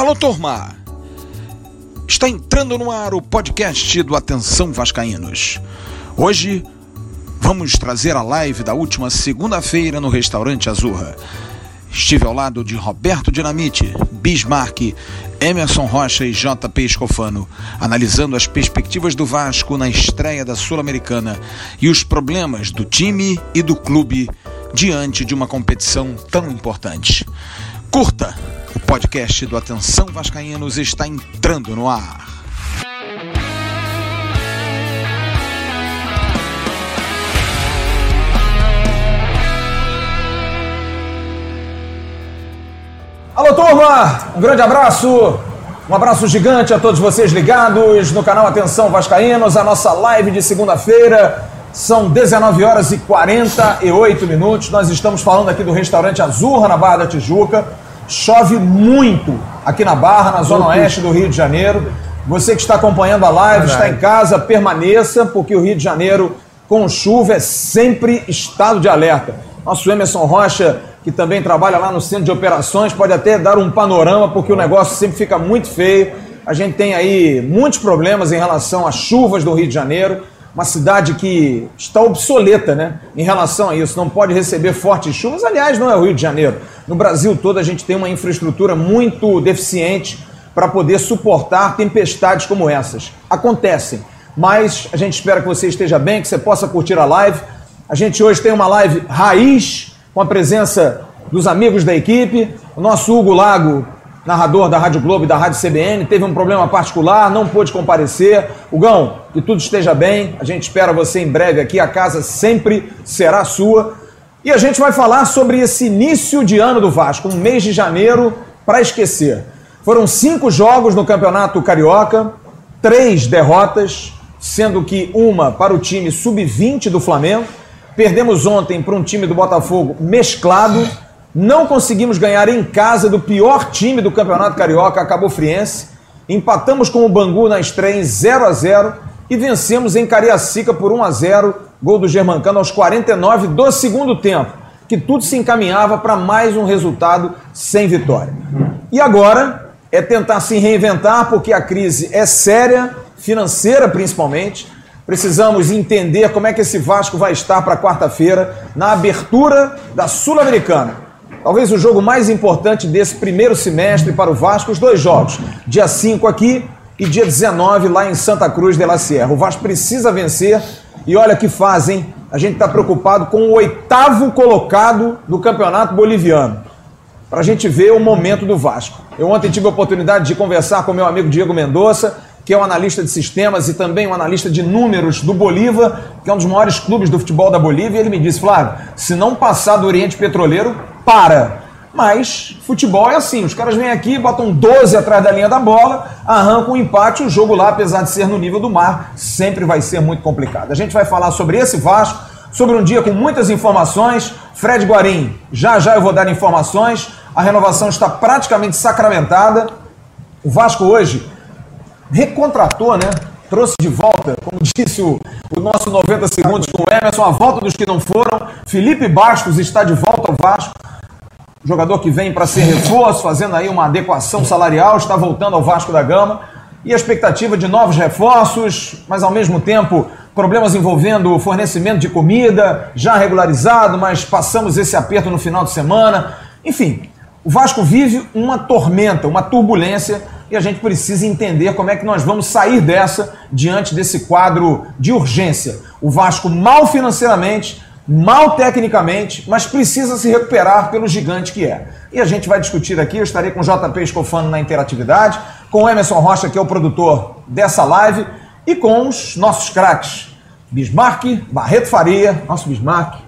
Alô, turma! Está entrando no ar o podcast do Atenção Vascaínos. Hoje vamos trazer a live da última segunda-feira no restaurante Azurra. Estive ao lado de Roberto Dinamite, Bismarck, Emerson Rocha e JP Escofano, analisando as perspectivas do Vasco na estreia da Sul-Americana e os problemas do time e do clube diante de uma competição tão importante. Curta! O podcast do Atenção Vascaínos está entrando no ar. Alô, turma! Um grande abraço, um abraço gigante a todos vocês ligados no canal Atenção Vascaínos, a nossa live de segunda-feira. São 19 horas e 48 minutos. Nós estamos falando aqui do restaurante Azurra, na Barra da Tijuca. Chove muito aqui na Barra, na zona oeste do Rio de Janeiro. Você que está acompanhando a live, está em casa, permaneça, porque o Rio de Janeiro, com chuva, é sempre estado de alerta. Nosso Emerson Rocha, que também trabalha lá no centro de operações, pode até dar um panorama, porque o negócio sempre fica muito feio. A gente tem aí muitos problemas em relação às chuvas do Rio de Janeiro uma cidade que está obsoleta né, em relação a isso, não pode receber fortes chuvas. Aliás, não é o Rio de Janeiro. No Brasil todo a gente tem uma infraestrutura muito deficiente para poder suportar tempestades como essas. Acontecem, mas a gente espera que você esteja bem, que você possa curtir a live. A gente hoje tem uma live raiz, com a presença dos amigos da equipe. O nosso Hugo Lago narrador da Rádio Globo e da Rádio CBN, teve um problema particular, não pôde comparecer. Hugão, que tudo esteja bem. A gente espera você em breve aqui. A casa sempre será sua. E a gente vai falar sobre esse início de ano do Vasco, um mês de janeiro para esquecer. Foram cinco jogos no Campeonato Carioca, três derrotas, sendo que uma para o time sub-20 do Flamengo. Perdemos ontem para um time do Botafogo mesclado não conseguimos ganhar em casa do pior time do Campeonato Carioca, a Cabo Friense. Empatamos com o Bangu na estreia em 0 a 0 e vencemos em Cariacica por 1 a 0, gol do Germancano aos 49 do segundo tempo, que tudo se encaminhava para mais um resultado sem vitória. E agora é tentar se reinventar, porque a crise é séria, financeira principalmente. Precisamos entender como é que esse Vasco vai estar para quarta-feira na abertura da Sul-Americana. Talvez o jogo mais importante desse primeiro semestre para o Vasco, os dois jogos. Dia 5 aqui e dia 19 lá em Santa Cruz de la Sierra. O Vasco precisa vencer e olha que fazem. A gente está preocupado com o oitavo colocado do Campeonato Boliviano. Para a gente ver o momento do Vasco. Eu ontem tive a oportunidade de conversar com meu amigo Diego Mendonça, que é um analista de sistemas e também um analista de números do Bolívar, que é um dos maiores clubes do futebol da Bolívia. E ele me disse: Flávio, se não passar do Oriente Petroleiro, para. Mas futebol é assim, os caras vêm aqui, botam 12 atrás da linha da bola, arrancam um empate, o jogo lá, apesar de ser no nível do mar, sempre vai ser muito complicado. A gente vai falar sobre esse Vasco, sobre um dia com muitas informações. Fred Guarim, já já eu vou dar informações. A renovação está praticamente sacramentada. O Vasco hoje recontratou, né? Trouxe de volta, como disse o, o nosso 90 segundos com o Emerson, a volta dos que não foram. Felipe Bastos está de volta ao Vasco jogador que vem para ser reforço, fazendo aí uma adequação salarial, está voltando ao Vasco da Gama. E a expectativa de novos reforços, mas ao mesmo tempo problemas envolvendo o fornecimento de comida, já regularizado, mas passamos esse aperto no final de semana. Enfim, o Vasco vive uma tormenta, uma turbulência e a gente precisa entender como é que nós vamos sair dessa diante desse quadro de urgência. O Vasco mal financeiramente, mal tecnicamente, mas precisa se recuperar pelo gigante que é. E a gente vai discutir aqui, eu estarei com o JP Escofano na interatividade, com o Emerson Rocha, que é o produtor dessa live, e com os nossos craques, Bismarck, Barreto Faria, nosso Bismarck,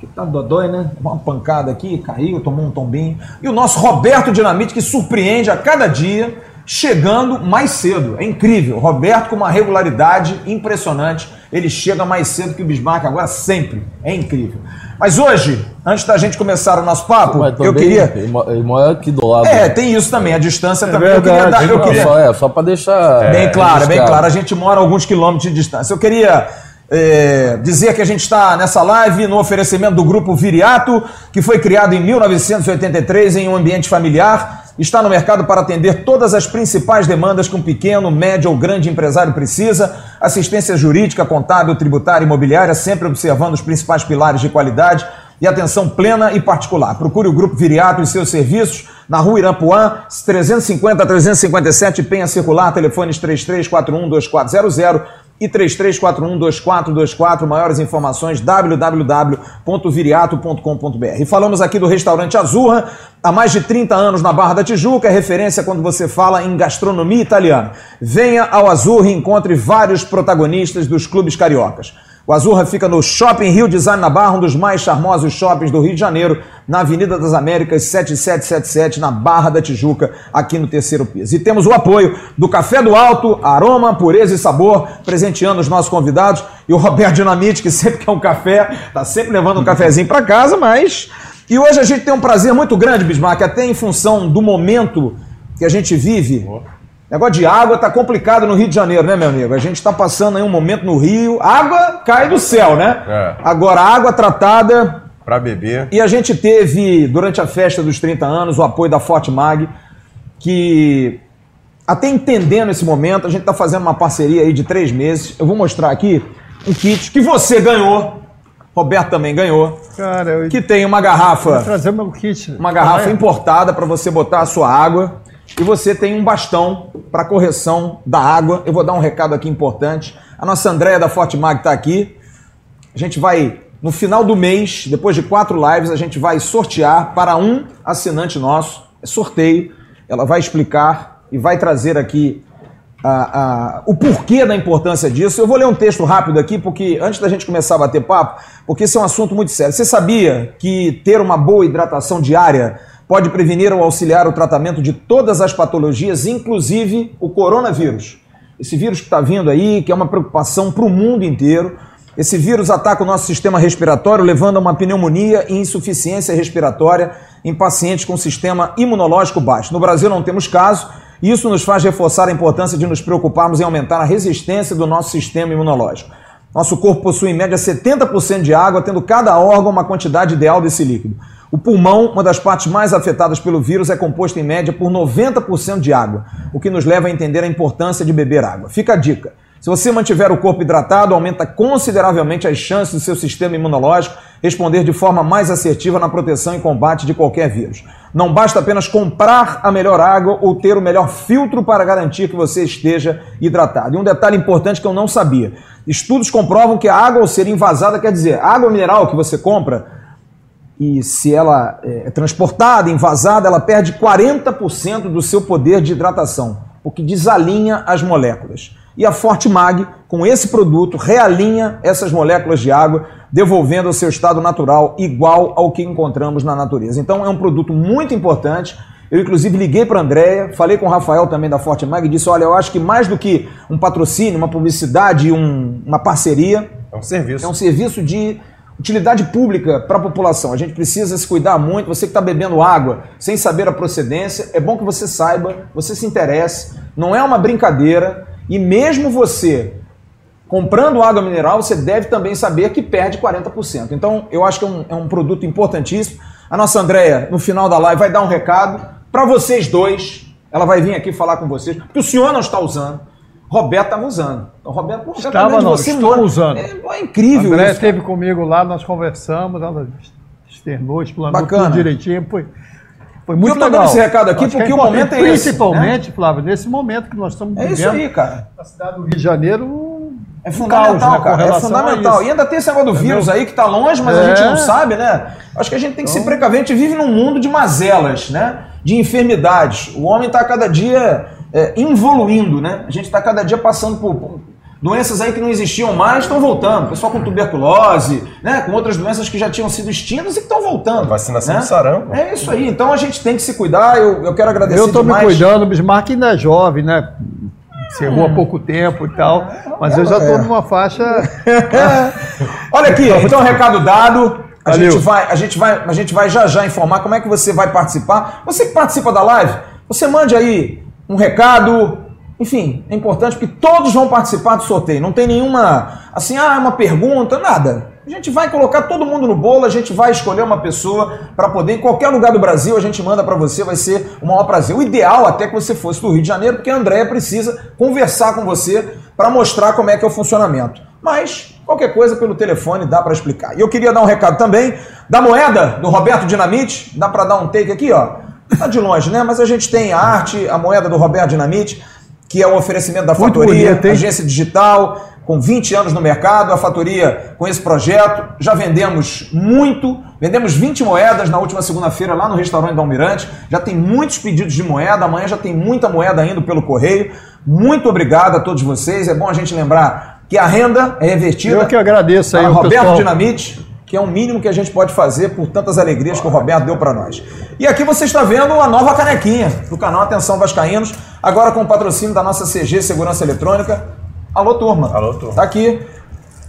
que tá dodói, né? Uma pancada aqui, caiu, tomou um tombinho. E o nosso Roberto Dinamite, que surpreende a cada dia, chegando mais cedo. É incrível. Roberto com uma regularidade impressionante. Ele chega mais cedo que o Bismarck agora sempre. É incrível. Mas hoje, antes da gente começar o nosso papo, eu queria. Ele mora aqui do lado. É, tem isso também, a distância é também. Verdade, eu queria dar. Eu queria... Só, é, só para deixar. Bem claro, bem claro. A gente mora a alguns quilômetros de distância. Eu queria é, dizer que a gente está nessa live no oferecimento do grupo Viriato, que foi criado em 1983 em um ambiente familiar está no mercado para atender todas as principais demandas que um pequeno, médio ou grande empresário precisa. Assistência jurídica, contábil, tributária, imobiliária, sempre observando os principais pilares de qualidade e atenção plena e particular. Procure o Grupo Viriato e seus serviços na rua Irampuã, 350 357 Penha Circular, telefones 3341 2400 e 33412424. Maiores informações www.viriato.com.br. Falamos aqui do restaurante Azurra, há mais de 30 anos na Barra da Tijuca, é referência quando você fala em gastronomia italiana. Venha ao Azurra e encontre vários protagonistas dos clubes cariocas. O Azurra fica no Shopping Rio Design na Barra, um dos mais charmosos shoppings do Rio de Janeiro, na Avenida das Américas 7777, na Barra da Tijuca, aqui no terceiro piso. E temos o apoio do Café do Alto, aroma, pureza e sabor, presenteando os nossos convidados, e o Roberto Dinamite, que sempre quer um café, tá sempre levando um cafezinho para casa, mas... E hoje a gente tem um prazer muito grande, Bismarck, até em função do momento que a gente vive... Negócio de água tá complicado no Rio de Janeiro, né, meu amigo? A gente está passando aí um momento no Rio. Água cai do céu, né? É. Agora, água tratada. Para beber. E a gente teve, durante a festa dos 30 anos, o apoio da Forte Mag, que, até entendendo esse momento, a gente está fazendo uma parceria aí de três meses. Eu vou mostrar aqui um kit que você ganhou. Roberto também ganhou. Cara, eu... Que tem uma garrafa. Vou trazer meu kit. Uma garrafa ah, é? importada para você botar a sua água e você tem um bastão para correção da água. Eu vou dar um recado aqui importante. A nossa Andréia da Fortimag está aqui. A gente vai, no final do mês, depois de quatro lives, a gente vai sortear para um assinante nosso. É sorteio. Ela vai explicar e vai trazer aqui o porquê da importância disso. Eu vou ler um texto rápido aqui, porque antes da gente começar a bater papo, porque esse é um assunto muito sério. Você sabia que ter uma boa hidratação diária pode prevenir ou auxiliar o tratamento de todas as patologias, inclusive o coronavírus. Esse vírus que está vindo aí, que é uma preocupação para o mundo inteiro. Esse vírus ataca o nosso sistema respiratório, levando a uma pneumonia e insuficiência respiratória em pacientes com sistema imunológico baixo. No Brasil não temos caso, e isso nos faz reforçar a importância de nos preocuparmos em aumentar a resistência do nosso sistema imunológico. Nosso corpo possui em média 70% de água, tendo cada órgão uma quantidade ideal desse líquido. O pulmão, uma das partes mais afetadas pelo vírus, é composto em média por 90% de água, o que nos leva a entender a importância de beber água. Fica a dica. Se você mantiver o corpo hidratado, aumenta consideravelmente as chances do seu sistema imunológico responder de forma mais assertiva na proteção e combate de qualquer vírus. Não basta apenas comprar a melhor água ou ter o melhor filtro para garantir que você esteja hidratado. E um detalhe importante que eu não sabia: estudos comprovam que a água ao ser invasada, quer dizer, a água mineral que você compra, e se ela é, é transportada, envasada, ela perde 40% do seu poder de hidratação, o que desalinha as moléculas. E a Forte Mag, com esse produto, realinha essas moléculas de água, devolvendo ao seu estado natural igual ao que encontramos na natureza. Então é um produto muito importante. Eu, inclusive, liguei para a Andréia, falei com o Rafael também da Forte Mag e disse: olha, eu acho que mais do que um patrocínio, uma publicidade, um, uma parceria. É um serviço. É um serviço de utilidade pública para a população. A gente precisa se cuidar muito. Você que está bebendo água sem saber a procedência, é bom que você saiba, você se interesse. Não é uma brincadeira. E mesmo você comprando água mineral, você deve também saber que perde 40%. Então, eu acho que é um, é um produto importantíssimo. A nossa Andréia, no final da live, vai dar um recado para vocês dois. Ela vai vir aqui falar com vocês, porque o senhor não está usando. Roberto estava usando. Então, Roberto, pô, estava não, você estou mano. usando. É, é incrível André isso. esteve comigo lá, nós conversamos, ela externou, explanou Bacana. tudo direitinho. Foi, foi muito legal. Eu dando esse recado aqui Acho porque é o momento é esse. Principalmente, né? Flávio, nesse momento que nós estamos vivendo. É isso aí, cara. Na cidade do Rio de Janeiro, é fundamental, caos, né, cara. É fundamental. E ainda tem esse negócio do vírus aí que está longe, mas é. a gente não sabe, né? Acho que a gente tem que então... se precaver. A gente vive num mundo de mazelas, né? De enfermidades. O homem está cada dia é, involuindo, né? A gente está cada dia passando por doenças aí que não existiam mais, estão voltando. Pessoal com tuberculose, né? Com outras doenças que já tinham sido extintas e que estão voltando. A vacinação né? do sarampo. É isso aí. Então a gente tem que se cuidar. Eu, eu quero agradecer Eu estou me cuidando. O Bismarck ainda é jovem, né? Chegou há hum. pouco tempo e tal, mas eu já estou é. numa faixa. Olha aqui, então recado dado. A gente, vai, a, gente vai, a gente vai já já informar como é que você vai participar. Você que participa da live, você mande aí um recado. Enfim, é importante porque todos vão participar do sorteio. Não tem nenhuma, assim, ah, uma pergunta, nada. A gente vai colocar todo mundo no bolo, a gente vai escolher uma pessoa para poder, em qualquer lugar do Brasil, a gente manda para você, vai ser o maior prazer. O ideal até que você fosse do Rio de Janeiro, porque a Andréia precisa conversar com você para mostrar como é que é o funcionamento. Mas qualquer coisa pelo telefone dá para explicar. E eu queria dar um recado também da moeda do Roberto Dinamite, dá para dar um take aqui, ó. Tá de longe, né? Mas a gente tem a arte, a moeda do Roberto Dinamite, que é o oferecimento da Muito Fatoria, bonito, agência digital, com 20 anos no mercado, a Fatoria com esse projeto. Já vendemos muito, vendemos 20 moedas na última segunda-feira lá no restaurante da Almirante. Já tem muitos pedidos de moeda, amanhã já tem muita moeda indo pelo correio. Muito obrigado a todos vocês. É bom a gente lembrar que a renda é revertida. Eu que agradeço aí o Roberto pessoal. Dinamite, que é o mínimo que a gente pode fazer por tantas alegrias que o Roberto deu para nós. E aqui você está vendo a nova canequinha do canal Atenção Vascaínos, agora com o patrocínio da nossa CG Segurança Eletrônica. Alô, turma. Alô, turma. Tá aqui.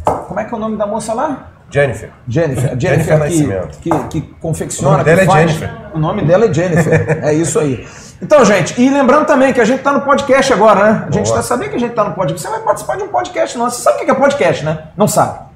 Como é que é o nome da moça lá? Jennifer. Jennifer. Jennifer que, que, que confecciona. O nome dela que é faz- Jennifer. O nome dela é Jennifer. é isso aí. Então, gente, e lembrando também que a gente está no podcast agora, né? A gente está sabendo que a gente está no podcast. Você vai participar de um podcast, não. Você sabe o que é podcast, né? Não sabe.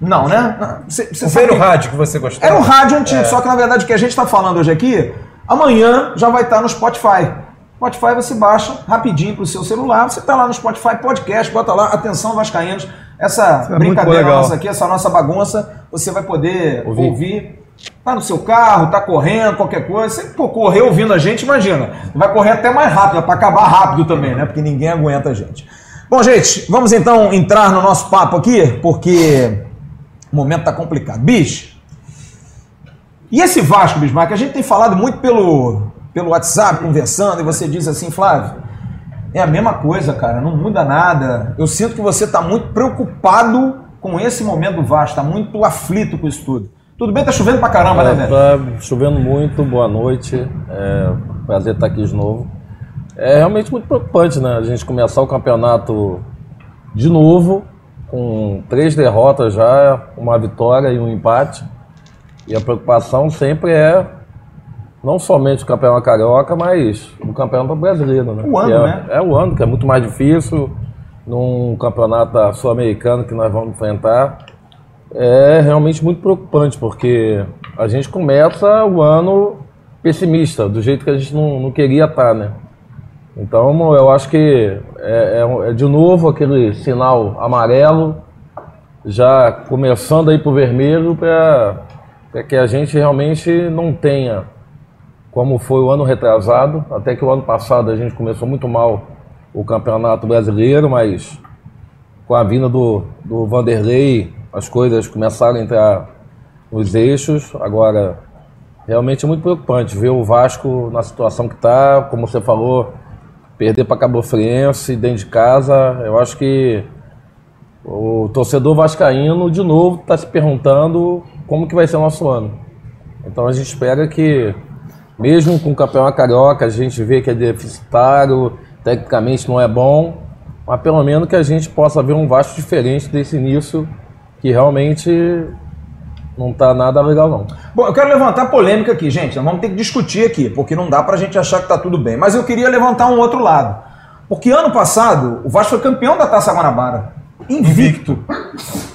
Não, né? Você, você O velho que- rádio que você gostou? Era um rádio antigo, É. só que na verdade o que a gente está falando hoje aqui, amanhã já vai estar no Spotify. Spotify você baixa rapidinho pro seu celular, você está lá no Spotify Podcast, bota lá, atenção Vascaínos, essa é brincadeira nossa aqui, essa nossa bagunça, você vai poder ouvir. Ouvir. Tá no seu carro, tá correndo, qualquer coisa. Você pô, correr ouvindo a gente, imagina. Vai correr até mais rápido, para acabar rápido também, né? Porque ninguém aguenta a gente. Bom, gente, vamos então entrar no nosso papo aqui, porque o momento tá complicado. Bicho, e esse Vasco, Bismarck, a gente tem falado muito pelo, pelo WhatsApp, conversando, e você diz assim, Flávio, é a mesma coisa, cara, não muda nada. Eu sinto que você está muito preocupado com esse momento do Vasco, está muito aflito com isso tudo. Tudo bem, tá chovendo pra caramba, né, É, velho? tá chovendo muito, boa noite. É, prazer estar aqui de novo. É realmente muito preocupante, né? A gente começar o campeonato de novo, com três derrotas já, uma vitória e um empate. E a preocupação sempre é não somente o campeonato carioca, mas o campeonato brasileiro, né? O ano, é, né? É o ano, que é muito mais difícil. Num campeonato da sul-americano que nós vamos enfrentar. É realmente muito preocupante, porque a gente começa o ano pessimista, do jeito que a gente não, não queria estar, né? Então eu acho que é, é é de novo aquele sinal amarelo, já começando aí pro vermelho, para que a gente realmente não tenha, como foi o ano retrasado, até que o ano passado a gente começou muito mal o Campeonato Brasileiro, mas com a vinda do, do Vanderlei, as coisas começaram a entrar nos eixos. Agora, realmente é muito preocupante ver o Vasco na situação que está, como você falou, perder para Cabo Friense dentro de casa. Eu acho que o torcedor vascaíno, de novo, está se perguntando como que vai ser o nosso ano. Então a gente espera que, mesmo com o campeonato carioca, a gente vê que é deficitário, tecnicamente não é bom, mas pelo menos que a gente possa ver um Vasco diferente desse início, que realmente não está nada legal não. Bom, eu quero levantar polêmica aqui, gente. Nós vamos ter que discutir aqui, porque não dá pra gente achar que tá tudo bem. Mas eu queria levantar um outro lado. Porque ano passado, o Vasco foi campeão da Taça Guanabara. Invicto.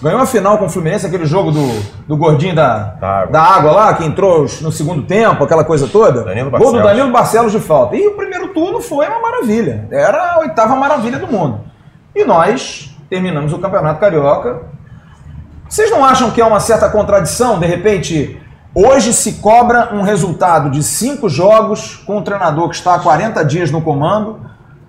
Ganhou a final com o Fluminense, aquele jogo do, do gordinho da, Da água. da água lá, que entrou no segundo tempo, aquela coisa toda. Danilo Gol do Barcelos. Danilo Barcelos de falta. E o primeiro turno foi uma maravilha. Era a oitava maravilha do mundo. E nós terminamos o Campeonato Carioca vocês não acham que é uma certa contradição? De repente, hoje se cobra um resultado de cinco jogos com um treinador que está há 40 dias no comando,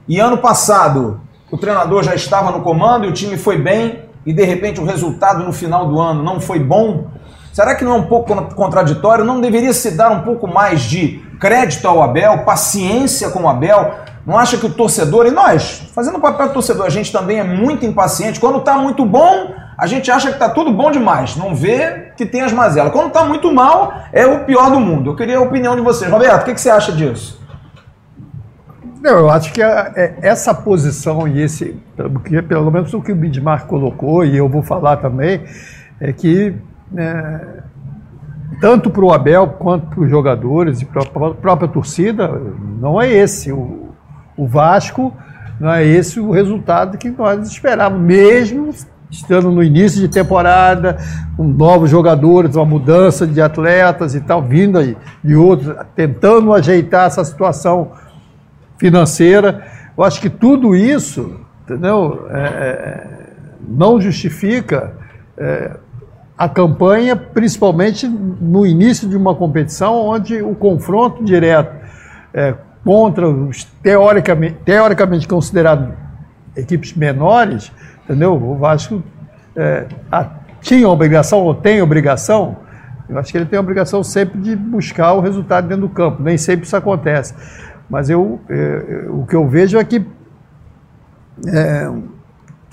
e ano passado o treinador já estava no comando e o time foi bem, e de repente o resultado no final do ano não foi bom? Será que não é um pouco con- contraditório? Não deveria se dar um pouco mais de crédito ao Abel, paciência com o Abel? Não acha que o torcedor, e nós, fazendo o papel do torcedor, a gente também é muito impaciente. Quando está muito bom, a gente acha que está tudo bom demais. Não vê que tem as mazelas. Quando está muito mal, é o pior do mundo. Eu queria a opinião de vocês. Roberto, o que, que você acha disso? Não, eu acho que a- é- essa posição e esse, porque pelo menos o que o Bidmar colocou, e eu vou falar também, é que é, tanto para o Abel quanto para os jogadores e para a própria torcida, não é esse. O, o Vasco não é esse o resultado que nós esperávamos, mesmo estando no início de temporada, com novos jogadores, uma mudança de atletas e tal, vindo aí de outros, tentando ajeitar essa situação financeira. Eu acho que tudo isso, entendeu? É, é não justifica é, a campanha, principalmente no início de uma competição onde o confronto direto é, contra os teoricamente, teoricamente considerados equipes menores, entendeu? O Vasco é, a, tinha obrigação ou tem obrigação, eu acho que ele tem a obrigação sempre de buscar o resultado dentro do campo. Nem sempre isso acontece. Mas eu, é, o que eu vejo é que é,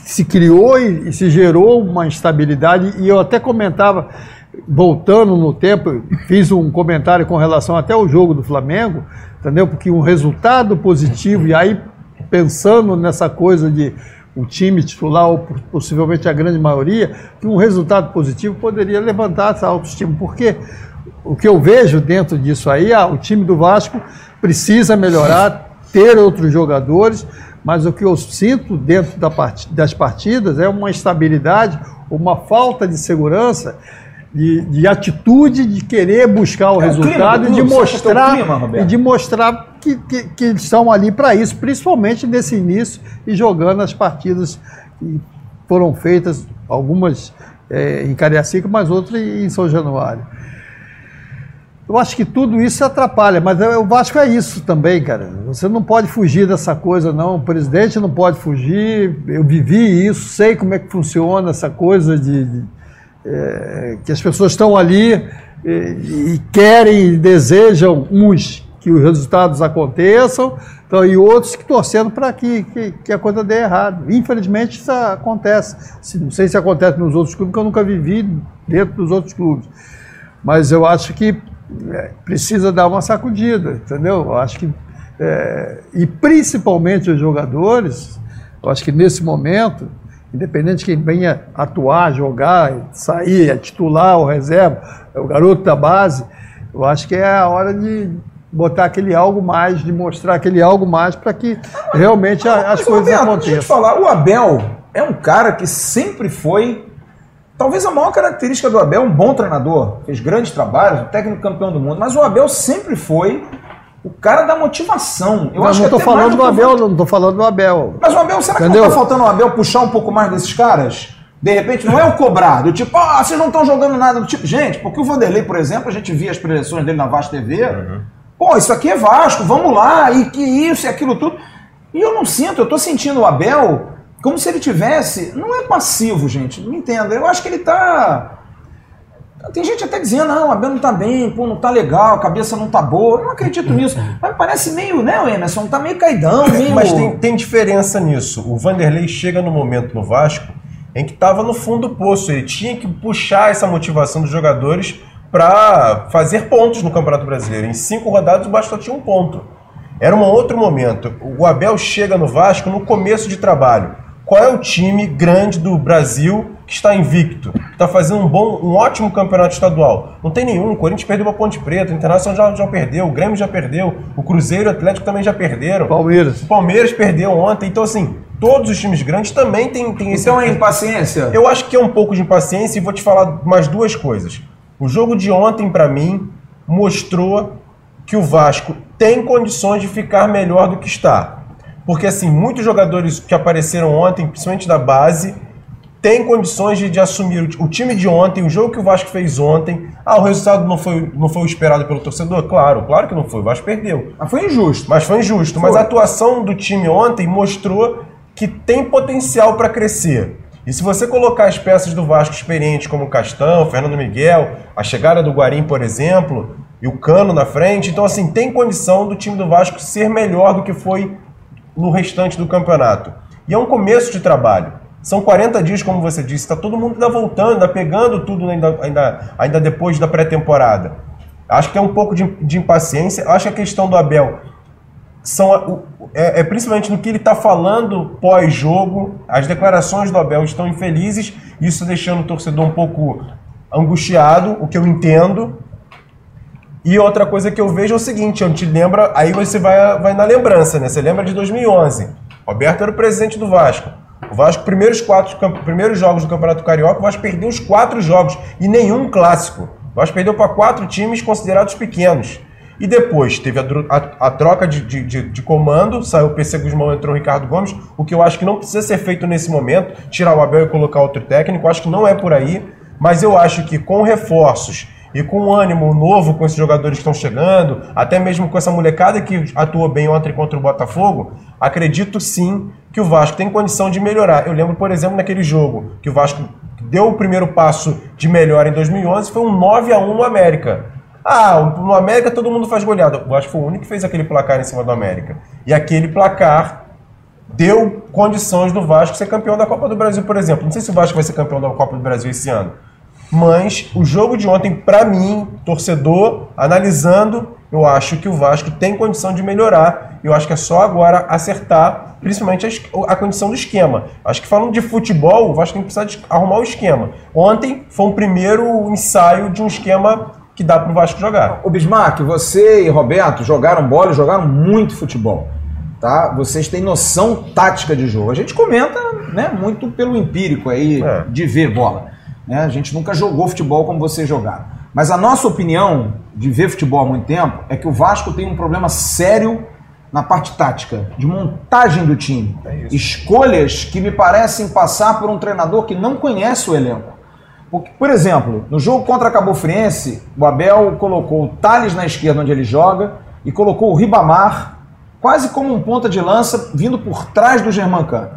se criou e, e se gerou uma instabilidade, e eu até comentava, voltando no tempo, fiz um comentário com relação até ao jogo do Flamengo, entendeu? Porque um resultado positivo, e aí pensando nessa coisa de o time titular, ou possivelmente a grande maioria, que um resultado positivo poderia levantar essa autoestima. Porque o que eu vejo dentro disso aí, ah, o time do Vasco precisa melhorar, ter outros jogadores, mas o que eu sinto dentro das partidas é uma estabilidade, uma falta de segurança, de, de atitude de querer buscar o é resultado o e de mostrar, é clima, e de mostrar que, que, que estão ali para isso, principalmente nesse início e jogando as partidas que foram feitas, algumas é, em Cariacica, mas outras em São Januário. Eu acho que tudo isso atrapalha, mas o Vasco é isso também, cara. Você não pode fugir dessa coisa, não. O presidente não pode fugir. Eu vivi isso, sei como é que funciona essa coisa de, de é, que as pessoas estão ali e, e querem desejam uns que os resultados aconteçam, então, e outros que torcendo para que, que, que, a coisa dê errado. Infelizmente isso acontece. Não sei se acontece nos outros clubes, porque eu nunca vivi dentro dos outros clubes. Mas eu acho que é, precisa dar uma sacudida, entendeu? Eu acho que. É, e principalmente os jogadores, eu acho que nesse momento, independente de quem venha atuar, jogar, sair, é titular ou reserva, é o garoto da base, eu acho que é a hora de botar aquele algo mais, de mostrar aquele algo mais para que realmente as coisas Roberto, aconteçam. Deixa eu te falar, o Abel é um cara que sempre foi Talvez a maior característica do Abel, um bom treinador, fez grandes trabalhos, um técnico campeão do mundo, mas o Abel sempre foi o cara da motivação. Eu acho não estou falando do Abel, não estou falando do Abel. Mas o Abel, será Entendeu? que não está faltando o Abel puxar um pouco mais desses caras? De repente, não é o cobrar, do tipo, ah, vocês não estão jogando nada, do tipo, gente, porque o Vanderlei, por exemplo, a gente via as preleções dele na Vasco TV, uhum. Pô, isso aqui é Vasco, vamos lá, e que isso e aquilo tudo. E eu não sinto, eu estou sentindo o Abel como se ele tivesse. Não é passivo, gente. Não entenda. Eu acho que ele tá. Tem gente até dizendo, não, a Abel não tá bem, pô, não tá legal, a cabeça não tá boa. Eu não acredito nisso. Mas parece meio, né, o Emerson? Tá meio caidão, meio. Mas tem, tem diferença nisso. O Vanderlei chega no momento no Vasco em que estava no fundo do poço. Ele tinha que puxar essa motivação dos jogadores para fazer pontos no Campeonato Brasileiro. Em cinco rodadas o Vasco só tinha um ponto. Era um outro momento. O Abel chega no Vasco no começo de trabalho qual é o time grande do Brasil que está invicto, que está fazendo um bom, um ótimo campeonato estadual? Não tem nenhum. O Corinthians perdeu para Ponte Preta, o Internacional já, já perdeu, o Grêmio já perdeu, o Cruzeiro e o Atlético também já perderam. Palmeiras. O Palmeiras perdeu ontem. Então, assim, todos os times grandes também têm, têm esse. Então é impaciência? Eu acho que é um pouco de impaciência e vou te falar mais duas coisas. O jogo de ontem, para mim, mostrou que o Vasco tem condições de ficar melhor do que está. Porque, assim, muitos jogadores que apareceram ontem, principalmente da base, têm condições de, de assumir o, o, time de ontem, o jogo que o Vasco fez ontem. Ah, o resultado não foi, não foi o esperado pelo torcedor? Claro, claro que não foi. O Vasco perdeu. Mas foi injusto. Mas foi injusto. Foi. Mas a atuação do time ontem mostrou que tem potencial para crescer. E se você colocar as peças do Vasco experientes, como o Castão, Fernando Miguel, a chegada do Guarim, por exemplo, e o Cano na frente, então assim, tem condição do time do Vasco ser melhor do que foi no restante do campeonato. E é um começo de trabalho. São 40 dias, como você disse, está todo mundo ainda voltando, ainda pegando tudo ainda, ainda, ainda depois da pré-temporada. Acho que tem um pouco de, de, impaciência. Acho que a questão do Abel são, é, é principalmente no que ele está falando pós-jogo. As declarações do Abel estão infelizes, isso deixando o torcedor um pouco angustiado, o que eu entendo. E outra coisa que eu vejo é o seguinte, eu te lembra, aí você vai, vai na lembrança, né? Você lembra de 2011. Roberto era o presidente do Vasco. O Vasco, primeiros quatro primeiros jogos do Campeonato Carioca, o Vasco perdeu os quatro jogos e nenhum clássico. O Vasco perdeu para quatro times considerados pequenos. E depois teve a, a- a troca de, de- de- comando, saiu o PC Guzmão, entrou o Ricardo Gomes, o que eu acho que não precisa ser feito nesse momento, tirar o Abel e colocar outro técnico, acho que não é por aí, mas eu acho que com reforços e com um ânimo novo com esses jogadores que estão chegando, até mesmo com essa molecada que atuou bem ontem contra o Botafogo, acredito sim que o Vasco tem condição de melhorar. Eu lembro, por exemplo, naquele jogo que o Vasco deu o primeiro passo de melhor em 2011, foi um 9 a 1 no América. Ah, no América todo mundo faz goleada. O Vasco foi o único que fez aquele placar em cima do América. E aquele placar deu condições do Vasco ser campeão da Copa do Brasil, por exemplo. Não sei se o Vasco vai ser campeão da Copa do Brasil esse ano. Mas o jogo de ontem, para mim, torcedor, analisando, eu acho que o Vasco tem condição de melhorar. Eu acho que é só agora acertar, principalmente a, condição do esquema. Acho que falando de futebol, o Vasco tem que precisar arrumar o esquema. Ontem foi um primeiro ensaio de um esquema que dá para o Vasco jogar. Ô Bismarck, você e Roberto jogaram bola e jogaram muito futebol. Tá? Vocês têm noção tática de jogo. A gente comenta né, muito pelo empírico aí É. de ver bola. né? A gente nunca jogou futebol como vocês jogaram. Mas a nossa opinião de ver futebol há muito tempo é que o Vasco tem um problema sério na parte tática, de montagem do time. Escolhas que me parecem passar por um treinador que não conhece o elenco. Porque, por exemplo, no jogo contra a Cabo Friense, o Abel colocou o Thales na esquerda onde ele joga e colocou o Ribamar quase como um ponta de lança vindo por trás do Germancano.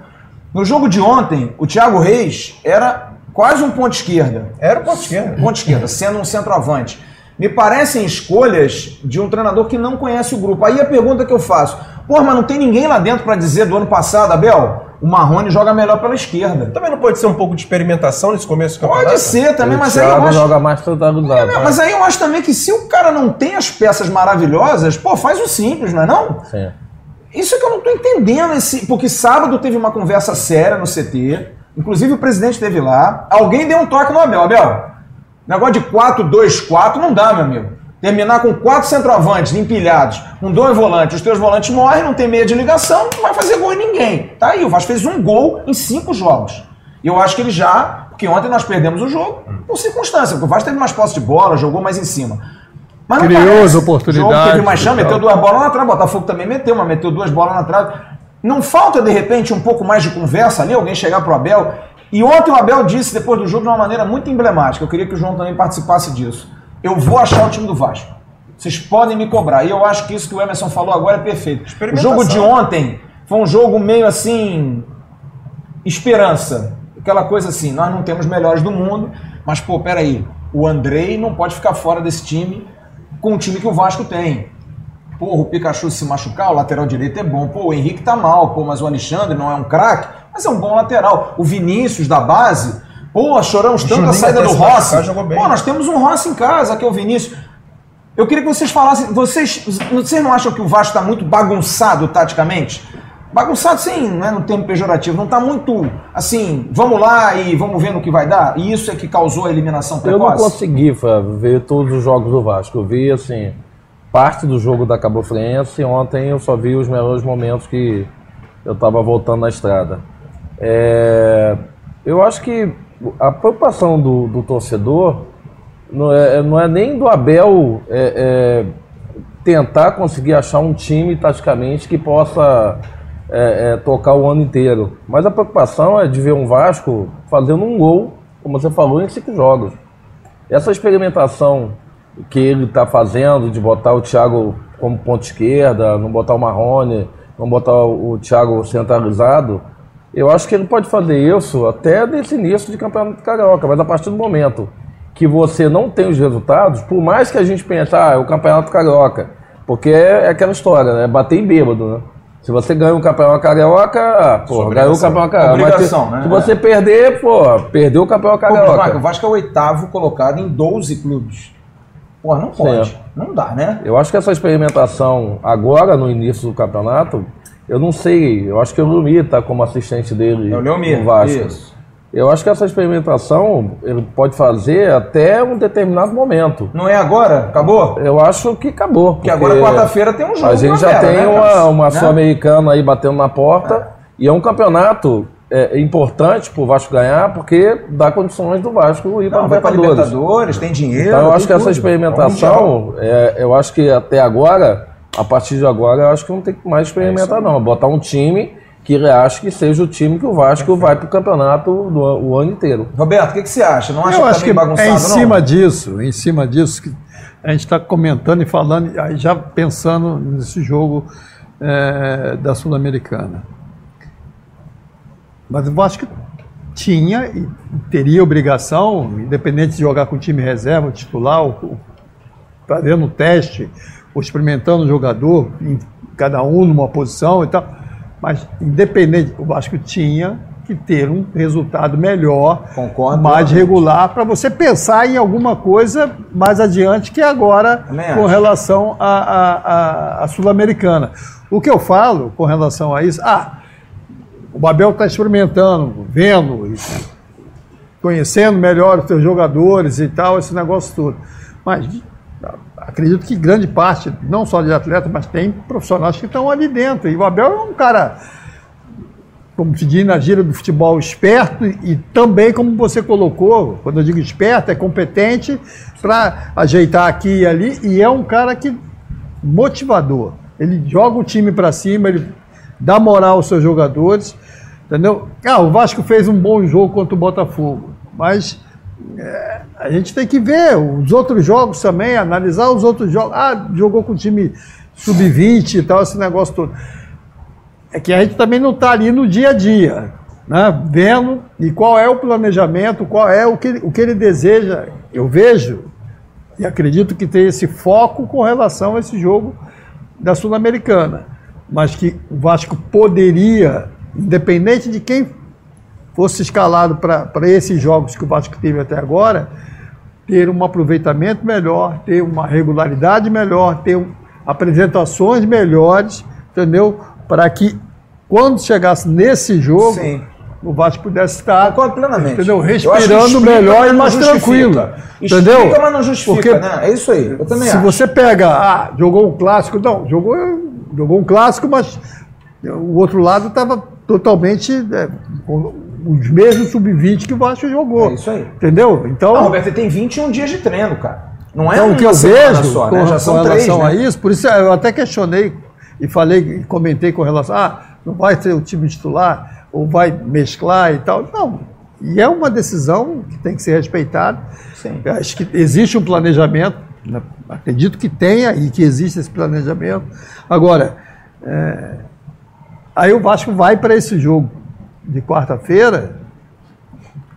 No jogo de ontem, o Thiago Reis era quase um ponto esquerda. Era o ponto esquerdo. Ponto esquerda, sendo um centroavante. Me parecem escolhas de um treinador que não conhece o grupo. Aí a pergunta que eu faço: pô, mas não tem ninguém lá dentro para dizer do ano passado, Abel, o Marrone joga melhor pela esquerda. Também não pode ser um pouco de experimentação nesse começo do campeonato? Pode ser também, o mas aí eu Thiago acho. joga mais centralizado. Não, mas aí eu acho também que se o cara não tem as peças maravilhosas, pô, faz o simples, não é não? Sim. Isso é que eu não tô entendendo, esse, porque sábado teve uma conversa séria no CT, inclusive o presidente esteve lá, alguém deu um toque no Abel. Abel, negócio de 4-2-4 não dá, meu amigo. Terminar com quatro centroavantes empilhados, com dois volantes, os teus volantes morrem, não tem meia de ligação, não vai fazer gol em ninguém. Tá aí, o Vasco fez um gol em cinco jogos. E eu acho que ele já, porque ontem nós perdemos o jogo por circunstância, porque o Vasco teve mais posse de bola, jogou mais em cima. Mas não Criou parece. as oportunidades O jogo teve mais chama, e tal. meteu duas bolas na trave, Botafogo também meteu, mas meteu duas bolas na trave. Não falta, de repente, um pouco mais de conversa ali, alguém chegar pro Abel. E ontem o Abel disse, depois do jogo, de uma maneira muito emblemática, eu queria que o João também participasse disso. Eu vou achar o time do Vasco. Vocês podem me cobrar. E eu acho que isso que o Emerson falou agora é perfeito. O jogo de ontem foi um jogo meio assim. esperança. Aquela coisa assim, nós não temos melhores do mundo, mas, pô, peraí, o Andrei não pode ficar fora desse time com o time que o Vasco tem. Porra, o Pikachu se machucar, o lateral direito é bom. Pô, o Henrique tá mal, pô, mas o Alexandre não é um craque, mas é um bom lateral. O Vinícius da base, pô, choramos tanto a saída do Rossi. Pô, nós temos um Rossi em casa, que é o Vinícius. Eu queria que vocês falassem, vocês, vocês não acham que o Vasco está muito bagunçado taticamente? Bagunçado sim, não é no termo pejorativo, não está muito assim, vamos lá e vamos ver no que vai dar? E isso é que causou a eliminação Eu não precoce? consegui Fábio, ver todos os jogos do Vasco. Eu vi, assim, parte do jogo da Cabo Friense. Ontem eu só vi os melhores momentos que eu estava voltando na estrada. É, eu acho que a preocupação do, do torcedor não é, não é nem do Abel é, é, tentar conseguir achar um time taticamente que possa é, é, tocar o ano inteiro. Mas a preocupação é de ver um Vasco fazendo um gol, como você falou, em cinco jogos. Essa experimentação que ele está fazendo de botar o Thiago como ponta esquerda, não botar o Marrone, não botar o Thiago centralizado, eu acho que ele pode fazer isso até desse início de campeonato carioca, mas a partir do momento que você não tem os resultados, por mais que a gente pense, ah, é o campeonato carioca, porque é, é aquela história, né? Bater em bêbado, né? Se você ganha o campeonato carioca, ah, pô, ganhou o campeonato carioca. Mas se- Obrigação, né? se você perder, pô, perdeu o campeonato Pô, carioca. Bismarck, o Vasco é o oitavo colocado em 12 clubes. Pô, não pode. Não dá, né? Eu acho que essa experimentação agora, no início do campeonato, eu não sei. Eu acho que o Leomir está como assistente dele É o Leomir, no Vasco. isso. Eu acho que essa experimentação ele pode fazer até um determinado momento. Não é agora? Acabou? Eu acho que acabou. Porque agora, quarta-feira, tem um jogo. A gente já Vera, tem né, uma, uma Né? Sul-Americana aí batendo na porta. E é um campeonato é importante pro Vasco ganhar, porque dá condições do Vasco ir para Libertadores. Libertadores, tem dinheiro. Então eu acho que essa tudo. experimentação, é, eu acho que até agora, a partir de agora, eu acho que não tem que mais experimentar, não. Botar um time que acha que seja o time que o Vasco vai pro campeonato do, o ano inteiro. Roberto, o que, que você acha? Não acha Eu que acho tá que bagunçado, é em não? cima disso, em cima disso que a gente está comentando e falando, já pensando nesse jogo é, da Sul-Americana. Mas eu acho que tinha e teria obrigação, independente de jogar com o time reserva, titular, ou, ou fazendo um teste, ou experimentando o jogador, em cada um numa posição e tal. Mas, independente, o Vasco tinha que ter um resultado melhor, Concordo mais regular, para você pensar em alguma coisa mais adiante que agora com acho. relação à Sul-Americana. O que eu falo com relação a isso, ah, o Babel está experimentando, vendo, conhecendo melhor os seus jogadores e tal, esse negócio todo. Mas acredito que grande parte, não só de atletas, mas tem profissionais que estão ali dentro. E o Abel é um cara, como se diz na gira do futebol, esperto e também, como você colocou, quando eu digo esperto, é competente para ajeitar aqui e ali. E é um cara que motivador. Ele joga o time para cima, ele dá moral aos seus jogadores, entendeu? Ah, o Vasco fez um bom jogo contra o Botafogo, mas é, a gente tem que ver os outros jogos também, analisar os outros jogos. Ah, jogou com o time sub-20 e tal, esse negócio todo. É que a gente também não está ali no dia a dia, né? vendo e qual é o planejamento, qual é o que, o que ele deseja. Eu vejo e acredito que tem esse foco com relação a esse jogo da Sul-Americana. Mas que o Vasco poderia, independente de quem fosse escalado para esses jogos que o Vasco teve até agora, ter um aproveitamento melhor, ter uma regularidade melhor, ter um- apresentações melhores, entendeu? Para que quando chegasse nesse jogo, Sim. o Vasco pudesse estar Concordo plenamente. entendeu? Respirando explica, melhor e mais tranquilo. Explica, Entendeu? mas não justifica, Porque né? É isso aí. Eu também se acho. você pega, ah, jogou um clássico, não, jogou, jogou um clássico, mas o outro lado estava totalmente é, com os mesmos sub-20 que o Vasco jogou. É isso aí. Entendeu? Então, Não, Roberto, tem 21 dias de treino, cara. Não é então, o que eu vejo só, com, né? Já com são três, relação a né? isso, por isso eu até questionei e falei, e comentei com relação, ah, não vai ter o time titular, ou vai mesclar e tal. Não. E é uma decisão que tem que ser respeitada. Sim. Acho que existe um planejamento, né? acredito que tenha e que existe esse planejamento. Agora, é, aí o Vasco vai para esse jogo de quarta-feira,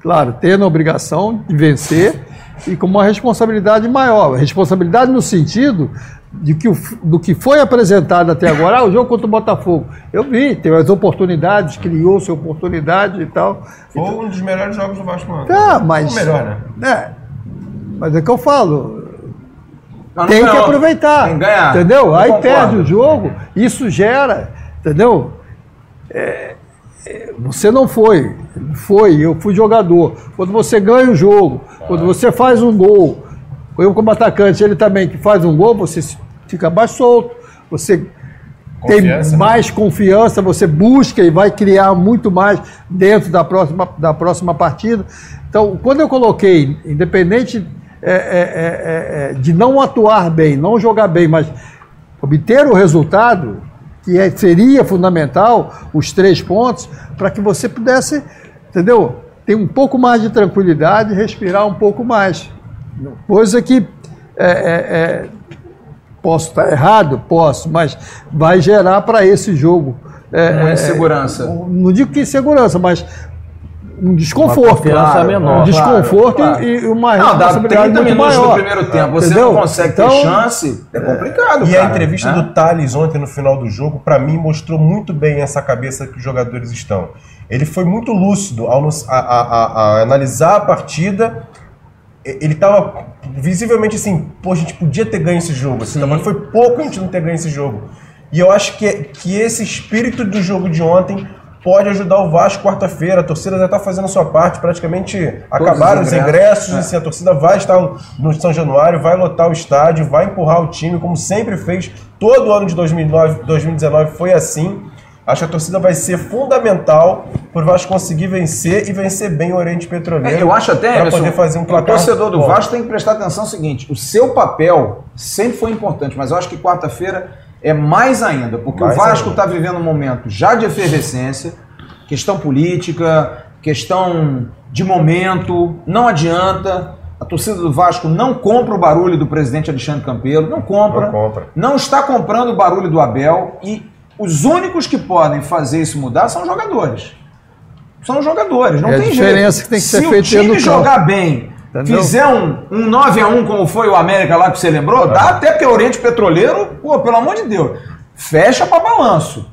claro, tendo a obrigação de vencer e com uma responsabilidade maior. Responsabilidade no sentido de que o, do que foi apresentado até agora, ah, o jogo contra o Botafogo. Eu vi, teve as oportunidades, criou-se oportunidade e tal. Foi um dos melhores jogos do Vasco, mano. Tá, mas. O melhor, né? É. Mas é que eu falo. Tem que aproveitar. Tem que ganhar. Entendeu? Eu Aí concordo. perde o jogo, isso gera. Entendeu? É, você não foi. Foi, eu fui jogador. Quando você ganha o jogo, quando você faz um gol, eu como atacante, ele também que faz um gol, você fica mais solto, você Confiança, tem né? mais confiança, você busca e vai criar muito mais dentro da próxima, da próxima partida. Então, quando eu coloquei, independente é, é, é, é, de não atuar bem, não jogar bem, mas obter o resultado, que é- seria fundamental, os três pontos, para que você pudesse, entendeu? Ter um pouco mais de tranquilidade, respirar um pouco mais. Coisa que é, é, é, Posso estar errado? Posso, mas vai gerar para esse jogo. é, Uma é, insegurança. um- não digo que insegurança, mas um desconforto. Uma confiança claro, menor. Um desconforto Claro, claro. e e uma Não, dá responsabilidade 30 muito minutos maior. no primeiro tempo, você Entendeu? não consegue Então, ter chance, é complicado, E cara. a entrevista né? do Thales ontem no final do jogo, pra mim, mostrou muito bem essa cabeça que os jogadores estão. Ele foi muito lúcido ao nos- a, a- a- a analisar a partida. E- Ele tava visivelmente assim, pô, a gente podia ter ganho esse jogo. Assim, mas foi pouco a gente não ter ganho esse jogo. E eu acho que, que esse espírito do jogo de ontem pode ajudar o Vasco quarta-feira. A torcida já está fazendo a sua parte, praticamente acabaram os ingressos. ingressos. É. assim, a torcida vai estar no São Januário, vai lotar o estádio, vai empurrar o time, como sempre fez. Todo ano de 2009, 2019 foi assim. Acho que a torcida vai ser fundamental para o Vasco conseguir vencer e vencer bem o Oriente Petroleiro. É, eu acho até, para Emerson, poder fazer um que o placar torcedor do bom. Vasco tem que prestar atenção no seguinte: o seu papel sempre foi importante, mas eu acho que quarta-feira é mais ainda, porque Mais o Vasco está vivendo um momento já de efervescência, questão política, questão de momento, não adianta. A torcida do Vasco não compra o barulho do presidente Alexandre Campelo, não compra, Não compra. não está comprando o barulho do Abel e os únicos que podem fazer isso mudar são os jogadores. São os jogadores, não É a tem diferença jeito. que tem que Se ser o feita time no campo. jogar bem, Entendeu? fizer um, um 9x1 como foi o América lá que você lembrou, dá até porque o Oriente Petroleiro, pô, pelo amor de Deus, fecha para balanço.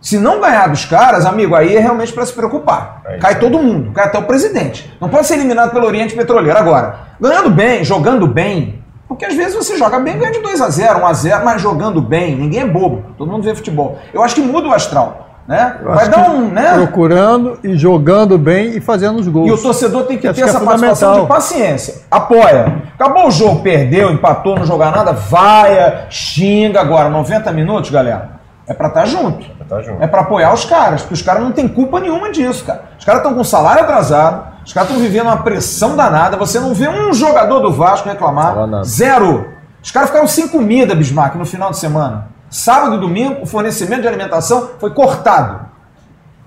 Se não ganhar dos caras, amigo, aí é realmente para se preocupar. É cai todo mundo, cai até o presidente. Não pode ser eliminado pelo Oriente Petroleiro. Agora, ganhando bem, jogando bem, porque às vezes você joga bem, ganha de 2x0, 1x0, mas jogando bem, ninguém é bobo, todo mundo vê futebol. Eu acho que muda o astral, né? Vai dar um, né? Procurando e jogando bem e fazendo os gols. E o torcedor tem que Acho ter que é essa participação de paciência. Apoia. Acabou o jogo, perdeu, empatou, não jogar nada, vaia, xinga. Agora, 90 minutos, galera, é pra estar junto. Tá junto. É pra apoiar os caras, porque os caras não têm culpa nenhuma disso, cara. Os caras estão com salário atrasado, os caras estão vivendo uma pressão danada. Você não vê um jogador do Vasco reclamar. Zero. Os caras ficaram sem comida, Bismarck, no final de semana. Sábado e domingo, o fornecimento de alimentação foi cortado.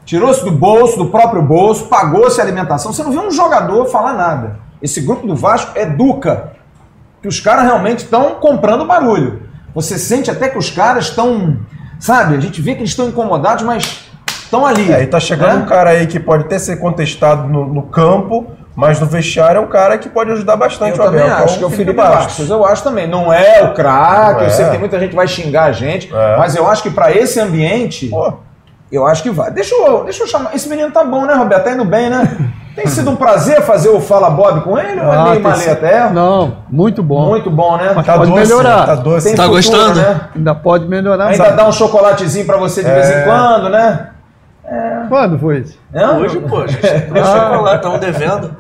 Tirou-se do bolso, do próprio bolso, pagou-se a alimentação. Você não vê um jogador falar nada. Esse grupo do Vasco educa. Que os caras realmente estão comprando barulho. Você sente até que os caras estão. Sabe, a gente vê que eles estão incomodados, mas estão ali. É, e tá chegando né? um cara aí que pode até ser contestado no, no campo, mas no vestiário é um cara que pode ajudar bastante Eu o Abel. também acho que é o Felipe Bastos. Bastos. Eu acho também. Não é o craque, Não eu é. sei que tem muita gente que vai xingar a gente, É. mas eu acho que para esse ambiente. Pô, Eu acho que vai. Deixa eu, deixa eu chamar. Esse menino tá bom, né, Roberto? Tá indo bem, né? Tem sido um prazer fazer o Fala Bob com ele ou é Ah, meio maleta? sido- É? Não, muito bom. Muito bom, né? Mas tá pode doce, melhorar. Tá doce. Tem Tá futuro, gostando? Né? Ainda pode melhorar Ainda mais. dá um chocolatezinho pra você de vez em É. quando, né? Quando foi isso? Hã? Hoje, pô, a gente trouxe chocolate, estavam devendo.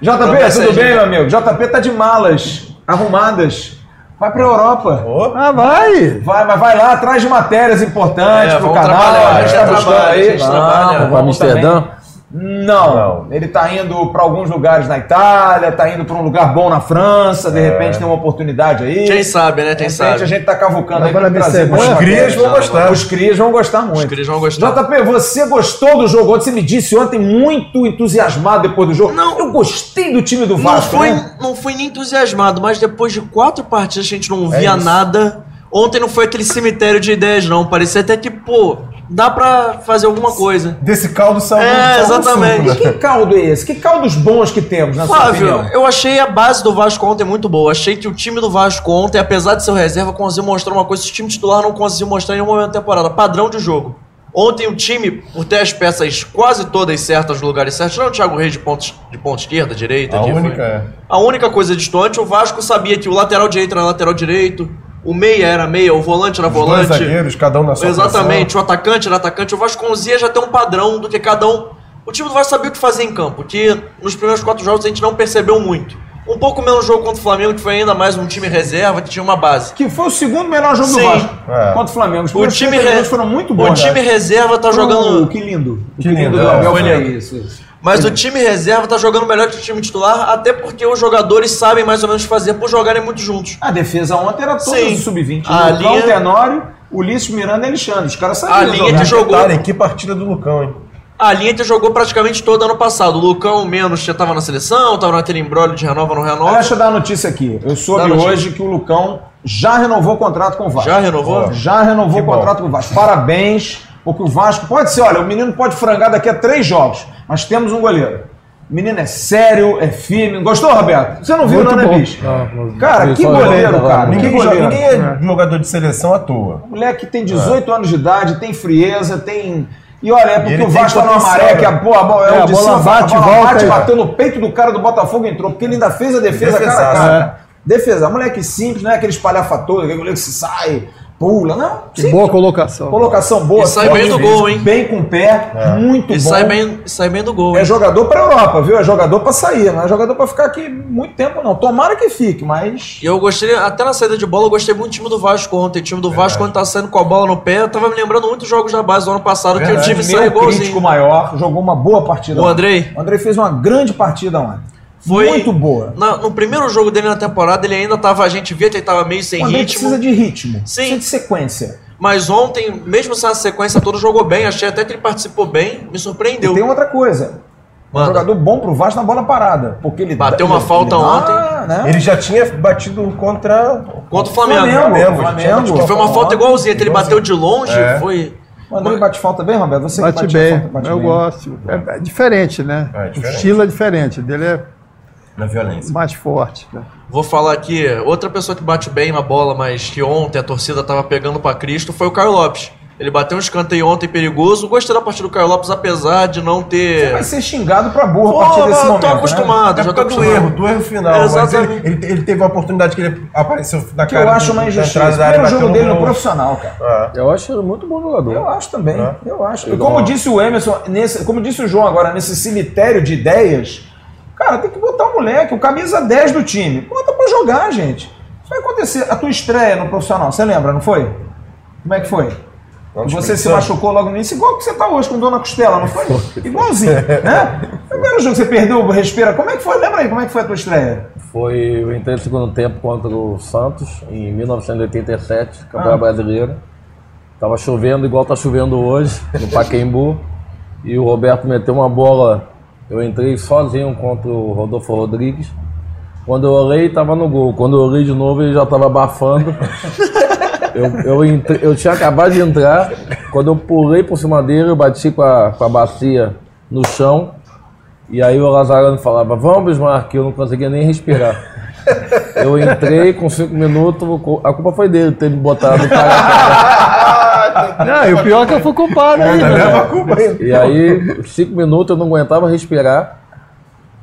JP, tudo aí, bem, gente. meu amigo? JP tá de malas arrumadas. Vai pra Europa. Ô, Ah, vai! Vai, mas vai lá atrás de matérias importantes É, pro vamos canal. trabalhar, a gente tá trabalha, buscando a gente trabalha. vamos Pra Amsterdã? também. Não. Não. ele tá indo para alguns lugares na Itália, tá indo para um lugar bom na França, de repente tem uma oportunidade aí. Quem sabe, né? De Quem repente sabe. a gente tá cavucando aí pra trazer Os crias vão gostar. Os crias vão gostar muito. Os crias vão gostar. JP, você gostou do jogo ontem? Você me disse ontem muito entusiasmado depois do jogo. Não. Eu gostei do time do Não Vasco, foi, né? não foi nem entusiasmado, mas depois de quatro partidas a gente não via isso. nada. Ontem não foi aquele cemitério de ideias, não. Parecia até que, pô, dá pra fazer alguma coisa. desse caldo saiu É, exatamente. suco, né? Que caldo é esse? Que caldos bons que temos, na sua Flávio, opinião? eu achei a base do Vasco ontem muito boa. Achei que o time do Vasco ontem, apesar de ser o reserva, conseguiu mostrar uma coisa que o time titular não conseguiu mostrar em nenhum momento da temporada. Padrão de jogo. Ontem o time, por ter as peças quase todas certas no lugares certos, não o Thiago Reis de ponta, de ponta esquerda, direita. A única é. A única coisa distante, o Vasco sabia que o lateral direito era lateral direito, o meia era meia, o volante era Os dois volante. zagueiros, cada um na sua Exatamente, o atacante era atacante. O Vasco conseguia já ter um padrão do que cada um. O time do Vasco sabia o que fazer em campo, que nos primeiros quatro jogos a gente não percebeu muito. Um pouco menos jogo contra o Flamengo, que foi ainda mais um time reserva, que tinha uma base. Que foi o segundo melhor jogo do Sim. Vasco É. contra o Flamengo. Os O primeiros time, 30 re... foram muito bons. o time né? reserva tá Uh, jogando. que lindo. O Que que lindo lindo, do é, foi isso. isso. Mas o time reserva tá jogando melhor que o time titular, até porque os jogadores sabem mais ou menos o que fazer por jogarem muito juntos. A defesa ontem era toda Sim. sub-20. A Lucão, linha- Tenório, Ulisses Miranda e Alexandre. Os caras sabiam A linha jogar. que jogou- que partida do Lucão, hein? A linha que jogou praticamente todo ano passado. O Lucão menos já tava na seleção, tava naquele embrólio de renova, não renova. Deixa eu dar uma notícia aqui. Eu soube hoje que o Lucão já renovou o contrato com o Vasco. Já renovou? Já renovou Que o bom. contrato com o Vasco. Parabéns, porque o Vasco pode ser, olha, o menino pode frangar daqui a três jogos, mas temos um goleiro. O menino é sério, é firme. Gostou, Roberto? Você não viu, Muito não, né, bicho? Não, não- Cara, que goleiro, cara. Ninguém, goleiro. ninguém é jogador de seleção à toa. Moleque tem 18 anos de idade, tem frieza, tem. E olha, é porque o Vasco tá numa maré que a, pô, a bola, É, é, a o de bola cima, bate, a bola volta bate, bateu no peito do cara do Botafogo e entrou, porque ele ainda fez a defesa cara a Defesaço. cara. Defesa, moleque simples, não é aquele espalhafatoso, aquele goleiro que se sai. Pula, não. Que sim, boa colocação. Colocação boa. E sai forte, bem do gol, hein? Bem com o pé, muito E bom. sai bem, sai bem do gol, É hein? jogador pra Europa, viu? É jogador pra sair, não é jogador pra ficar aqui muito tempo, não. Tomara que fique, mas. E eu gostei, até na saída de bola, eu gostei muito do time do Vasco ontem. O time do Vasco, quando tá saindo com a bola no pé, eu tava me lembrando muito dos jogos da base do ano passado, que o time sai Meu igualzinho. crítico maior jogou uma boa partida. O. Andrei? O Andrei fez uma grande partida ontem. Foi Muito boa. na- no primeiro jogo dele na temporada, ele ainda tava, a gente via que ele tava meio sem O Andrei ritmo. precisa de ritmo, Sim. precisa de sequência. Mas ontem, mesmo sem a sequência toda, jogou bem. Achei até que ele participou bem, me E surpreendeu. tem outra coisa. Um Manda. jogador bom pro Vasco na bola parada. Porque ele Bateu ele- uma falta ele- ontem. Ah, né? Ele já tinha batido contra. Contra o Flamengo. Flamengo, Flamengo, Flamengo. Que foi uma falta igualzinha, que ele bateu de longe, É. foi. O Andrei bate falta bem, Roberto? Você Bate bate bem, falta, bate eu bem. gosto. É, é diferente, né? É, diferente. O estilo é diferente, o dele é Na violência. mais forte. né? Vou falar aqui, outra pessoa que bate bem na bola, mas que ontem a torcida tava pegando pra Cristo, foi o Caio Lopes. Ele bateu um escanteio ontem perigoso. Gostei da partida do Caio Lopes, apesar de não ter. Vai ser xingado pra burro a Pô, partir desse eu momento. tô né? acostumado, É já por tô causa do acostumado. erro, do erro final. É, mas exatamente. ele, ele, ele teve a oportunidade que ele apareceu na Que cara. eu acho uma injustiça. primeiro jogo dele no profissional, cara. É. Eu acho ele muito bom jogador. Eu acho também, É. eu acho. E como não- disse o Emerson, nesse, como disse o João agora, nesse cemitério de ideias, cara, tem que botar o moleque, o camisa 10 do time. Bota pra jogar, gente. Isso vai acontecer. A tua estreia no profissional, você lembra, não foi? Como é que foi? Vamos Você se machucou logo no início, igual que você tá hoje com dor na costela, não foi? Igualzinho, né? Primeiro jogo que você perdeu, respira. Como é que foi? Lembra aí, como é que foi a tua estreia? Foi, eu entrei no segundo tempo contra o Santos, em 1987, Campeonato Ah. Brasileiro. Tava chovendo igual tá chovendo hoje, no Pacaembu. E o Roberto meteu uma bola. Eu entrei sozinho contra o Rodolfo Rodrigues. Quando eu olhei, tava no gol. Quando eu olhei de novo, ele já tava abafando. Eu, eu, entre- eu tinha acabado de entrar. Quando eu pulei por cima dele, eu bati com a, com a bacia no chão. E aí o Lazarano falava, vamos Bismarck, que eu não conseguia nem respirar. Eu entrei com cinco minutos, a culpa foi dele ter me botado cara a cara. Não, e o pior é que eu fui culpado ainda. A né? culpa ainda. E aí, cinco minutos eu não aguentava respirar.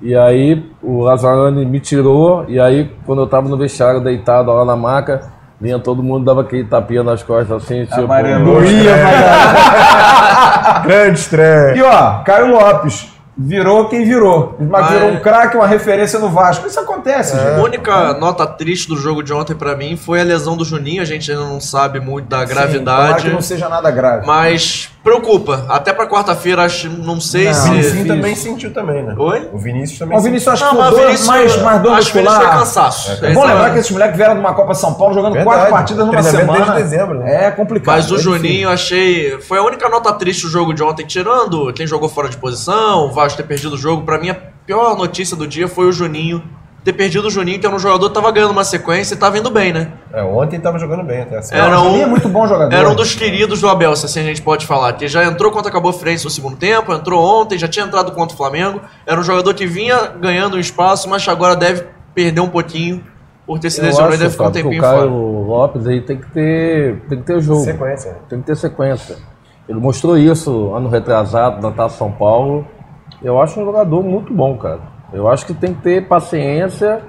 E aí o Lazarani me tirou. E aí, quando eu tava no vestiário deitado lá na maca, vinha todo mundo, dava aquele tapinha nas costas assim, tipo. Amarelo. Grande estreia. E ó, Caio Lopes virou quem virou. Mas Ah, virou é. um craque, uma referência no Vasco. Isso acontece, A gente. única nota triste do jogo de ontem pra mim foi a lesão do Juninho. A gente ainda não sabe muito da Sim, gravidade. que não seja nada grave. Mas preocupa. Até pra quarta-feira, acho, não sei Não, O se. Vinicius difícil. também sentiu também, né? Oi? O Vinícius também O Vinícius acho que Não, dor, Vinícius- mais, mais dor acho que o Vinícius muscular. foi cansaço. É bom Esse lembrar é- que esses moleques vieram de uma Copa São Paulo jogando Verdade. quatro partidas numa semana. desde dezembro, né? É complicado. Mas o é difícil. Juninho, achei. Foi a única nota triste do jogo de ontem, tirando quem jogou fora de posição, o Vasco ter perdido o jogo. Pra mim, a pior notícia do dia foi o Juninho ter perdido o Juninho, que era um jogador que tava ganhando uma sequência e tava indo bem, né? É, ontem tava jogando bem até assim. Era o um, Juninho é muito bom jogador. Era um dos queridos do Abel, se assim a gente pode falar. Que já entrou quando acabou a frente no segundo tempo, entrou ontem, já tinha entrado contra o Flamengo. Era um jogador que vinha ganhando um espaço, mas agora deve perder um pouquinho por ter se Eu lesionado e acho, deve ficar um tempinho o Caio fora. Lopes aí tem que ter, tem que ter jogo. Sequência. Tem que ter sequência. Ele mostrou isso ano retrasado na Taça São Paulo. Eu acho um jogador muito bom, cara. Eu acho que tem que ter paciência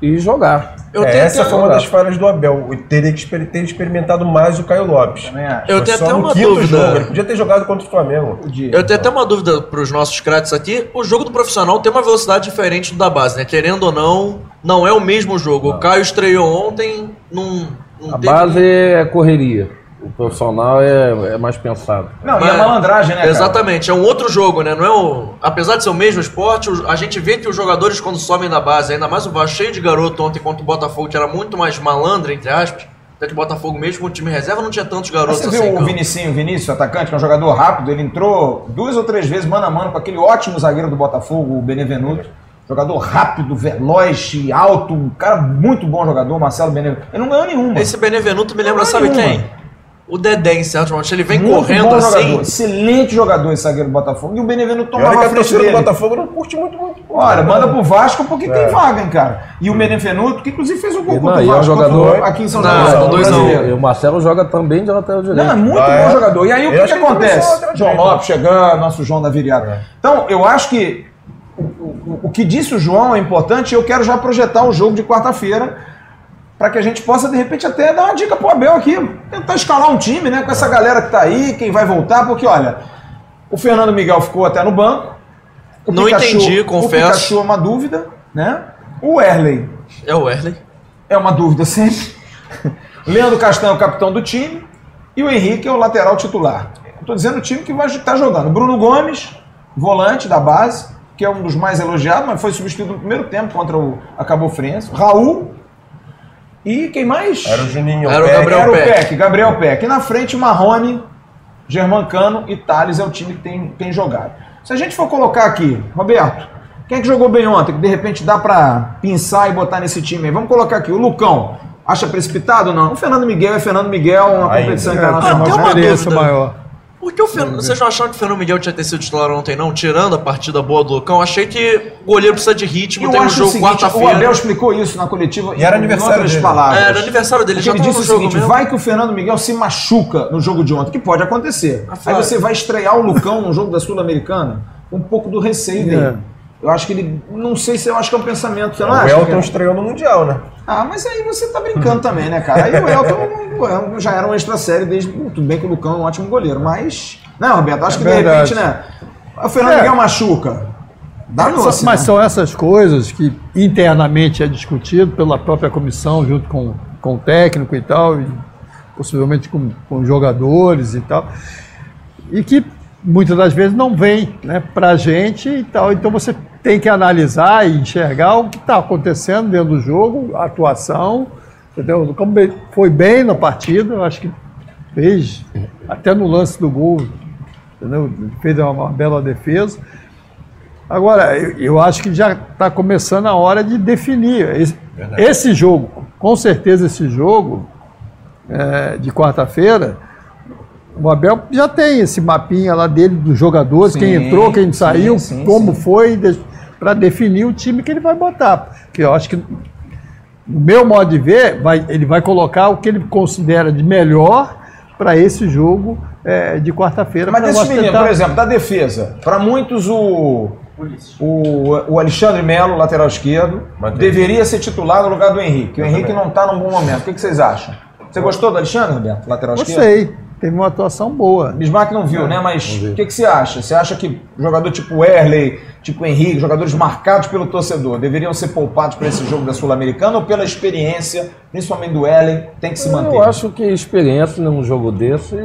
e jogar. Eu É, tenho essa foi uma das falhas do Abel. Teria que ter experimentado mais o Caio Lopes. Eu tenho até uma dúvida. jogo. Ele podia ter jogado contra o Flamengo. Podia. Eu tenho até uma dúvida para os nossos craques aqui. O jogo do profissional tem uma velocidade diferente do da base, né? Querendo ou não, não é o mesmo jogo. O Caio estreou ontem, não, não A teve- base é correria. O profissional é, é mais pensado. Não, e Mas- a malandragem, né, cara? Exatamente, é um outro jogo, né? Não é o... Apesar de ser o mesmo esporte, a gente vê que os jogadores, quando sobem da base, ainda mais o Vasco cheio de garoto ontem contra o Botafogo, que era muito mais malandro, entre aspas. Até que o Botafogo, mesmo com o time reserva, não tinha tantos garotos Você assim. viu em o. Vinicinho, Vinícius, atacante, que é um jogador rápido, ele entrou duas ou três vezes mano a mano com aquele ótimo zagueiro do Botafogo, o Benevenuto. Jogador rápido, veloz e alto, um cara muito bom jogador, Marcelo Benevenuto. Ele não ganhou nenhuma. Esse Benevenuto me lembra, sabe nenhuma. quem? O Dedé, em certo momento. Ele vem Muito correndo bom assim. jogador, excelente jogador esse zagueiro do Botafogo. E o Benevenuto E que a frente torcida do dele. Botafogo não curte muito, muito. Olha, manda pro Vasco porque É. tem vaga, hein, cara. E o Benevenuto, que inclusive fez o gol E contra o é Vasco contra jogador- aqui em São Paulo. não. E o Marcelo joga também de lateral direito. Não, é muito Ah, bom é? jogador. E aí o que, que que também acontece? lateral João. Lopes chegando, nosso João da Viriata. Então, eu acho que o, o- o que disse o João é importante e eu quero já projetar o jogo de quarta-feira para que a gente possa, de repente, até dar uma dica pro Abel aqui. Tentar escalar um time, né? Com essa galera que tá aí, quem vai voltar, porque olha, o Fernando Miguel ficou até no banco. Não entendi, confesso. O Pikachu é uma dúvida, né? O Erley É o Werley. é uma dúvida sempre. Leandro Castanho é o capitão do time. E o Henrique é o lateral titular. Estou dizendo o time que vai estar jogando. Bruno Gomes, volante da base, que é um dos mais elogiados, mas foi substituído no primeiro tempo contra o Acabou Frense. Raul. E quem mais? Era o Juninho. Era o Peck. Gabriel Era o Peck. Peck, Gabriel Peck. E na frente, Marrone, Germancano e Thales é o time que tem, tem jogado. Se a gente for colocar aqui, Roberto, quem é que jogou bem ontem, que de repente dá pra pinçar e botar nesse time aí? Vamos colocar aqui, o Lucão. Acha precipitado ou não? O Fernando Miguel é Fernando Miguel, uma competição É, internacional. uma tem uma dúvida. maior. Por que o Fernando. Vocês não acharam que o Fernando Miguel tinha ter sido titular ontem, não? Tirando a partida boa do Lucão, achei que o goleiro precisa de ritmo, Eu tem um jogo seguinte, o Abel quarta-feira. explicou isso na coletiva E era aniversário outras dele. palavras. É, era aniversário dele, Porque já ele tava disse no o jogo seguinte: mesmo. vai que o Fernando Miguel se machuca no jogo de ontem, que pode acontecer. Ah, Aí você vai estrear o Lucão no jogo da Sul-Americana com um pouco do receio dele. É. Eu acho que ele. Não sei se eu acho que é um pensamento. Você não O acha? Elton Miguel? estreou no Mundial, né? Ah, mas aí você tá brincando também, né, cara? Aí o Elton Elton já era um extra série desde. Tudo bem que o Lucão é um ótimo goleiro, mas. Não, Roberto, acho É que de verdade. repente, né? O Fernando É. Miguel machuca. Dá no Só- mas são essas coisas que internamente é discutido pela própria comissão, junto com, com o técnico e tal, e possivelmente com, com jogadores e tal, e que muitas das vezes não vem né, para a gente e tal. Então você tem que analisar e enxergar o que está acontecendo dentro do jogo, a atuação, entendeu? Como foi bem na partida, eu acho que fez, até no lance do gol, entendeu? Fez uma, uma bela defesa. Agora, eu, eu acho que já está começando a hora de definir. Esse, esse jogo, com certeza esse jogo é, de quarta-feira, o Abel já tem esse mapinha lá dele dos jogadores, quem Sim, entrou, quem sim, saiu, sim, como sim. foi, para definir o time que ele vai botar. Porque eu acho que, no meu modo de ver, vai- ele vai colocar o que ele considera de melhor para esse jogo é, de quarta-feira. Mas nós menino, tentar- por exemplo, da defesa, para muitos o, o, o Alexandre Melo, lateral esquerdo, Mantém. deveria ser titular no lugar do Henrique. O Henrique não está num bom momento. O que, que vocês acham? Você gostou do Alexandre, Roberto, lateral esquerdo? Gostei, teve uma atuação boa. Bismarck não viu, né? Mas o que, que você acha? Você acha que jogador tipo Erley, tipo Henrique, jogadores marcados pelo torcedor, deveriam ser poupados para esse jogo da Sul-Americana ou pela experiência, principalmente do Erley, tem que se manter? Eu acho que experiência num jogo desse.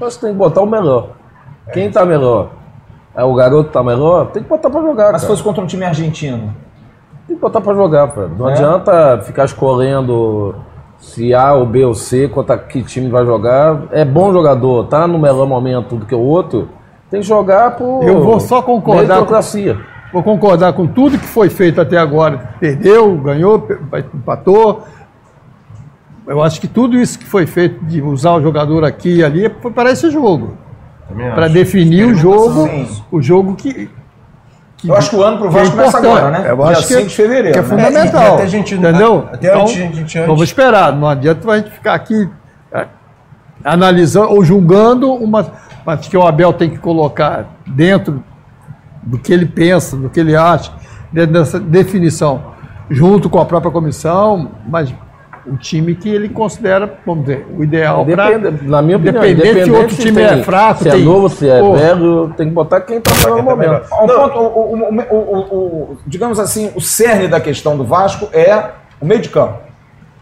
Acho que tem que botar o melhor. Quem tá melhor? É o garoto tá melhor? Tem que botar pra jogar. Mas se cara. fosse contra um time argentino? Tem que botar pra jogar, velho. Não É? adianta ficar escolhendo se A ou B ou C, contra que time vai jogar. É bom jogador, tá no melhor momento do que o outro. Tem que jogar por. Eu vou só concordar com-. Vou concordar com tudo que foi feito até agora. Perdeu, ganhou, empatou. Eu acho que tudo isso que foi feito de usar o jogador aqui e ali foi para esse jogo. Para definir o jogo, o jogo que. Eu acho que o ano pro é Vasco começa importante. agora, né? Eu Dia acho que, 5 de fevereiro, que é né? fundamental. É, e até a gente- entendeu? até antes, a gente antes- Vamos esperar. Não adianta a gente ficar aqui é, analisando ou julgando uma. Mas que o Abel tem que colocar dentro do que ele pensa, do que ele acha, dentro dessa definição, junto com a própria comissão, mas o time que ele considera, vamos dizer, o ideal para. Depende, na minha opinião, Independente se outro time tem- é fraco, se é tem- novo, se é Pô. velho, tem que botar quem tá no melhor momento. Ao ponto, o, o- o- o- o- digamos assim, o cerne da questão do Vasco é o meio de campo,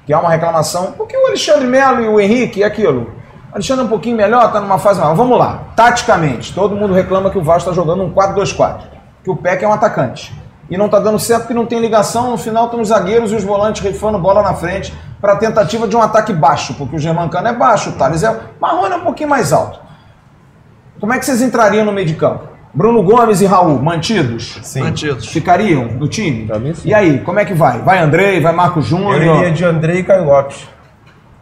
que é uma reclamação. Porque o Alexandre Melo e o Henrique é aquilo. O Alexandre é um pouquinho melhor, tá numa fase maior. Vamos lá. Taticamente, todo mundo reclama que o Vasco está jogando um 4-2-4, que o Peck é um atacante. E não tá dando certo porque não tem ligação. No final estão os zagueiros e os volantes rifando bola na frente para a tentativa de um ataque baixo, porque o Germancano é baixo, o Thales é. Marrone é um pouquinho mais alto. Como é que vocês entrariam no meio de campo? Bruno Gomes e Raul, mantidos? Sim. Mantidos. Ficariam no time? Pra mim, sim. E aí, como é que vai? Vai Andrei, vai Marco Eu Júnior? iria de Andrei e Caio Lopes.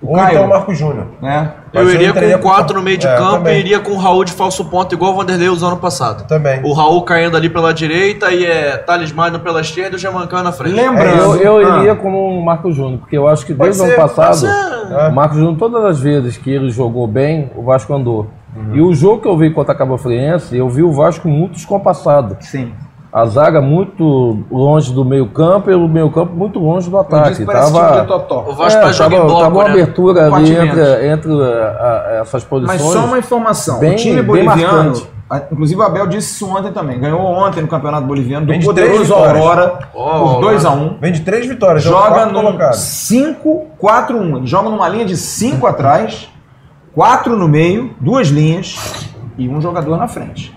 Ou Caio. então Marco Júnior. Né? Eu eu iria entraria com com- 4 no meio de É, campo também. e iria com o Raul de falso ponto, igual o Vanderlei usou ano passado. Também. O Raul caindo ali pela direita e é Thales Magno pela esquerda e o Germancano na frente. Lembrando. Eu, eu Ah. iria como o Marco Júnior, porque eu acho que desde o ano passado, pode o Marco Júnior, todas as vezes que ele jogou bem, o Vasco andou. E o jogo que eu vi contra a Cabo Friense, eu vi o Vasco muito descompassado. Sim. A zaga muito longe do meio campo e o meio campo muito longe do ataque. Tava, totó. O Vasco é, tá tava, bloco, tava uma né? abertura ali Compartimentos. entre, entre a- a- essas posições. Mas só uma informação. Bem- o time boliviano, inclusive o Abel disse isso ontem também, ganhou ontem no Campeonato Boliviano do Vem de três poderoso vitórias. Aurora Ó, por 2 a 1 Vem de três vitórias, é Joga no colocado. 5-4-1. Ele joga numa linha de 5 atrás, 4 no meio, duas linhas e um jogador na frente.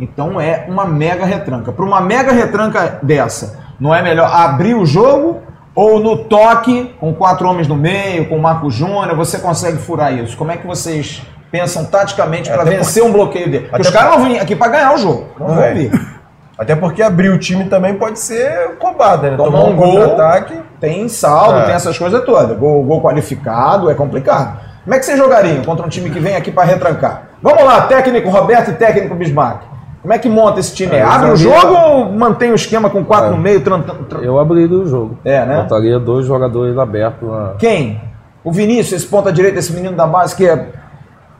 Então é uma mega retranca. Para uma mega retranca dessa, não é melhor abrir o jogo ou no toque, com quatro homens no meio, com o Marco Júnior, você consegue furar isso? Como é que vocês pensam taticamente para Até vencer um bloqueio dele? Porque até os caras não vêm aqui para ganhar o jogo. Não, Não vão é. vir. Até porque abrir o time também pode ser roubada, né? Tomar um gol. contra-ataque. Tem saldo, É. tem essas coisas todas. Gol, gol qualificado, é complicado. Como é que vocês jogariam contra um time que vem aqui para retrancar? Vamos lá, técnico Roberto e técnico Bismarck. Como é que monta esse time? É, Abre o jogo ou mantém o esquema com quatro É. no meio? tran- tran- tran- Eu abriria o jogo. É, né? Botaria dois jogadores abertos na. Quem? O Vinícius, esse ponta direita, esse menino da base que é...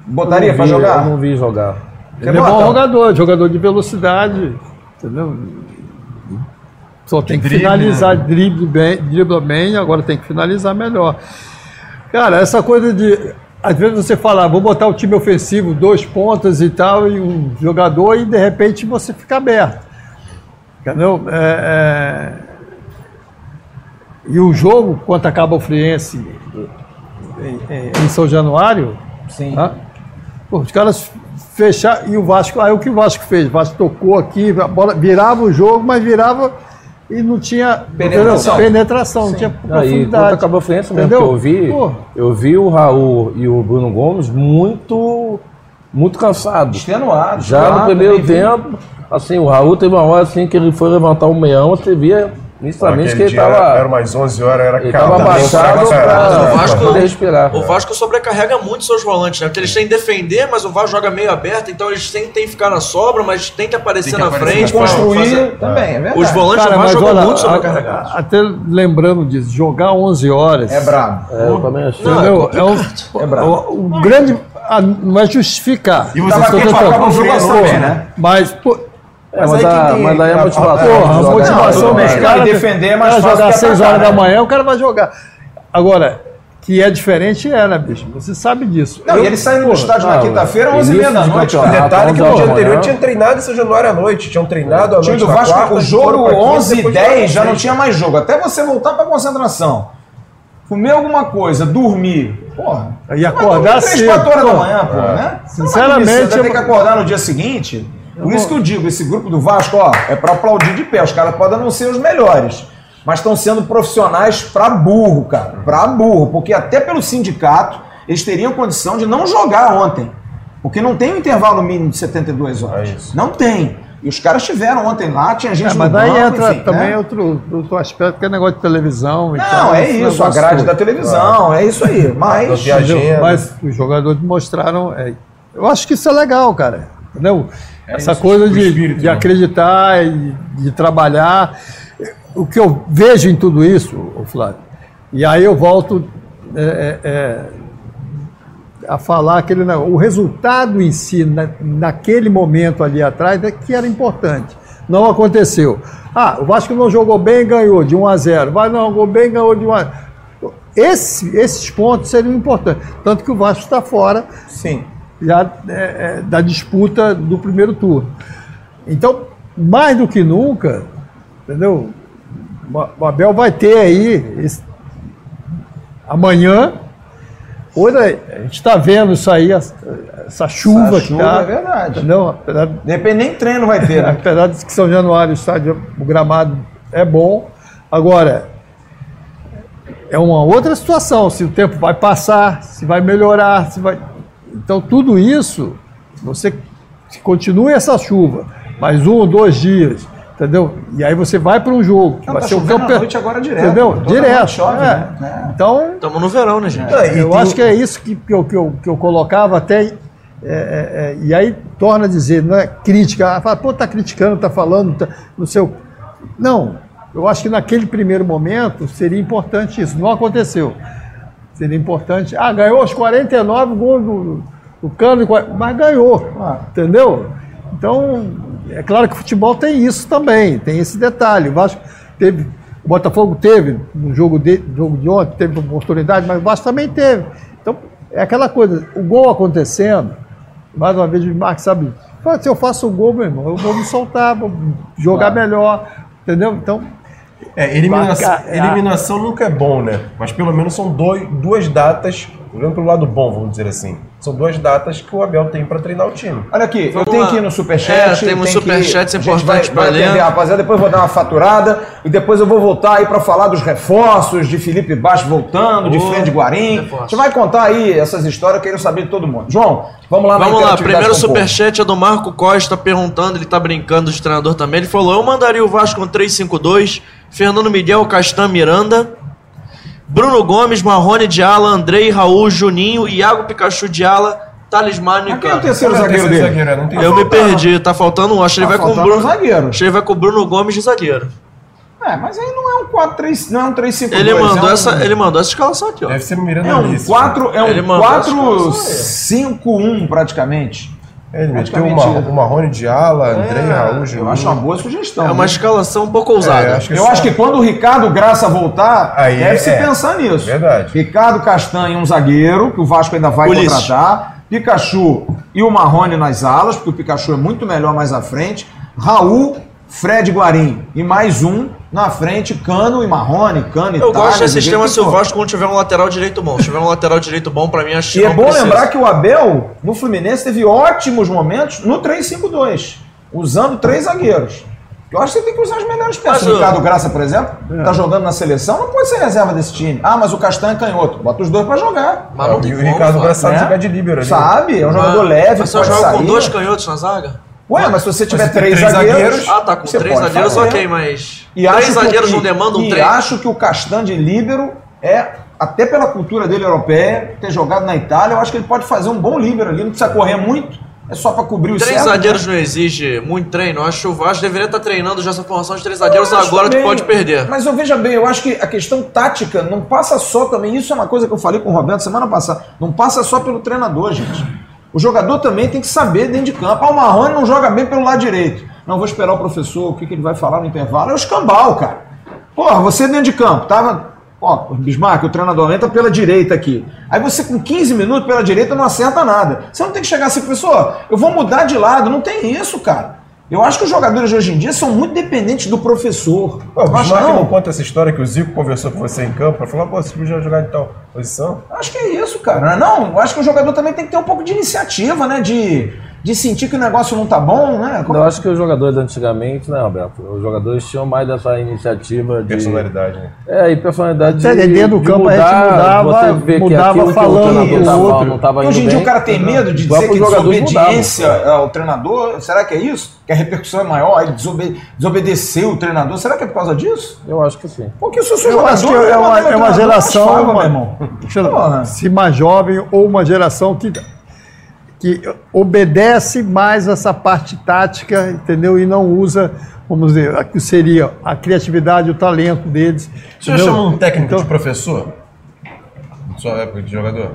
botaria para jogar? Eu não vi jogar. Você Ele é bom jogador, jogador de velocidade, entendeu? Só tem que Drible, finalizar, drible bem, dribla bem, agora tem que finalizar melhor. Cara, essa coisa de. Às vezes você fala, ah, vou botar o time ofensivo, dois pontas e tal, e um jogador, e de repente você fica aberto. Entendeu? É, é, E o jogo, quanto acaba o Friense em, em- em São Januário, Sim. Tá? Pô, os caras fecharam. E o Vasco. Aí o que o Vasco fez? O Vasco tocou aqui, a bola virava o jogo, mas virava e não tinha Penetração. penetração, não tinha Aí, profundidade. acabou a frente mesmo, Entendeu? eu vi, eu vi o Raul e o Bruno Gomes muito, muito cansados. Extenuado. Já no extenuado, primeiro também vi. tempo, assim, o Raul teve uma hora assim que ele foi levantar o meião, você via nitidamente que ele estava era umas 11 horas, era ele calma. tava abaixado Mas o para Vasco- poder respirar. O Vasco sobrecarrega muito seus volantes, né? Porque eles têm que defender, mas o Vasco joga meio aberto, então eles têm, têm que ficar na sobra, mas tem que aparecer Tem que na aparecer frente. Construir fazer- também, é verdade. Os volantes Cara, do mas Vasco jogam muito sobrecarregados. até lembrando disso, jogar 11 horas. É brabo. É, eu também achei. Não, Entendeu? é É, um, É brabo. o, o grande. não é justificar. E você tô pra acabar o jogo também, né? Mas, pô, É, mas, Mas aí a, tem- mas aí a a- motivação. Porra, a dos cara, caras. defender é mais o cara fácil jogar que 6 atacar, horas da né? manhã, o cara vai jogar. Agora, que é diferente é, né, bicho? Você sabe disso. Não, Eu- e ele saindo do porra, estádio na quinta-feira, início 11h30 da de noite. O detalhe é que no dia da anterior tinha treinado em São Januário à noite. Tinham treinado à noite do Vasco, quarta, o jogo foram pra quinta, 11 e depois 10 jogaram já não tinha mais jogo. Até você voltar pra concentração. Comer alguma coisa, dormir. Porra. E acordar cedo, quatro horas da manhã, pô, né? Sinceramente, Você vai ter que acordar no dia seguinte. Por isso que eu digo, esse grupo do Vasco, ó, é pra aplaudir de pé. Os caras podem não ser os melhores. Mas estão sendo profissionais pra burro, cara. Pra burro. Porque até pelo sindicato, eles teriam condição de não jogar ontem. Porque não tem um intervalo mínimo de 72 horas. É isso. Não tem. E os caras tiveram ontem lá, tinha gente É, no mas banco, entra enfim, também né? outro, outro aspecto que é negócio de televisão. Não, tal, é isso, a grade todo. da televisão, é isso aí. Mas. Mas os jogadores mostraram. é, eu acho que isso é legal, cara. Entendeu? Essa isso, coisa de, espírito, de né? acreditar e de trabalhar. O que eu vejo em tudo isso, Flávio, e aí eu volto é, é, é, a falar aquele negócio. O resultado em si, na- naquele momento ali atrás, é que era importante. Não aconteceu. Ah, o Vasco não jogou bem ganhou de 1 a 0. Vai não jogou bem ganhou de 1 a 0. Esse, esses pontos seriam importantes. Tanto que o Vasco está fora Sim. Já é, é, da disputa do primeiro turno. Então, mais do que nunca, entendeu? O- Abel vai ter aí esse- amanhã. Hoje a gente está vendo isso aí, essa, chuva Essa que chuva tá, é verdade. Entendeu? Apesar, de- Depende nem treino vai ter, né? apesar de que São Januário, o estádio, o gramado é bom. Agora, é uma outra situação, se o tempo vai passar, se vai melhorar, se vai. Então, tudo isso, você se continue essa chuva, mais um ou dois dias, entendeu? E aí você vai para um jogo, que Não, vai tá ser o chovendo campe- à noite agora direto. Entendeu? Direto. chove, é. né? É. Então, Estamos no verão, né, gente? Não, e eu acho que é isso que, que, eu, que, eu, que eu colocava até. é, é, é, e aí torna a dizer, não é crítica, ah, fala, pô, tá criticando, tá falando, tá, no seu. Não, eu acho que naquele primeiro momento seria importante isso. Não aconteceu. Seria importante. Ah, ganhou os 49 gols do, do Cano, mas ganhou. Ah. Entendeu? Então, é claro que o futebol tem isso também, tem esse detalhe. O Vasco teve, o Botafogo teve no jogo de, jogo de ontem, teve uma oportunidade, mas o Vasco também teve. Então, é aquela coisa, o gol acontecendo, mais uma vez o Marcos sabe, se eu faço o gol, meu irmão, eu vou me soltar, vou jogar melhor, entendeu? Então, É, eliminação, Marca- é. eliminação nunca é bom, né? Mas pelo menos são dois, duas datas, olhando pelo lado bom, vamos dizer assim. São duas datas que o Abel tem para treinar o time. Olha aqui, eu Vamos tenho lá. que ir no superchat. É, temos tem que- superchats a gente importantes vai, pra vai ler. atender, rapaziada. Depois eu vou dar uma faturada e depois eu vou voltar aí pra falar dos reforços, de Felipe Baixo voltando, de. Fred Guarim. A gente vai contar aí essas histórias, eu quero saber de todo mundo. João, vamos lá na Vamos lá, primeiro superchat é do Marco Costa perguntando, ele tá brincando de treinador também. Ele falou: Eu mandaria o Vasco com 3-5-2, Fernando Miguel, Castan Miranda, Bruno Gomes, Marrone de Ala, Andrei, Raul, Juninho, Iago Pikachu de Ala, Talismano e Mas quem é o terceiro é zagueiro dele? zagueiro? É, Eu me perdi, tá faltando um. Acho que ele Tá vai com o Bruno. um zagueiro. Acho que ele vai com o Bruno Gomes de zagueiro. É, mas aí não é um 4-3, não é um 3-5-2. Ele mandou, é um, essa, ele mandou essa escalação aqui, ó. Deve ser o Miranda É um Ulisses. 4, é Ele um mandou as 4-5-1 praticamente. É, ele meteu isso. o Marrone de ala, Andrei, É, Raul, eu Juninho. acho uma boa sugestão. É uma né? escalação um pouco ousada. É, acho que Eu só- acho que quando o Ricardo Graça voltar, Aí deve-se é. pensar nisso. Verdade. Ricardo Castanho, um zagueiro, que o Vasco ainda vai Ulisses. contratar. Pikachu e o Marrone nas alas, porque o Pikachu é muito melhor mais à frente. Raul, Fred Guarim e mais um na frente, Cano e Marrone, Cano e Eu Thales, gosto desse sistema se o. Vasco não tiver um lateral direito bom. Se tiver um lateral direito bom, pra mim, acho que E é não bom precisa. lembrar que o Abel, no Fluminense, teve ótimos momentos no 3-5-2, usando três zagueiros. Eu acho que você tem que usar as melhores peças. Mas o Ricardo Graça, por exemplo, tá jogando na seleção, não pode ser reserva desse time. Ah, mas o Castanho é canhoto. Bota os dois pra jogar. Mas não tem e o Ricardo. Graça sabe né? jogar de líbero ali. Sabe? É um jogador leve, Mas pode joga sair. com dois canhotos na zaga? Ué, mas se você tiver você três, três zagueiros... zagueiros, Ah, tá, com você três zagueiros, fazer. ok, mas. E três que- zagueiros e- não demandam um E três. acho que o Castan de líbero é, até pela cultura dele europeia, ter jogado na Itália, eu acho que ele pode fazer um bom líbero ali, não precisa correr muito, é só pra cobrir o Três certo, zagueiros né? não exige muito treino. Eu acho que o Vasco deveria estar treinando já essa formação de três zagueiros agora também, pode perder. Mas eu veja bem, eu acho que a questão tática não passa só também. Isso é uma coisa que eu falei com o Roberto semana passada. Não passa só pelo treinador, gente. O jogador também tem que saber dentro de campo. Ah, o Marrone não joga bem pelo lado direito. Não, vou esperar o professor, o que, que ele vai falar no intervalo. É o escambau, cara. Porra, você dentro de campo, tava. Ó, Bismarck, o treinador entra pela direita aqui. Aí você com 15 minutos pela direita não acerta nada. Você não tem que chegar assim, professor, eu vou mudar de lado. Não tem isso, cara. Eu acho que os jogadores de hoje em dia são muito dependentes do professor. Pô, o Bismarck não. não conta essa história que o Zico conversou com você em campo pra falar, pô, você podia jogar de tal posição. Acho que é isso, cara. Não, eu acho que o jogador também tem que ter um pouco de iniciativa, né? De, de sentir que o negócio não tá bom, né? Eu acho que os jogadores antigamente, né, Roberto? Os jogadores tinham mais dessa iniciativa de. Personalidade, né? É, e personalidade de, dentro do de campo a gente mudar, mudava- você vê que mudava que o falando treinador com o tava- outro. não tava hoje em dia o bem, cara tem medo de dizer que desobediência mudavam. ao treinador. Será que é isso? Que a repercussão é maior, ele desobe- desobedeceu o treinador. Será que é por causa disso? Eu acho que sim. Porque se eu sou Eu jogador, acho que é vou uma, é uma treinador geração, uma- meu irmão. Se mais jovem ou uma geração que, que obedece mais essa parte tática, entendeu? E não usa, vamos dizer, a que seria a criatividade, o talento deles. Você já chamou um técnico Então- de professor? Na sua época de jogador?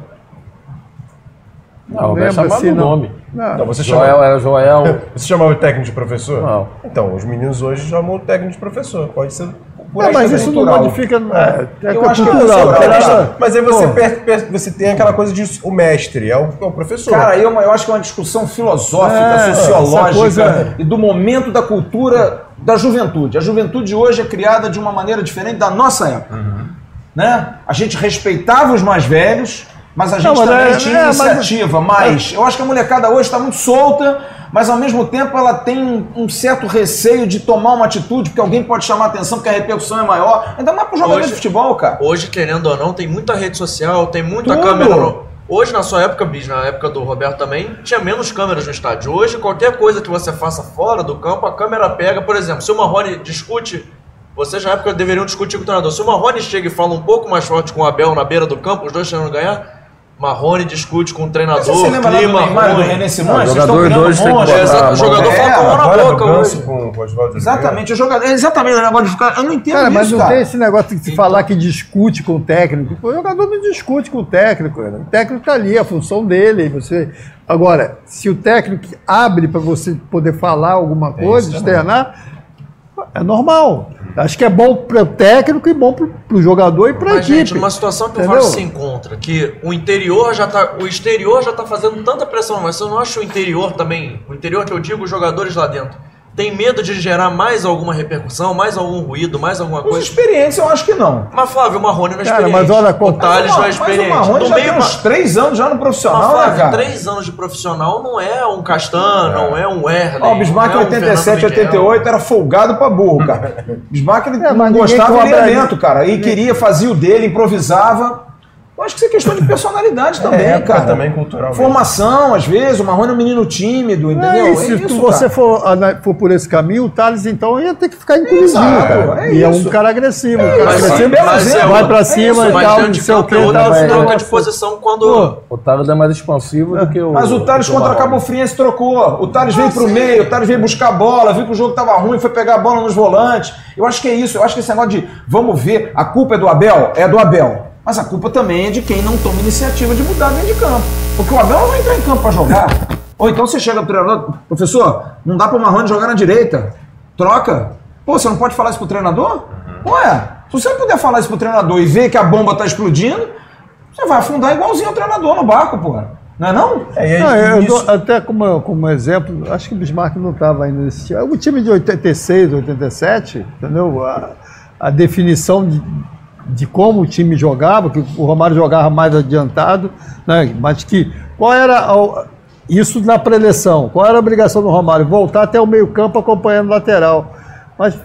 Não, vai lembro chamar assim, não. nome. Não. Não, você Joel chamava, era Joel. você chamava o técnico de professor? Não. Então, os meninos hoje chamam o técnico de professor. Pode ser por É, aí mas isso não cultural. modifica. É, é Eu acho que é cultural. cultural. porque É questão- Mas aí você, per- per- você tem aquela coisa de o mestre, é o, é o professor. Cara, aí eu, eu acho que é uma discussão filosófica, É, sociológica coisa- e do momento da cultura da juventude. A juventude hoje é criada de uma maneira diferente da nossa época. Né? A gente respeitava os mais velhos, mas a gente mas também é- tinha é, mas- iniciativa. Mas eu acho que a molecada hoje está muito solta, mas ao mesmo tempo ela tem um, certo receio de tomar uma atitude, porque alguém pode chamar a atenção, porque a repercussão é maior. Ainda mais pro jogador Hoje- de futebol, cara. Hoje, querendo ou não, tem muita rede social, tem muita Tudo. câmera. No... Hoje, na sua época, Bis, na época do Roberto também, tinha menos câmeras no estádio. Hoje, qualquer coisa que você faça fora do campo, a câmera pega. Por exemplo, se o Marrone discute, vocês na época deveriam discutir com o treinador. Se o Marrone chega e fala um pouco mais forte com o Abel na beira do campo, os dois tentando ganhar, Marrone discute com o treinador, Mas você lembra lá do clima Neymar do. René Simões? os Vocês estão jogadores criando dois que botar Exato, o jogador É, fala com a mão na boca hoje. com, com. Exatamente, o jogador. Exatamente, o negócio de ficar. Eu não entendo Cara, isso, mas não cara. tem esse negócio de se falar que discute com o técnico. O jogador não discute com o técnico. cara. O técnico está ali, a função dele. Você... Agora, se o técnico abre para você poder falar alguma coisa, externar, é normal. Acho que é bom para o técnico e bom para o jogador e para a equipe. gente, numa situação que o Entendeu? Vasco se encontra, que o interior já tá. O exterior já tá fazendo tanta pressão, mas você não acha o interior também, o interior que eu digo, os jogadores lá dentro, tem medo de gerar mais alguma repercussão, mais algum ruído, mais alguma Os coisa? experiência, eu acho que não. Mas Flávio, o Marrone não é Cara, experiente. mas olha, o Thales Mas, não é mas experiente. o Marrone no já meio, tem uns três anos já no mas, profissional, né, Flávio, cara? três anos de profissional não é um Castan, não é um Werner. Ó, o Bismarck em é um 87, Fernando Miguel. 88 era folgado pra burro, cara. Bismarck ele É, mas não gostava de elemento, ele. cara. E queria, fazia o dele, improvisava. Eu acho que isso é questão de personalidade também, É, cara. também cultural. Formação, às vezes, o Marrone é um menino tímido, entendeu? É, e se tu- você cara. for, ana- for por esse caminho, o Thales então ia ter que ficar Exato, cara. é e é um isso. cara agressivo. um cara agressivo mas é vai o- pra é cima isso, e tal, não de sei o que. é tá, vai- troca de posição quando. O Thales é mais expansivo do que o. Mas o Thales contra. Cabo Friense trocou. O Thales veio pro meio, o Thales veio buscar a bola, viu que o jogo tava ruim, foi pegar a bola nos volantes. Eu acho que é isso. Eu acho que esse negócio de vamos ver, a culpa é do Abel? É do Abel. Mas a culpa também é de quem não toma iniciativa de mudar dentro de campo. Porque o Abel não vai entrar em campo pra jogar. Ou então você chega pro treinador, professor, não dá pro Marrone jogar na direita. Troca. Pô, você não pode falar isso pro treinador? Ué, se você não puder falar isso pro treinador e ver que a bomba tá explodindo, você vai afundar igualzinho o treinador no barco, pô. Não é não? É, aí, Não, eu isso- dou- até como, como exemplo, acho que o Bismarck não estava ainda nesse time. O time de 86, 87, entendeu? A, a definição de, de como o time jogava, que o Romário jogava mais adiantado, né? mas que qual era a- isso na preleção? Qual era a obrigação do Romário? Voltar até o meio-campo acompanhando o lateral. Mas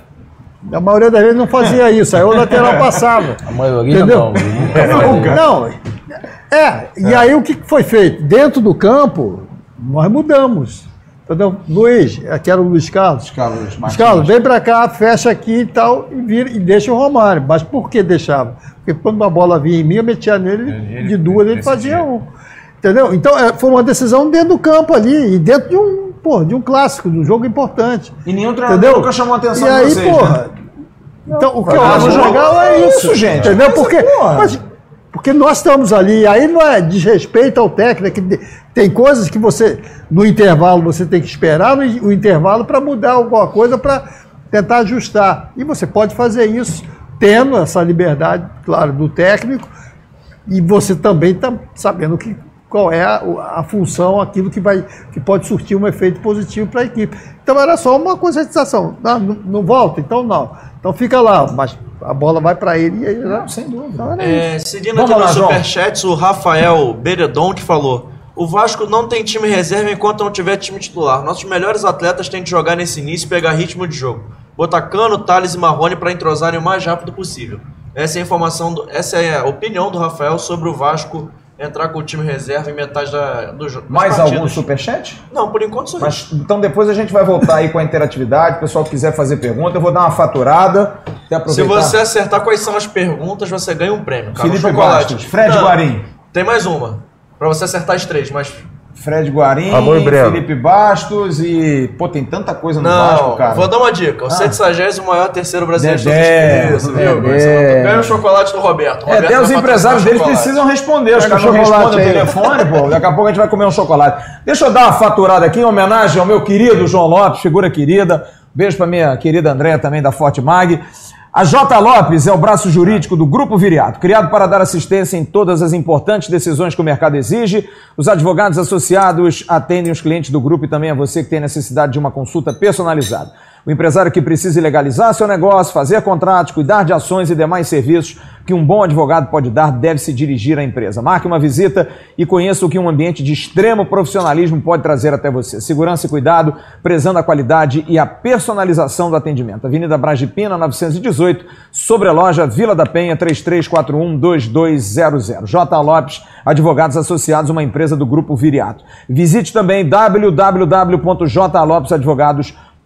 a maioria das vezes não fazia isso, aí o lateral passava. A maioria Entendeu? não. Nunca. Não, é, e aí o que foi feito? Dentro do campo, nós mudamos. Entendeu? Luiz, aqui era o Luiz Carlos. Carlos Luiz Martins. Carlos, vem pra cá, fecha aqui e tal, e, vira, e deixa o Romário. Mas por que deixava? Porque quando a bola vinha em mim, eu metia nele, Ele- de duas ele fazia um. Entendeu? Então é, foi uma decisão dentro do campo ali, e dentro de um, pô, de um clássico, de um jogo importante. E nenhum treinador Entendeu? nunca chamou a atenção e de aí, vocês, porra. né? Então, o que eu acho legal é é isso, isso, gente. Entendeu? Mas, Porque, porra. mas- porque nós estamos ali, aí não é desrespeito ao técnico, que tem coisas que você, no intervalo, você tem que esperar o intervalo para mudar alguma coisa, para tentar ajustar. E você pode fazer isso tendo essa liberdade, claro, do técnico, e você também está sabendo que, qual é a, a função, aquilo que, vai, que pode surtir um efeito positivo para a equipe. Então era só uma conscientização. Não, não, não volta? Então não. Então fica lá, mas a bola vai para ele e aí. né? Sem dúvida. Então isso. É, seguindo Vamos aqui lá, no. Superchats, o Rafael Beredon que falou: O Vasco não tem time reserva enquanto não tiver time titular. Nossos melhores atletas têm que jogar nesse início e pegar ritmo de jogo. Botar Cano, Thales e Marrone para entrosarem o mais rápido possível. Essa é a informação, do- essa é a opinião do Rafael sobre o Vasco entrar com o time reserva em metade da, do jogo. Mais algum superchat? Não, por enquanto só isso. Mas, então depois a gente vai voltar aí com a interatividade. O pessoal que quiser fazer pergunta, eu vou dar uma faturada. Até Se você acertar quais são as perguntas, você ganha um prêmio. Cara, um Felipe chocolate. Bastos, Fred Não, Guarim. Tem mais uma. Pra você acertar as três, mas Fred Guarim. Felipe Bastos e. Pô, tem tanta coisa no Não, Vasco, cara. vou dar uma dica. O Ah. 160 maior terceiro brasileiro de Dedé, todos os tempos, viu? Ganha o chocolate do Roberto. É, Roberto até os empresários deles chocolate. precisam responder. Os caras não o chocolate respondem o telefone, pô. Daqui a pouco a gente vai comer um chocolate. Deixa eu dar uma faturada aqui em homenagem ao meu querido João Lopes, figura querida. Beijo pra minha querida Andréia também da Forte Mag. A J. Lopes é o braço jurídico do Grupo Viriato, criado para dar assistência em todas as importantes decisões que o mercado exige. Os advogados associados atendem os clientes do grupo e também a você que tem necessidade de uma consulta personalizada. O empresário que precisa legalizar seu negócio, fazer contratos, cuidar de ações e demais serviços que um bom advogado pode dar deve se dirigir à empresa. Marque uma visita e conheça o que um ambiente de extremo profissionalismo pode trazer até você. Segurança e cuidado, prezando a qualidade e a personalização do atendimento. Avenida Bragipina, 918, sobre a loja Vila da Penha, 3341-2200. J. Lopes, Advogados Associados, uma empresa do Grupo Viriato. Visite também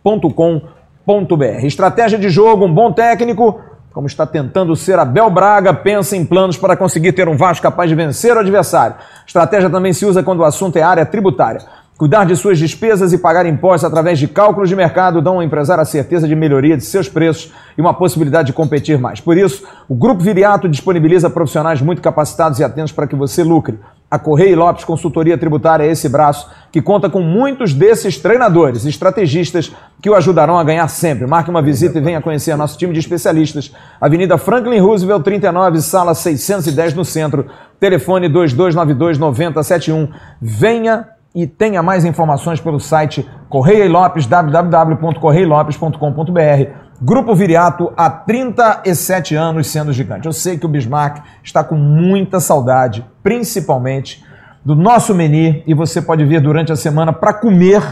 www.jlopesadvogados.com.br. Estratégia de jogo, um bom técnico como está tentando ser Abel Braga, pensa em planos para conseguir ter um Vasco capaz de vencer o adversário. Estratégia também se usa quando o assunto é área tributária. Cuidar de suas despesas e pagar impostos através de cálculos de mercado dão ao empresário a certeza de melhoria de seus preços e uma possibilidade de competir mais. Por isso, o Grupo Viriato disponibiliza profissionais muito capacitados e atentos para que você lucre. A Correia e Lopes Consultoria Tributária é esse braço que conta com muitos desses treinadores estrategistas que o ajudarão a ganhar sempre. Marque uma visita e venha conhecer nosso time de especialistas. Avenida Franklin Roosevelt, 39, sala 610 no centro. Telefone 2292 9071. Venha e tenha mais informações pelo site Correia e Lopes, www.correilopes.com.br. Grupo Viriato há 37 anos sendo gigante. Eu sei que o Bismarck está com muita saudade, principalmente do nosso menu, e você pode vir durante a semana para comer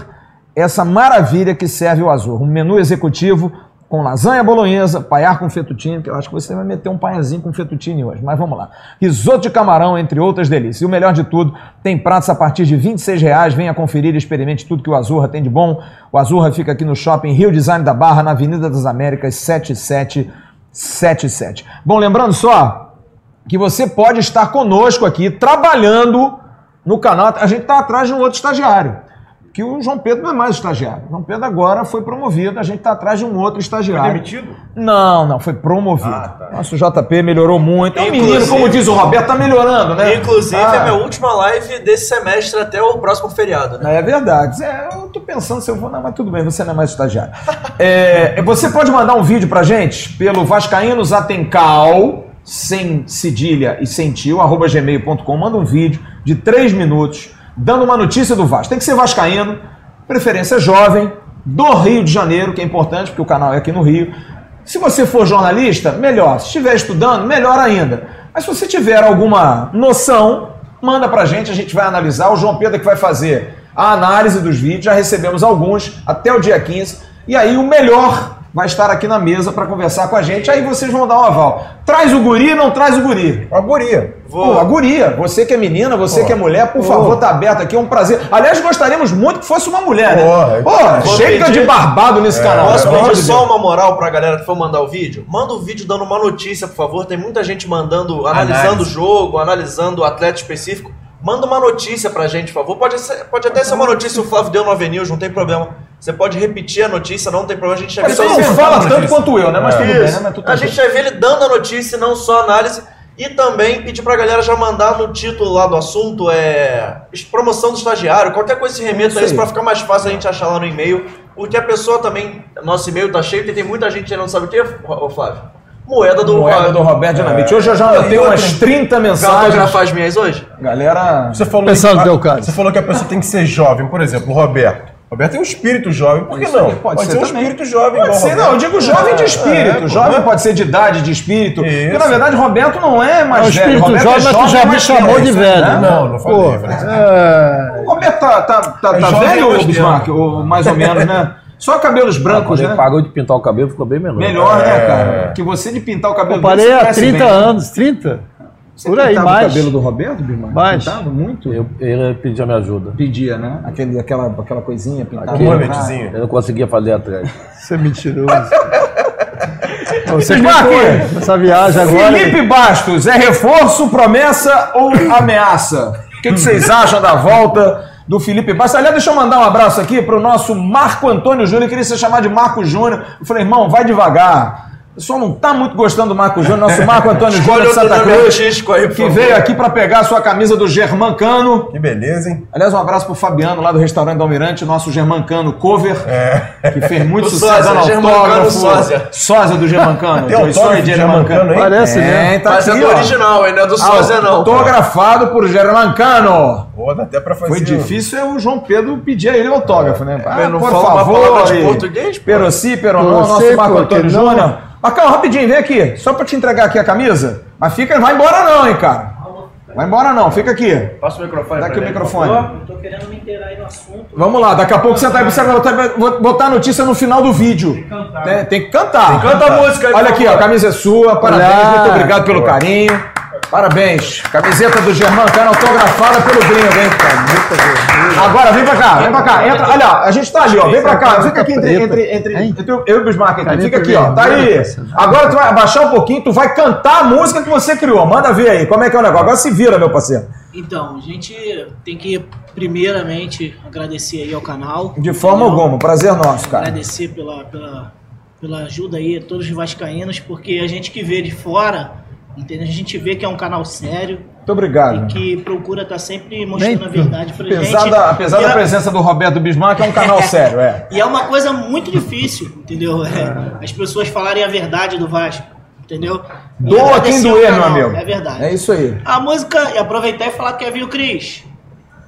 essa maravilha que serve o Azul. Um menu executivo com lasanha bolonhesa, paiar com fettuccine, que eu acho que você vai meter um paiazinho com fettuccine hoje, mas vamos lá. Risoto de camarão, entre outras delícias. E o melhor de tudo, tem pratos a partir de R$ reais. Venha conferir e experimente tudo que o Azurra tem de bom. O Azurra fica aqui no Shopping Rio Design da Barra, na Avenida das Américas 7777. Bom, lembrando só que você pode estar conosco aqui trabalhando no canal. A gente está atrás de um outro estagiário que o João Pedro não é mais estagiário. O João Pedro agora foi promovido, a gente está atrás de um outro estagiário. Foi demitido? Não, não, foi promovido. Ah, tá. Nosso JP melhorou muito. É um menino, como diz o Roberto, tá melhorando, né? Inclusive, Ah, é minha última live desse semestre até o próximo feriado, né? É verdade. É, eu tô pensando se eu vou. Não, mas tudo bem, você não é mais estagiário. É, você pode mandar um vídeo pra gente pelo Vascaínos Atencal, sem cedilha e sem tio, arroba gmail.com. Manda um vídeo de três minutos dando uma notícia do Vasco. Tem que ser Vascaíno, preferência jovem, do Rio de Janeiro, que é importante, porque o canal é aqui no Rio. Se você for jornalista, melhor. Se estiver estudando, melhor ainda. Mas se você tiver alguma noção, manda pra gente, a gente vai analisar. O João Pedro é que vai fazer a análise dos vídeos, já recebemos alguns até o dia 15. E aí o melhor vai estar aqui na mesa para conversar com a gente. Aí vocês vão dar um aval. Traz o guri, não traz o guri. Uma guria. Pô, a guria, você que é menina, você Pô. que é mulher, por favor, tá aberto aqui, é um prazer. Aliás, gostaríamos muito que fosse uma mulher, né? Pô, Pô, vou chega pedir- de barbado nesse canal. Posso pedir só uma moral pra galera que for mandar o vídeo? Manda o vídeo dando uma notícia, por favor. Tem muita gente mandando, analisando o jogo, analisando o atleta específico. Manda uma notícia pra gente, por favor. Pode, ser- pode até ser uma notícia o Flávio deu no Avenil, não tem problema. Você pode repetir a notícia, não tem problema. A gente já viu você não fala notícia. tanto quanto eu, né? Mas tudo bem, né? Mas tudo A gente vai ver ele dando a notícia, e não só a análise. E também pedir pra galera já mandar no título lá do assunto é promoção do estagiário, qualquer coisa se remeta a isso aí. pra ficar mais fácil a gente achar lá no e-mail. Porque a pessoa também, nosso e-mail tá cheio, porque tem muita gente que não sabe o que, ô Flávio? Moeda do Moeda do Roberto Dinamite. Hoje eu já anotei outra- umas 30 Vai mensagens. autografar as minhas hoje? Galera. Você falou, Pensando que, no teu caso. Você falou que a pessoa tem que ser jovem, por exemplo, o Roberto. Roberto tem um espírito jovem, por que não? aí, pode ser um também. espírito jovem Pode ser, Roberto. não, eu digo jovem de É, espírito. é, jovem pode ser de idade, de espírito. Isso. Porque na verdade Roberto não é mais É o velho. espírito Roberto jovem, é mas tu já me chamou velho, de velho. né? Não, não falei. Pô, falei é, O Roberto tá, tá, tá, É tá jovem velho, Bismarck? Ou mais ou menos, né? Só cabelos brancos, Quando ele né? pagou de pintar o cabelo, ficou bem menor. Melhor, né, É. cara? Que você de pintar o cabelo eu parei há cresce 30 bem, né? anos, 30? Você Por aí, mais. o cabelo do Roberto, Bismarck? Mais. Pintava muito? Eu, ele pedia minha ajuda. Pedia, né? Aquele, aquela, aquela coisinha pintada. Um mulletzinho. Eu não conseguia fazer atrás. Você é mentiroso. Você Bismarck! nessa viagem agora. Felipe Bastos, é reforço, promessa ou ameaça? O que, que vocês acham da volta do Felipe Bastos? Aliás, deixa eu mandar um abraço aqui para o nosso Marco Antônio Júnior, queria ser chamado de Marco Júnior. Eu falei, irmão, vai devagar. O pessoal não tá muito gostando do Marco Júnior, nosso Marco Antônio Júnior Santa Cruz, por que favor. veio aqui para pegar a sua camisa do Germancano. Que beleza, hein? Aliás, um abraço pro Fabiano lá do restaurante do Almirante, nosso Germancano cover, que fez muito O sucesso sósia, autógrafo. sósia. Sósia do Germancano. Tem autógrafo de Germancano, hein? Parece, é, né? Tá Mas é aqui, do ó. original, hein? Não é do sósia, não. Autografado por Germancano. Pô, dá até pra fazer. Foi difícil é o João Pedro pedir a ele o autógrafo, né? mas não por favor, de português, pô. Perossi, Peronon, Você, nosso Marco Antônio. Júnior. Marcão, rapidinho, vem aqui. Só pra te entregar aqui a camisa. Mas fica, vai embora não, hein, cara. Vai embora não, fica aqui. Passa o microfone. Dá aqui o microfone. Eu tô querendo me inteirar aí no assunto. Vamos lá, daqui a pouco você vai, você vai botar, vou botar a notícia no final do vídeo. cantar. Tem, tem que cantar. Canta a música aí, Olha aqui, ó, a camisa é sua, parabéns, Olha. muito obrigado pelo carinho. Parabéns. Camiseta do Germancano autografada pelo gringo, hein? Agora, vem pra cá, vem pra cá. Entra, olha, a gente tá ali, ó. Vem pra cá. Fica aqui entre, entre, entre, entre eu e o Bismarck aqui. Fica aqui, ó. Tá aí. Agora tu vai abaixar um pouquinho, tu vai cantar a música que você criou. Manda ver aí. Como é que é o negócio? Agora se vira, meu parceiro. Então, a gente tem que primeiramente agradecer aí ao canal. De forma entendeu? alguma. Prazer nosso, cara. Agradecer pela, pela, pela ajuda aí a todos os vascaínos, porque a gente que vê de fora, entendeu? A gente vê que é um canal sério Muito obrigado. e que procura estar sempre mostrando a verdade pra Apesar, gente. da, apesar da presença do Roberto Bismarck, é um canal sério, é. E é uma coisa muito difícil, entendeu? É, as pessoas falarem a verdade do Vasco, entendeu? Doa quem doer, meu amigo. É verdade. É isso aí. A música, e aproveitar e falar que é viu Cris.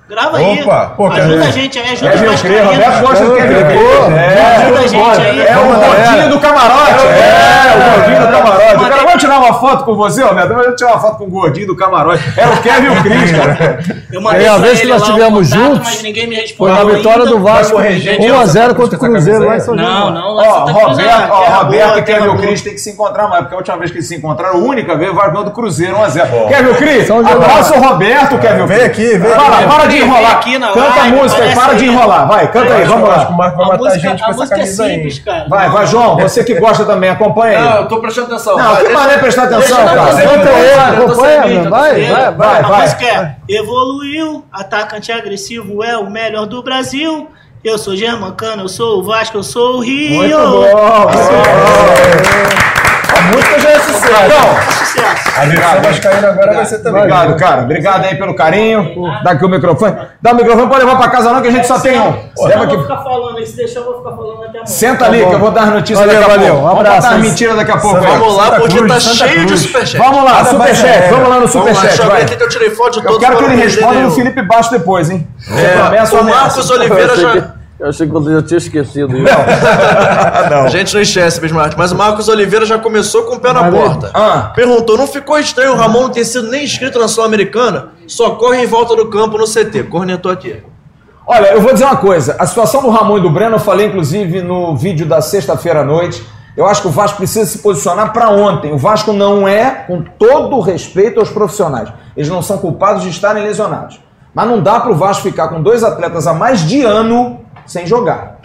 Grava aí. Opa, pô, ajuda a gente aí, ajuda Kevin. Roberto gosta do Kevin. É, Ajuda a gente aí. É o gordinho do camarote. É, o gordinho do camarote. Cara, vamos tirar uma foto com você, Roberto? Vamos tirar uma foto com o gordinho do camarote. Era o Kevin e o Cris, cara. Eu mandei É, a vez que nós tivemos contato, juntos, mas ninguém me Foi respondeu na vitória ainda. do Vasco, correr, gente, 1 a essa 0 custa contra o Cruzeiro lá em? São Não, Januário. não, lá Ó, Cruz, Roberto, é, ó, Roberto e Kevin e. Cris tem que se encontrar mais, porque a última vez que eles se encontraram, a única vez, o Vasco ganhou do Cruzeiro 1x0. Kevin e o Cris, abraça o Roberto, Kevin e o Vem Cris. aqui, vem Para, aqui. De enrolar. aqui na Canta a live, música aí, aparece para de enrolar. Vai, canta aí, vamos o lá. Marco vai A matar a música, gente a com essa música é aí. simples, cara. Vai, vai, João, você que gosta também, acompanha Não, aí. eu tô prestando atenção. Não, Vai, que maneiro prestar atenção, cara. Canta aí, acompanha, vai, vai, vai, vai. a música é Evoluiu, atacante agressivo é o melhor do Brasil. Eu sou Germancano, eu sou o Vasco, eu sou o Rio. Muito bom, muito bom. A música já é sucesso. Então, É sucesso. A versão vascaína agora vai ser também. Obrigado, cara. Obrigado aí pelo carinho. Dá aqui o microfone. Dá o microfone, pode levar pra casa não, que a gente só tem um. Leva eu vou aqui. ficar falando, e se deixar eu vou ficar falando até amanhã. Senta ali que eu vou dar as notícias Valeu, daqui a valeu. pouco. Um Vamos abraço, botar as hein? mentiras daqui a pouco. aí. Vamos lá, porque Cruz, tá Santa cheio de superchat. Vamos lá, superchat. é. Vamos lá no Vamos superchat, deixa eu ver vai. aqui que eu tirei foto de Eu todos. quero que ele responda no. Felipe Baixo depois, hein? É, o ameaça? Marcos Oliveira Eu já. Eu achei que eu já tinha esquecido isso. A gente não esquece, Bismarck, mas o Marcos Oliveira já começou com o pé na Valeu. porta. Ah. Perguntou: não ficou estranho o Ramon não ter sido nem inscrito na Sul-Americana? Só corre em volta do campo no CT. Cornetou aqui. Olha, eu vou dizer uma coisa. A situação do Ramon e do Breno, eu falei inclusive no vídeo da sexta-feira à noite. Eu acho que o Vasco precisa se posicionar para ontem. O Vasco não é, com todo o respeito aos profissionais, eles não são culpados de estarem lesionados. Mas não dá para o Vasco ficar com dois atletas há mais de ano sem jogar.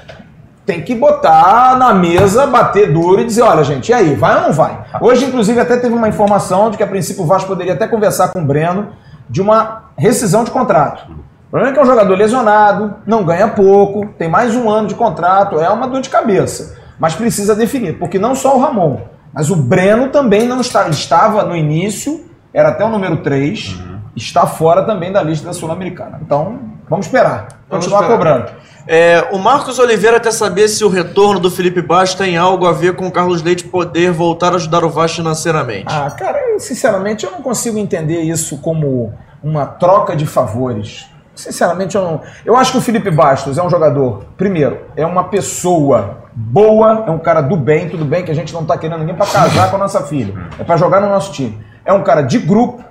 Tem que botar na mesa, bater duro e dizer: olha, gente, e aí, vai ou não vai? Hoje, inclusive, até teve uma informação de que a princípio o Vasco poderia até conversar com o Breno de uma rescisão de contrato. O problema é que é um jogador lesionado, não ganha pouco, tem mais um ano de contrato, é uma dor de cabeça. Mas precisa definir, porque não só o Ramon, mas o Breno também não está, estava no início, era até o número 3, está fora também da lista da Sul-Americana. Então, vamos esperar, Vamos continuar esperar. cobrando. É, o Marcos Oliveira quer saber se o retorno do Felipe Baixo tem algo a ver com o Carlos Leite poder voltar a ajudar o Vasco financeiramente. Ah, cara, eu, sinceramente eu não consigo entender isso como uma troca de favores. Sinceramente, eu não. Eu acho que o Felipe Bastos é um jogador, primeiro, é uma pessoa boa, é um cara do bem, tudo bem que a gente não tá querendo ninguém para casar com a nossa filha, é para jogar no nosso time. É um cara de grupo,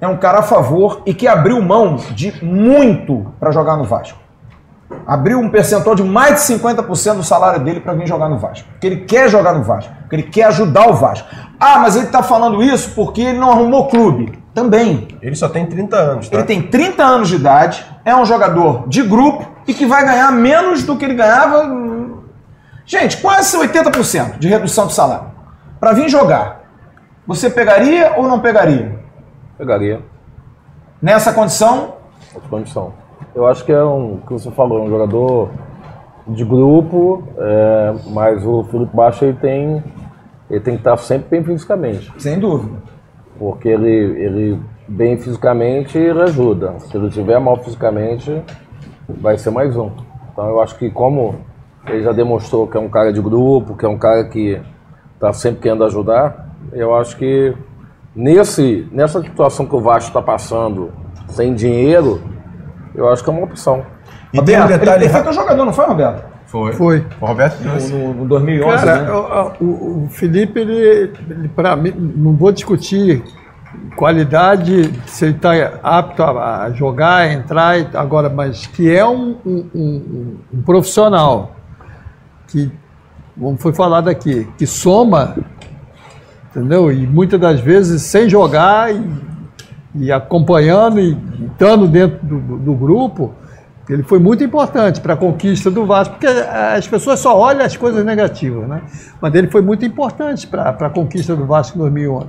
é um cara a favor e que abriu mão de muito para jogar no Vasco. Abriu um percentual de mais de 50% do salário dele para vir jogar no Vasco. Porque ele quer jogar no Vasco, porque ele quer ajudar o Vasco. Ah, mas ele está falando isso porque ele não arrumou clube. Também. Ele só tem 30 anos, tá? Ele tem 30 anos de idade, é um jogador de grupo e que vai ganhar menos do que ele ganhava. hum, Gente, quase 80% de redução de salário. Para vir jogar, você pegaria ou não pegaria? Pegaria Nessa condição, essa condição. Eu acho que é um, que você falou, é um jogador de grupo, é, mas o Felipe Baixo ele tem, ele tem que estar sempre bem fisicamente. sem dúvida. Porque ele, ele bem fisicamente, ele ajuda. Se ele estiver mal fisicamente, vai ser mais um. Então eu acho que como ele já demonstrou que é um cara de grupo, que é um cara que está sempre querendo ajudar, eu acho que nesse, nessa situação que o Vasco está passando, sem dinheiro, eu acho que é uma opção. E tem um Roberto, detalhe. Ele, ele foi teu jogador, não foi, Roberto? Foi. Foi. O Roberto trouxe. No, no 2011, Cara, né? o, o- o Felipe, ele, ele para mim, não vou discutir qualidade, se ele está apto a, a jogar, a entrar, e- agora, mas que é um, um- um- um profissional que, como foi falado aqui, que soma entendeu? E muitas das vezes sem jogar e, e acompanhando e estando dentro do, do grupo, ele foi muito importante para a conquista do Vasco, porque as pessoas só olham as coisas negativas, né? Mas ele foi muito importante para a conquista do Vasco em 2011.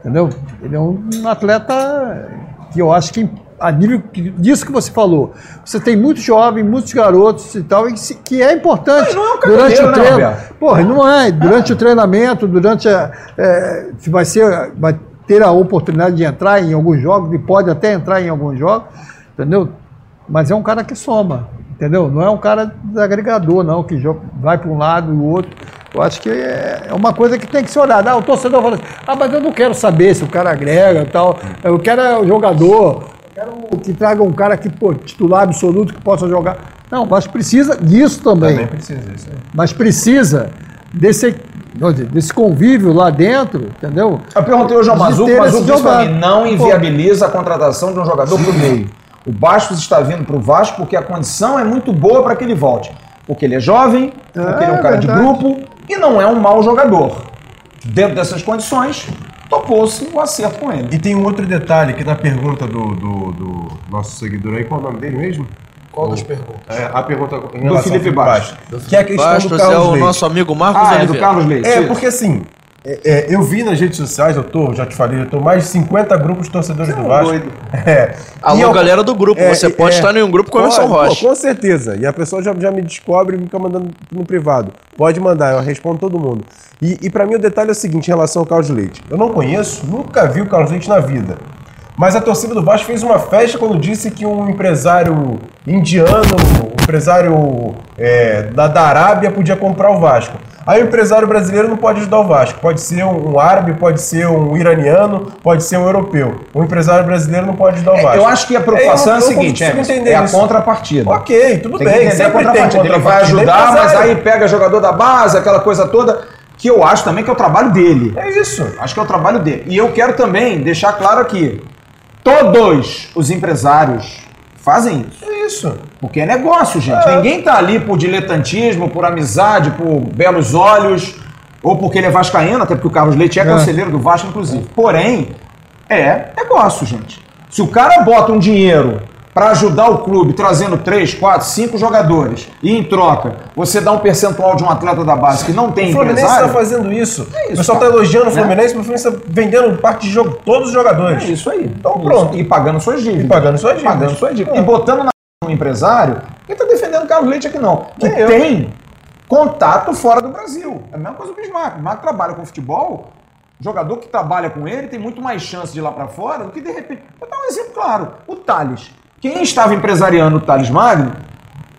Entendeu? Ele é um atleta que eu acho que a nível disso que você falou, você tem muitos jovens, muitos garotos e tal, se- que é importante Mas não é um durante o treino. Roberto? Porra, não é. Durante o treinamento, durante a. é, se vai ser. Vai ter a oportunidade de entrar em alguns jogos, e pode até entrar em alguns jogos, entendeu? Mas é um cara que soma, entendeu? Não é um cara agregador, não, que vai para um lado e o outro. Eu acho que é é uma coisa que tem que ser olhada. Ah, o torcedor fala assim, ah, mas eu não quero saber se o cara agrega e tal. Eu quero é o jogador, quero que traga um cara que, pô, titular absoluto, que possa jogar. Não, mas precisa disso também Também precisa isso aí. mas precisa desse, desse convívio lá dentro, entendeu? Eu perguntei hoje ao Mazuco, o Mazuco disse para mim, não inviabiliza a contratação de um jogador pro meio. O Bastos está vindo pro Vasco porque a condição é muito boa para que ele volte. Porque ele é jovem, porque ele é um cara de grupo e não é um mau jogador. Dentro dessas condições, topou-se o acerto com ele. E tem um outro detalhe aqui na pergunta do, do, do nosso seguidor aí, qual é o nome dele mesmo? Qual das perguntas? É, a pergunta em relação Felipe ao Bastos. Que é a questão Bastos do é Carlos o Leite. nosso amigo Marcos Ah, é do. Carlos Leite. É, porque assim, é, é, eu vi nas redes sociais, eu tô, já te falei, eu tô mais de 50 grupos de torcedores do Vasco. doido. É. Alô, E eu- galera do grupo, você pode estar em um grupo com o Emerson Rocha. pô, Com certeza. E a pessoa já, já me descobre e me fica mandando no privado. Pode mandar, eu respondo todo mundo. E, e para mim o detalhe é o seguinte em relação ao Carlos Leite. Eu não conheço, nunca vi o Carlos Leite na vida. Mas a torcida do Vasco fez uma festa quando disse que um empresário indiano, um empresário é, da, da Arábia podia comprar o Vasco. Aí o empresário brasileiro não pode ajudar o Vasco. Pode ser um, árabe, pode ser um iraniano, pode ser um europeu. O empresário brasileiro não pode ajudar o Vasco. Eu acho que a preocupação é, eu a seguinte, é a contrapartida. Ok, tudo Tem bem. entender a Sempre tem contrapartida. Ele vai contrapartida, ajudar, mas aí pega jogador da base, aquela coisa toda, que eu acho também que é o trabalho dele. É isso. Acho que é o trabalho dele. E eu quero também deixar claro aqui: todos os empresários fazem isso. É isso. Porque é negócio, gente. Ninguém tá ali por diletantismo, por amizade, por belos olhos, ou porque ele é vascaíno, até porque o Carlos Leite é, conselheiro do Vasco, inclusive. Porém, é negócio, gente. Se o cara bota um dinheiro para ajudar o clube, trazendo três, quatro, cinco jogadores, e em troca você dá um percentual de um atleta da base que não tem O Fluminense está fazendo isso. É isso, o pessoal está elogiando o Né? Fluminense, mas o Fluminense está vendendo parte de jogo, todos os jogadores. É isso aí. Então pronto. E pagando suas dívidas. E pagando suas dívidas. Pagando suas dívidas. É. E botando na um empresário, quem está defendendo o Carlos Leite aqui não. Que eu. tem contato fora do Brasil. É a mesma coisa que o Bismarck. O Bismarck trabalha com futebol, jogador que trabalha com ele tem muito mais chance de ir lá para fora do que de repente. Vou dar um exemplo claro. O Thales. Quem estava empresariando o Thales Magno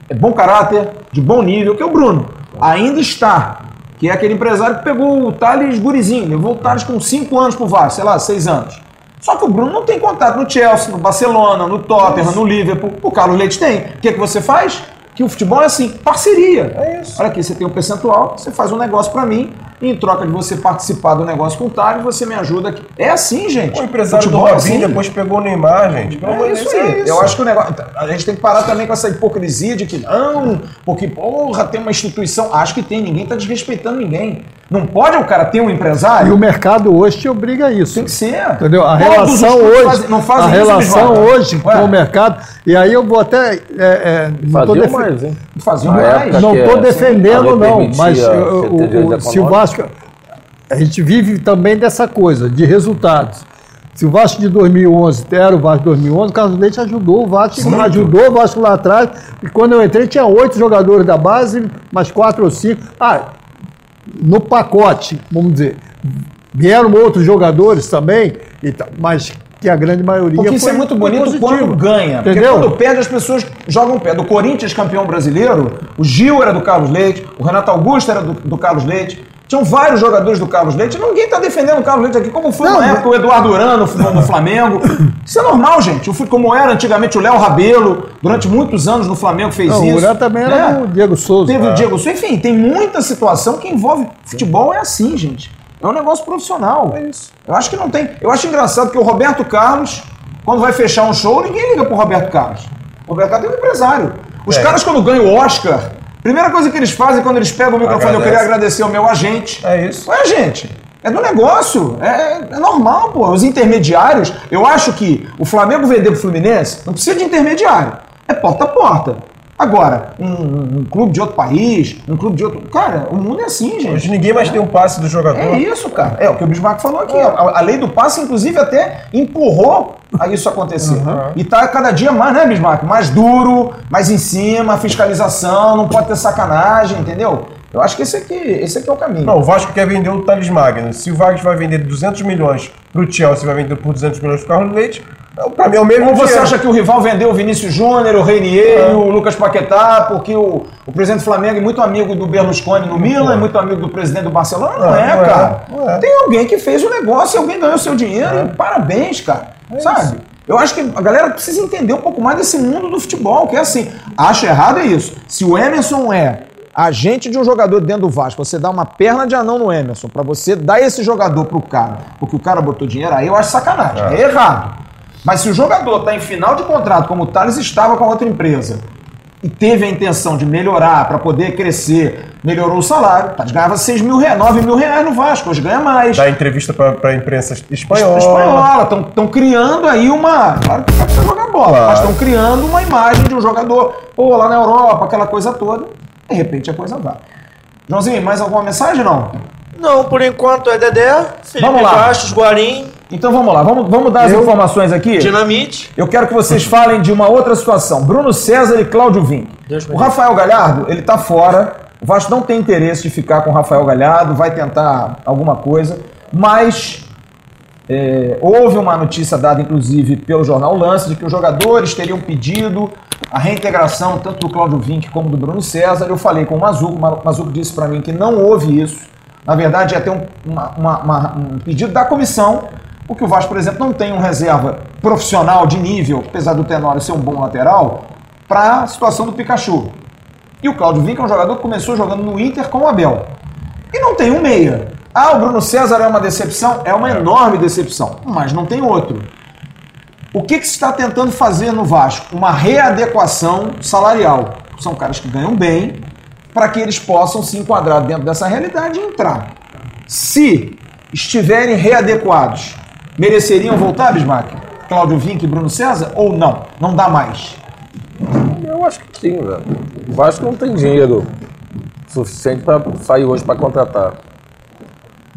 é bom caráter, de bom nível, que é o Bruno. Ainda está. Que é aquele empresário que pegou o Thales gurizinho, levou o Thales com 5 anos pro Vasco, sei lá, 6 anos. Só que o Bruno não tem contato no Chelsea, no Barcelona, no Tottenham, no Liverpool. O Carlos Leite tem. O que, é que você faz? Que o futebol é assim, parceria. É isso. Olha aqui, você tem um percentual, você faz um negócio pra mim, e em troca de você participar do negócio com o Thales, você me ajuda aqui. É assim, gente. O empresário Futebol do é Robinho assim. depois pegou o Neymar, gente. Pelo amor É de isso aí. é isso. Eu acho que o negócio. A gente tem que parar também com essa hipocrisia de que não, porque, porra, tem uma instituição. Acho que tem, ninguém está desrespeitando ninguém. Não pode o cara ter um E empresário? o mercado hoje te obriga a isso. Tem que ser. Entendeu? A Todos os relação hoje, fazem- não fazem a isso, relação hoje Ué, com o mercado. E aí eu vou até, é, é, não mais, hein? Faziam mais. época não estou a- defendendo não, mas o, o, se o econômico. Vasco, a gente vive também dessa coisa de resultados. Se o Vasco de 2011 era o Vasco de 2011, o Carlos Leite ajudou o Vasco, Muito. ajudou o Vasco lá atrás. E quando eu entrei tinha oito jogadores da base, mais quatro ou cinco. Ah, no pacote, vamos dizer, vieram outros jogadores também, ta- mas que a grande maioria Porque isso foi- é muito bonito quando ganha. Porque Entendeu? quando perde, as pessoas jogam pé. Do Corinthians, campeão brasileiro, o Gil era do Carlos Leite, o Renato Augusto era do, do Carlos Leite. Tinham vários jogadores do Carlos Leite. Ninguém está defendendo o Carlos Leite aqui, como foi Não, época o Eduardo Urano no, Flamengo. Isso é normal, gente. O Como era antigamente o Léo Rabelo, durante muitos anos no Flamengo fez Não, isso. o Urano também era né? do Diego Souza. Teve o Diego Souza. Enfim, tem muita situação que envolve. Futebol é assim, gente. É um negócio profissional. É isso. Eu acho que não tem. Eu acho engraçado que o Roberto Carlos, quando vai fechar um show, ninguém liga pro Roberto Carlos. O Roberto Carlos é um empresário. Os É. caras, quando ganham o Oscar, primeira coisa que eles fazem quando eles pegam o microfone, eu Agradece. queria agradecer ao meu agente. É isso. Ué, gente, É do negócio. É, é normal, pô. Os intermediários, eu acho que o Flamengo vender pro Fluminense não precisa de intermediário. É porta a porta. Agora, um, um clube de outro país, um clube de outro. Cara, o mundo é assim, gente. Hoje ninguém mais tem um passe do jogador. É isso, cara. É o que o Bismarck falou aqui. A, a lei do passe, inclusive, até empurrou a isso acontecer. E tá cada dia mais, né, Bismarck? Mais duro, mais em cima, fiscalização, não pode ter sacanagem, entendeu? Eu acho que esse aqui, esse aqui é o caminho. Não, o Vasco quer vender o Thales Magno. Se o Vasco vai vender 200 milhões pro Chelsea, vai vender por 200 milhões pro Carlos Leite, pra mim é o mesmo Ou você acha que o rival vendeu o Vinícius Júnior, o Reinier, o Lucas Paquetá, porque o, o presidente do Flamengo é muito amigo do Berlusconi no Milan, é muito amigo do presidente do Barcelona? Não, Não, é, não é, cara. não é. Tem alguém que fez o negócio e alguém ganhou seu dinheiro. e parabéns, cara. Sabe? Eu acho que a galera precisa entender um pouco mais desse mundo do futebol, que é assim. Acho errado é isso. Se o Emerson é agente de um jogador dentro do Vasco, você dá uma perna de anão no Emerson, pra você dar esse jogador pro cara, porque o cara botou dinheiro, aí eu acho sacanagem. É, errado. Mas se o jogador está em final de contrato, como o Thales estava com a outra empresa, e teve a intenção de melhorar para poder crescer, melhorou o salário, Thales ganhava 6 mil reais, 9 mil reais no Vasco, hoje ganha mais. Dá entrevista pra, pra imprensa espanhola. Espanhola, estão criando aí uma. Claro que precisa jogar bola, Claro. mas estão criando uma imagem de um jogador, pô, lá na Europa, aquela coisa toda. De repente a coisa vai. Joãozinho, mais alguma mensagem não? Não, por enquanto é Dedé, Felipe Vamos lá. Bastos, Guarim, Então vamos lá, vamos, vamos dar as informações aqui. Dinamite. Eu quero que vocês falem de uma outra situação. Bruno César e Cláudio me O Rafael Galhardo, ele tá fora. O Vasco não tem interesse de ficar com o Rafael Galhardo, vai tentar alguma coisa, mas é, houve uma notícia dada, inclusive, pelo jornal Lance, de que os jogadores teriam pedido a reintegração tanto do Cláudio Vinck como do Bruno César. Eu falei com o Mazuco, o Mazuco disse para mim que não houve isso. Na verdade, ia ter um, uma- uma- uma- um pedido da comissão, porque o Vasco, por exemplo, não tem um reserva profissional de nível, apesar do Tenório ser um bom lateral, para a situação do Pikachu. E o Cláudio Vinck é um jogador que começou jogando no Inter com o Abel. E não tem um meia. Ah, o Bruno César é uma decepção? É uma enorme decepção, mas não tem outro. O que, que se está tentando fazer no Vasco? Uma readequação salarial. São caras que ganham bem para que eles possam se enquadrar dentro dessa realidade e entrar. Se estiverem readequados, mereceriam voltar, Bismarck? Cláudio Vinck e Bruno César? Ou não? Não dá mais. Eu acho que sim, velho. O Vasco não tem dinheiro suficiente para sair hoje para contratar.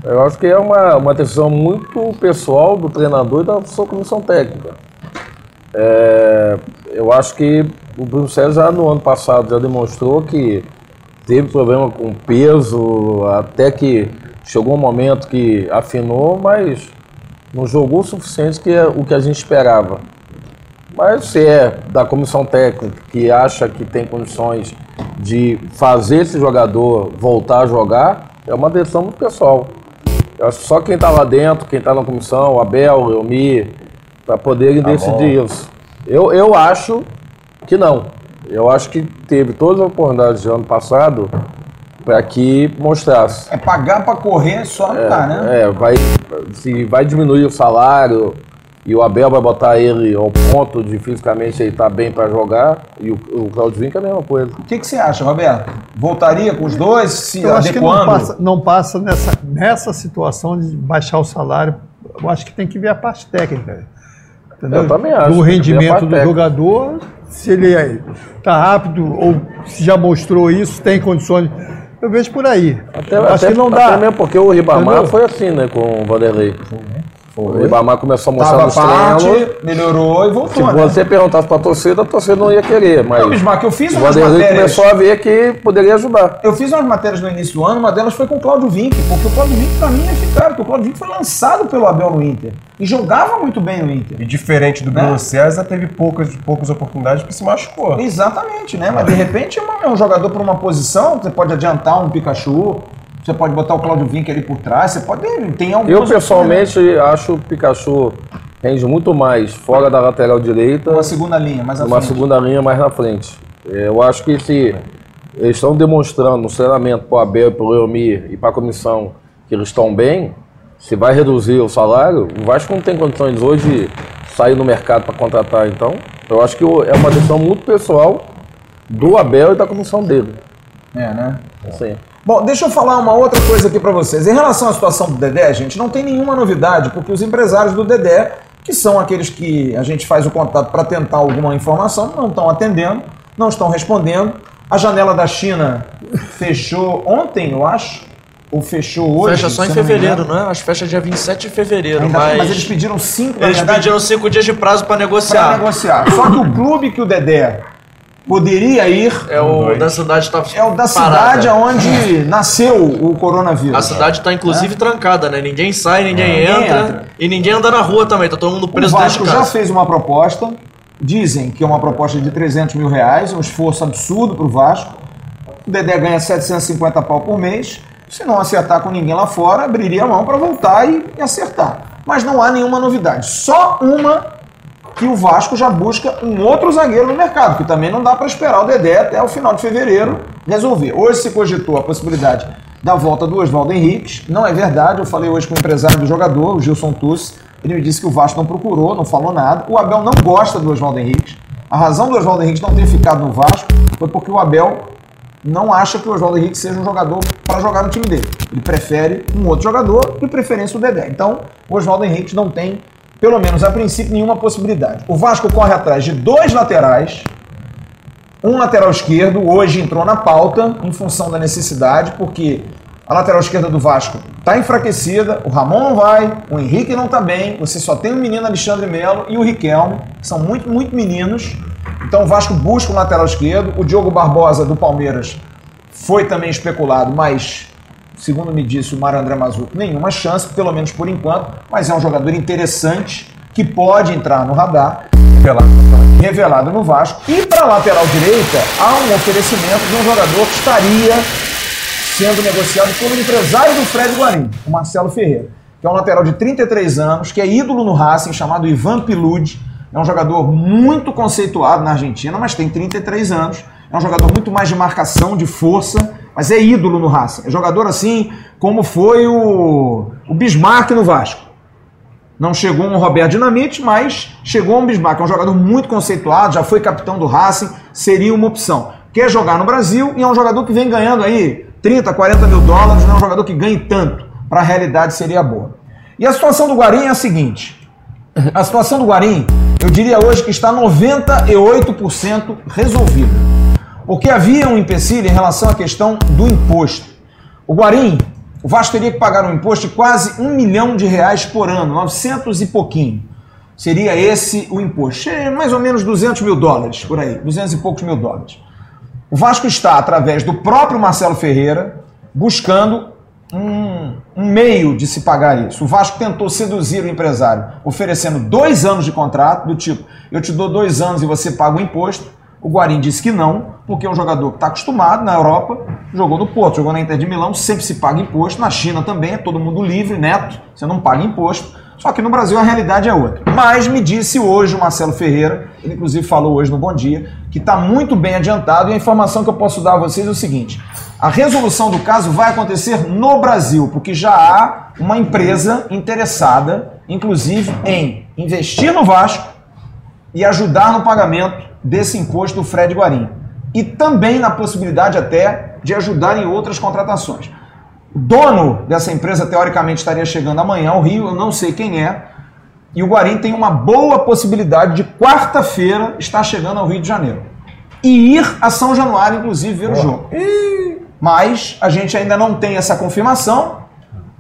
Eu acho que é uma, uma decisão muito pessoal do treinador e da sua comissão técnica. É, eu acho que o Bruno César no ano passado já demonstrou que teve problema com peso, até que chegou um momento que afinou, mas não jogou o suficiente que é o que a gente esperava. Mas se é da comissão técnica que acha que tem condições de fazer esse jogador voltar a jogar, é uma decisão muito pessoal. Eu acho que só quem está lá dentro, quem está na comissão, o Abel, o Elmi, para poderem decidir isso. Eu, eu acho que não. Eu acho que teve todas as oportunidades de ano passado para que mostrasse. É pagar para correr só não dá, né? É, vai, se vai diminuir o salário e o Abel vai botar ele ao ponto de fisicamente ele estar bem para jogar, e o, o Claudio Vinck é a mesma coisa. O que, que você acha, Roberto? Voltaria com os dois, se Eu acho que não passa, não passa nessa, nessa situação de baixar o salário. Eu acho que tem que ver a parte técnica. Entendeu? Eu também acho, Do rendimento do técnica. jogador, se ele está rápido ou se já mostrou isso, tem condições. Eu vejo por aí. Até, acho até- que não até dá. mesmo porque o Ribamar Entendeu? foi assim, né, com o Vanderlei. O Ribamar começou a mostrar Tava nos parte, treinos. melhorou e Se voltou, né? você perguntasse para a torcida, a torcida não ia querer, mas Não, Bismarck, eu fiz o umas matérias... começou a ver que poderia ajudar. Eu fiz umas matérias no início do ano, uma delas foi com o Claudio Vinck, porque o Claudio Vinck pra mim é eficaz, porque o Claudio Vinck foi lançado pelo Abel no Inter e jogava muito bem no Inter. E diferente do Bruno Né? César, teve poucas, poucas oportunidades porque se machucou. Exatamente, né? Mas de repente é uma- é um jogador por uma posição, você pode adiantar um Pikachu, você pode botar o Claudio Vinck ali por trás, você pode. Tem Eu né? pessoalmente acho o Pikachu rende muito mais fora da lateral direita, Uma segunda linha, mais à uma frente. segunda linha mais na frente. Eu acho que se eles estão demonstrando no treinamento para o Abel, para o Elmir e para a comissão que eles estão bem, se vai reduzir o salário, o Vasco não tem condições hoje de sair no mercado para contratar. Então, eu acho que é uma decisão muito pessoal do Abel e da comissão dele. É, né? Assim. Bom, deixa eu falar uma outra coisa aqui pra vocês. Em relação à situação do Dedé, gente, não tem nenhuma novidade, porque os empresários do Dedé, que são aqueles que a gente faz o contato para tentar alguma informação, não estão atendendo, não estão respondendo. A janela da China fechou ontem, eu acho, ou fechou hoje. Fecha só em não fevereiro, não é? Acho que fecha dia 27 de fevereiro, Ainda- mas... mas eles pediram cinco, Eles verdade, pediram cinco dias de prazo pra para negociar. negociar. Só que o clube que o Dedé poderia ir É o da cidade tá é o da parada. cidade onde nasceu o coronavírus. A cidade tá inclusive trancada, né? Ninguém sai, ninguém, É. Ninguém entra, entra. E ninguém anda na rua também, tá todo mundo O preso dentro de Vasco já fez uma proposta, dizem que é uma proposta de 300 mil reais, um esforço absurdo para o Vasco. O Dedé ganha 750 pau por mês. Se não acertar com ninguém lá fora, abriria a mão para voltar e acertar. Mas não há nenhuma novidade. Só uma que o Vasco já busca um outro zagueiro no mercado, que também não dá para esperar o Dedé até o final de fevereiro resolver. Hoje se cogitou a possibilidade da volta do Oswaldo Henriques. Não é verdade, eu falei hoje com o empresário do jogador, o Gilson Tuss. Ele me disse que o Vasco não procurou, não falou nada. O Abel não gosta do Oswaldo Henriques. A razão do Oswaldo Henriques não ter ficado no Vasco foi porque o Abel não acha que o Oswaldo Henrique seja um jogador para jogar no time dele. Ele prefere um outro jogador, de preferência o Dedé. Então, o Oswaldo Henrique não tem, pelo menos a princípio, nenhuma possibilidade. O Vasco corre atrás de dois laterais, um lateral esquerdo, hoje entrou na pauta em função da necessidade, porque a lateral esquerda do Vasco está enfraquecida, o Ramon não vai, o Henrique não está bem, você só tem o menino Alexandre Melo e o Riquelme, que são muito, muito meninos. Então o Vasco busca um lateral esquerdo, o Diogo Barbosa do Palmeiras foi também especulado, mas segundo me disse o Mário André Mazuco, nenhuma chance, pelo menos por enquanto, mas é um jogador interessante que pode entrar no radar revelado no Vasco. E para a lateral direita, há um oferecimento de um jogador que estaria sendo negociado pelo empresário do Fred Guarim, o Marcelo Ferreira, que é um lateral de 33 anos, que é ídolo no Racing, chamado Ivan Pilude. É um jogador muito conceituado na Argentina, mas tem 33 anos. É um jogador muito mais de marcação, de força, mas é ídolo no Racing. É jogador assim como foi o, o Bismarck no Vasco. Não chegou um Roberto Dinamite, mas chegou um Bismarck, é um jogador muito conceituado, já foi capitão do Racing, seria uma opção. Quer jogar no Brasil e é um jogador que vem ganhando aí 30, 40 mil dólares, não é um jogador que ganhe tanto. Para a realidade seria boa. E a situação do Guarim é a seguinte: a situação do Guarim, eu diria hoje que está 98% resolvida. Porque havia um empecilho em relação à questão do imposto. O Guarim, o Vasco teria que pagar um imposto de quase um milhão de reais por ano, 900 e pouquinho. Seria esse o imposto. É mais ou menos 200 mil dólares, por aí, 200 e poucos mil dólares. O Vasco está, através do próprio Marcelo Ferreira, buscando um, um meio de se pagar isso. O Vasco tentou seduzir o empresário, oferecendo dois anos de contrato, do tipo, eu te dou dois anos e você paga o imposto. O Guarim disse que não, porque é um jogador que está acostumado na Europa, jogou no Porto, jogou na Inter de Milão, sempre se paga imposto. Na China também, é todo mundo livre, neto, você não paga imposto. Só que no Brasil a realidade é outra. Mas me disse hoje o Marcelo Ferreira, ele inclusive falou hoje no Bom Dia, que está muito bem adiantado e a informação que eu posso dar a vocês é o seguinte: a resolução do caso vai acontecer no Brasil, porque já há uma empresa interessada, inclusive, em investir no Vasco e ajudar no pagamento desse imposto do Fred Guarim. E também na possibilidade até de ajudar em outras contratações. O dono dessa empresa, teoricamente, estaria chegando amanhã ao Rio, eu não sei quem é. E o Guarim tem uma boa possibilidade de quarta-feira estar chegando ao Rio de Janeiro. E ir a São Januário, inclusive, ver o jogo. Mas a gente ainda não tem essa confirmação.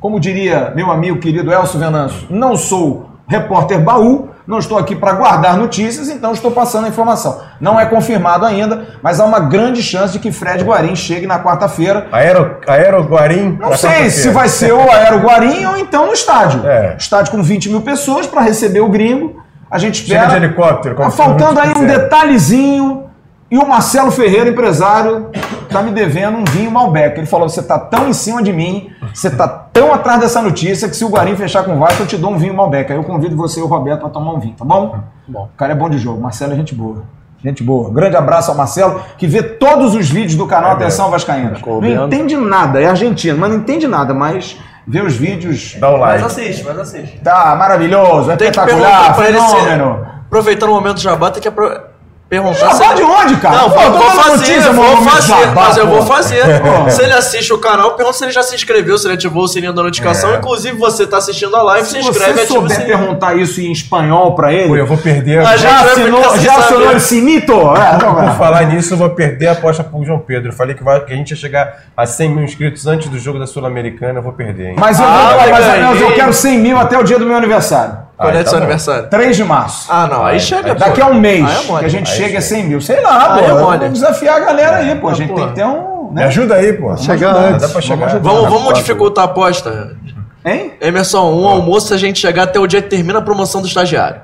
Como diria meu amigo querido Elcio Venâncio, não sou repórter baú, não estou aqui para guardar notícias, então estou passando a informação. Não é confirmado ainda, mas há uma grande chance de que Fred Guarim chegue na quarta-feira. Aero, Aero Guarim. Não sei se vai ser o Aero Guarim ou então no estádio. É. Estádio com 20 mil pessoas para receber o gringo. A gente Chega espera. de helicóptero. Tá faltando aí um detalhezinho. E o Marcelo Ferreira, empresário, tá me devendo um vinho Malbec. Ele falou: você tá tão em cima de mim, você tá tão atrás dessa notícia que se o Guarim fechar com o Vasco, eu te dou um vinho Malbec. Aí eu convido você e o Roberto para tomar um vinho, tá bom? Bom. O cara é bom de jogo. Marcelo é gente boa. Gente boa. Grande abraço ao Marcelo, que vê todos os vídeos do canal Atenção Vascaínos. Ficou Não entende nada, é argentino, mas não entende nada, mas vê os vídeos. Dá o Mas like. assiste, mas assiste. Tá maravilhoso, é espetacular, fenômeno. Aproveitando o momento do jabá, tem que apro- perguntar Jabá de onde, cara? Não, Pô, vou, fazer, notícia, vou é fazer, Jabá, mas eu pô. vou fazer. Se ele assiste o canal, pergunta se ele já se inscreveu, se ele ativou o sininho da notificação. É. Inclusive, você tá assistindo a live, se Se inscreve você ativa o souber sininho. perguntar isso em espanhol pra Pô, ele, eu vou perder. A já assinou, já assinou el sinito? É, Por é. falar nisso, eu vou perder a aposta pro João Pedro. Eu falei que, vai- que a gente ia chegar a 100 mil inscritos antes do jogo da Sul-Americana. Eu vou perder, hein? Mas eu, Ah, vou, mas eu quero 100 mil até o dia do meu aniversário. Quando é Ah, do tá seu bom. aniversário? 3 de março. Ah, não, aí chega. pô. Daqui a um mês Aí é mole. que a gente Aí chega a chega. 100 mil. Sei lá, Aí pô. é mole. Vamos desafiar a galera aí, pô. A Ah, gente pô. tem que ter um. Me Né? ajuda aí, pô. Chegar Dá antes. pra chegar. Vamos, vamos dificultar a aposta. Hein? Emerson, um almoço se a gente chegar até o dia que termina a promoção do estagiário.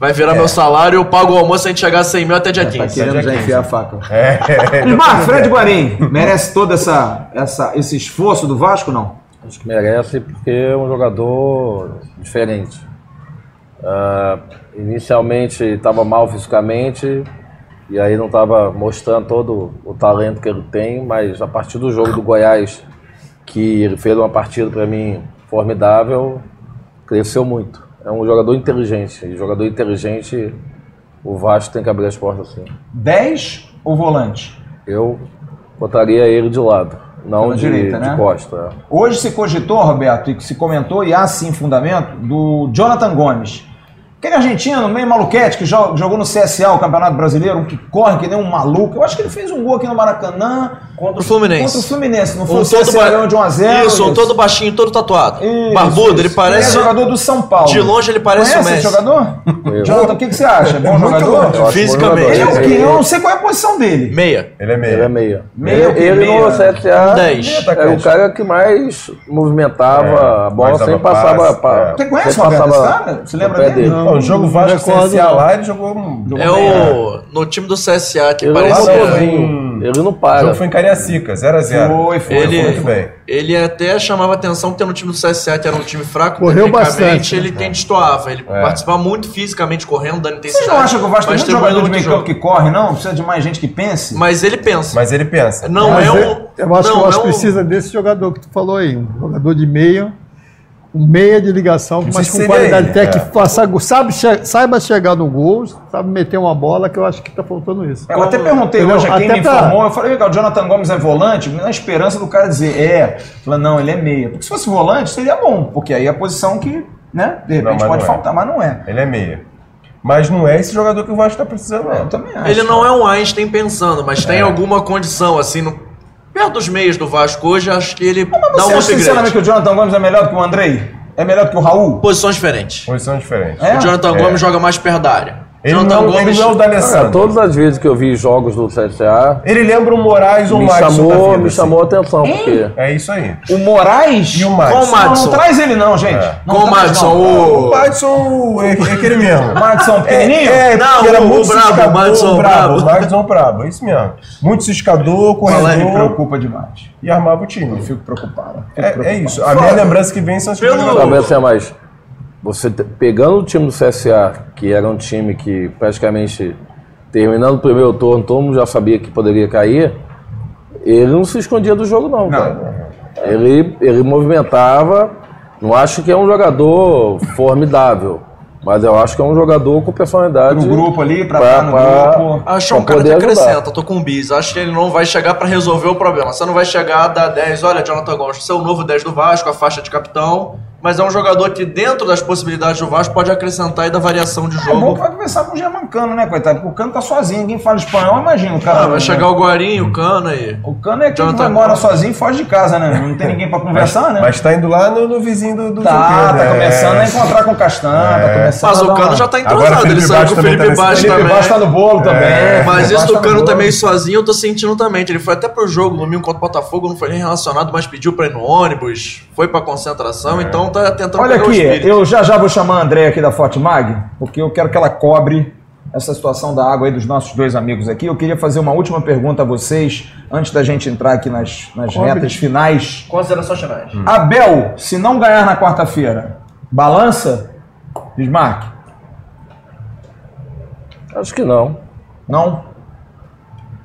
Vai virar meu salário, eu pago o almoço se a gente chegar a 100 mil até dia 15. Querendo já enfiar a faca. É, é, Fred Guarim, merece todo essa, essa, esse esforço do Vasco, não? Acho que merece porque é um jogador diferente. Ah, inicialmente estava mal fisicamente e aí não estava mostrando todo o talento que ele tem, mas a partir do jogo do Goiás, que ele fez uma partida para mim formidável, cresceu muito. É um jogador inteligente. E jogador inteligente, o Vasco tem que abrir as portas assim. 10 ou volante? Eu botaria ele de lado, não Pela de, direita, de né? costa. é. Hoje se cogitou, Roberto, e que se comentou, e há sim fundamento, do Jonathan Gomes. Aquele argentino, meio maluquete, que jo- jogou no CSA, o Campeonato Brasileiro, um que corre que nem um maluco. Eu acho que ele fez um gol aqui no Maracanã. Contra o Fluminense. Contra o Fluminense. Não foi Um o CSA ba- de 1x0. Isso, um todo baixinho, todo tatuado. Isso, Barbudo, isso. ele parece. é jogador do São Paulo. De longe ele parece Conhece o esse Messi. jogador? Eu. Jonathan, o que, que você acha? É bom jogador? bom. Fisicamente. Ele é o quê? Eu não sei qual é a posição dele. Meia. Ele é meio. Ele é meia. Meia o quê? ele Meia? no CSA Dez. era o cara que mais movimentava É, a bola sem passar é. Você conhece o Roberto, esse cara? Você lembra dele? Não, o jogo Vasco CSA não. lá, ele jogou um... É o. No time do CSA que Ele é um parecia. motorzinho. Ele não O para. jogo foi em Cariacica, 0x0. Foi, foi, Ele- foi. Muito bem. Ele até chamava atenção porque no time do CSA, que era um time fraco, Correu bastante, ele quem destoava. Ele participava muito fisicamente correndo, dando Vocês intensidade. não acham que o Vasco tem muito distribuindo jogador de meio campo que corre, não? Precisa de mais gente que pense? Mas ele pensa. Mas ele pensa. Não é eu- um. Eu acho que não o Vasco é um- precisa desse jogador que tu falou aí, um jogador de meio, um meia de ligação, Não mas com qualidade ele, técnica, faça- sabe, che- saiba chegar no gol, sabe meter uma bola, que eu acho que está faltando isso. Eu até perguntei Entendeu? hoje a quem Até me pra- informou, eu falei, "Legal, o Jonathan Gomes é volante, na esperança do cara dizer, é. Falando, não, ele é meia. Porque se fosse volante, seria bom, porque aí é a posição que, né, de repente mas pode não é. faltar, mas não é. Ele é meia. Mas não é esse jogador que o Vasco tá precisando, Eu não. também acho. Ele não é um Einstein pensando, mas tem alguma condição, assim, no, perto dos meios do Vasco hoje, acho que ele Mas dá você um acha sinceramente que o Jonathan Gomes é melhor do que o Andrei? É melhor do que o Raul? Posições diferentes. Posição diferente. É? O Jonathan É. Gomes joga mais perto da área. Não, Gomes. ele não é o Cara, D'Alessandro. todas as vezes que eu vi jogos do CSA, Ele lembra o Moraes ou o me Madison da chamou, vida, me assim. chamou a atenção, porque É isso aí. O Moraes? E o Com o Madison? Não, Madison. não traz ele não, gente. É. Não Com o Madison, não. O o. Madison é, é aquele mesmo. Madison pequenininho? É, é Não, que era o- muito o brabo, ciscador, o Madison brabo. brabo. O Madison brabo, é isso mesmo. Muito ciscador, Ela me corredor preocupa demais. e armava o time. Fico preocupado. Fico É, é preocupado. isso. A minha lembrança que vem são os Pelo-. Talvez assim, mas você pegando o time do CSA, que era um time que praticamente terminando o primeiro turno, todo mundo já sabia que poderia cair, ele não se escondia do jogo não, cara. Ele, ele movimentava, não acho que é um jogador formidável, mas eu acho que é um jogador com personalidade. No grupo ali, pra pra- estar no pra- grupo. Acho um pra cara que ajudar. acrescenta, tô com um bis. Acho que ele não vai chegar pra resolver o problema. Você não vai chegar a dar 10, olha, Jonathan Gomes, você é o novo 10 do Vasco, a faixa de capitão. Mas é um jogador que, dentro das possibilidades do Vasco, pode acrescentar e dar variação de É bom jogo. que vai conversar com o Germancano, né, coitado? Porque o Cano tá sozinho, ninguém fala espanhol, imagina o cara. Ah, vai chegar o Guarinho, o Cano aí. O Cano é quem Jonathan vai embora Gomes. sozinho e foge de casa, né? Não tem ninguém pra conversar, né? Mas tá indo lá no, no vizinho do, do Tá, tá é. começando a encontrar com o Castan, tá começando Mas o Cano já tá entrosado, Felipe ele sabe Baixo que o também Felipe tá nesse- Baixo Felipe também. Baixo tá no bolo também. Mas Felipe isso Baixo do tá no Cano também sozinho, eu tô sentindo também. Ele foi até pro jogo domingo contra o Botafogo, não foi nem relacionado, mas pediu pra ir no ônibus, foi pra concentração, então tá tentando Olha aqui, eu já já vou chamar a André aqui da Fortimag, porque eu quero que ela cobre essa situação da água aí dos nossos dois amigos aqui. Eu queria fazer uma última pergunta a vocês, antes da gente entrar aqui nas, nas Cobre. retas finais. Considerações finais. Hum. Abel, se não ganhar na quarta-feira, balança? Bismarck? Acho que não. Não?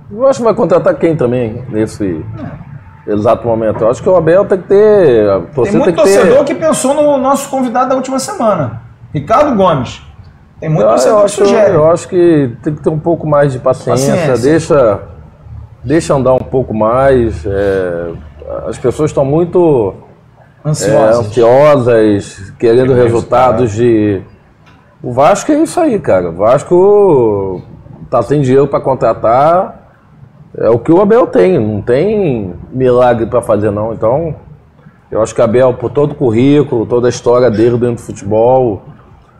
Eu acho que vai contratar quem também nesse exato momento. Eu acho que o Abel tem que ter. A Tem muito tem que ter. torcedor que pensou no nosso convidado da última semana, Ricardo Gomes. Tem muito Eu, torcedor eu, que acho, sugere. eu acho que tem que ter um pouco mais de paciência, Paciência. deixa, deixa andar um pouco mais. é, as pessoas estão muito é, Ansiosos. ansiosas, querendo resultados de. O Vasco é isso aí, cara. O Vasco tá sem dinheiro para contratar. É o que o Abel tem, não tem milagre para fazer não. Então, eu acho que o Abel, por todo o currículo, toda a história dele dentro do futebol,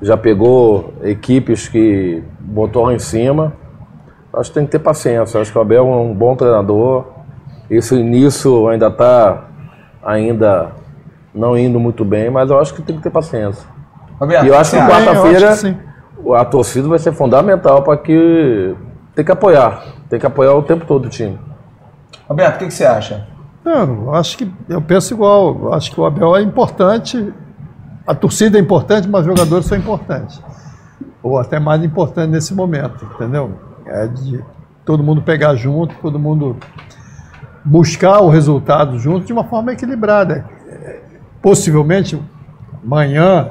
já pegou equipes que botou lá em cima. Acho que tem que ter paciência. Acho que o Abel é um bom treinador. Esse início ainda está ainda não indo muito bem, mas eu acho que tem que ter paciência. Roberto, E eu acho que eu quarta-feira a torcida vai ser fundamental para que tem que apoiar, tem que apoiar o tempo todo o time. Roberto, o que, que você acha? Não, eu acho que eu penso igual. Eu acho que o Abel é importante, a torcida é importante, mas os jogadores são importantes. Ou até mais importante nesse momento, entendeu? É de todo mundo pegar junto, todo mundo buscar o resultado junto de uma forma equilibrada. É, Possivelmente amanhã,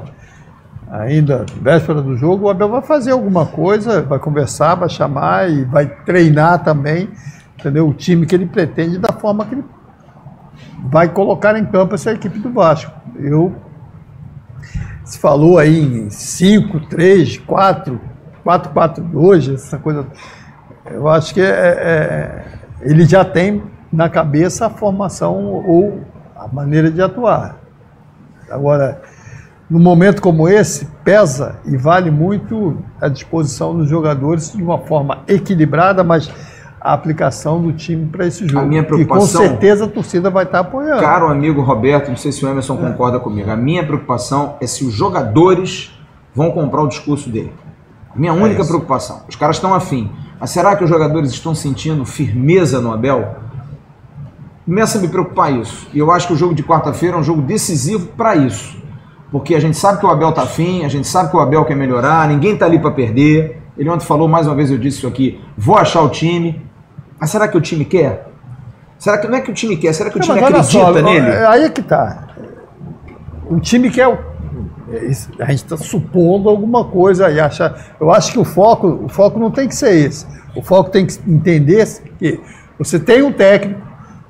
ainda véspera do jogo, o Abel vai fazer alguma coisa, vai conversar, vai chamar e vai treinar também, entendeu? O time que ele pretende da forma que ele vai colocar em campo essa equipe do Vasco. Eu se falou aí em 5, 3, 4, 4, 4, 2, essa coisa. Eu acho que é- é- ele já tem na cabeça a formação ou a maneira de atuar. Agora, num momento como esse, pesa e vale muito a disposição dos jogadores de uma forma equilibrada, mas a aplicação do time para esse jogo. minha e com preocupação- certeza a torcida vai estar apoiando. Caro amigo Roberto, não sei se o Emerson concorda comigo. A minha preocupação é se os jogadores vão comprar o discurso dele. Minha única preocupação. Os caras estão afim. Mas será que os jogadores estão sentindo firmeza no Abel? Começa a me preocupar isso. E eu acho que o jogo de quarta-feira é um jogo decisivo para isso. Porque a gente sabe que o Abel tá afim, a gente sabe que o Abel quer melhorar, ninguém tá ali para perder. Ele ontem falou, mais uma vez eu disse isso aqui, vou achar o time. Mas será que o time quer? Será que não é que o time quer? Será que o Não, time olha acredita só, nele? é- Aí é que tá. O time quer. é A gente está supondo alguma coisa e acha. Eu acho que o foco, o foco não tem que ser esse. O foco tem que entender que você tem um técnico,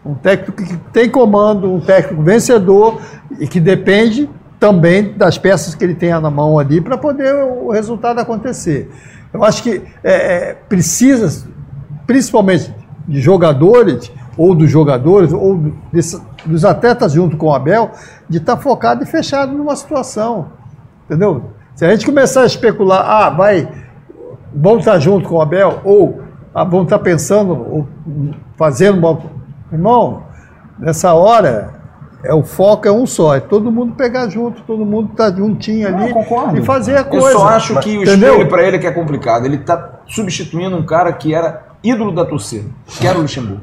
um técnico que tem comando, um técnico vencedor e que depende também das peças que ele tenha na mão ali para poder o resultado acontecer. Eu acho que é, é, precisa, principalmente de jogadores, ou dos jogadores, ou desse- dos atletas junto com o Abel, de estar focado e fechado numa situação. Entendeu? Se a gente começar a especular, ah, vai, vamos estar junto com o Abel, ou ah, vamos estar pensando, ou fazendo uma. Irmão, nessa hora, é, o foco é um só, é todo mundo pegar junto, todo mundo estar juntinho ali eu concordo. e fazer a Eu coisa. só acho que o Entendeu? espelho para ele é que é complicado. Ele tá substituindo um cara que era ídolo da torcida, que era o Luxemburgo.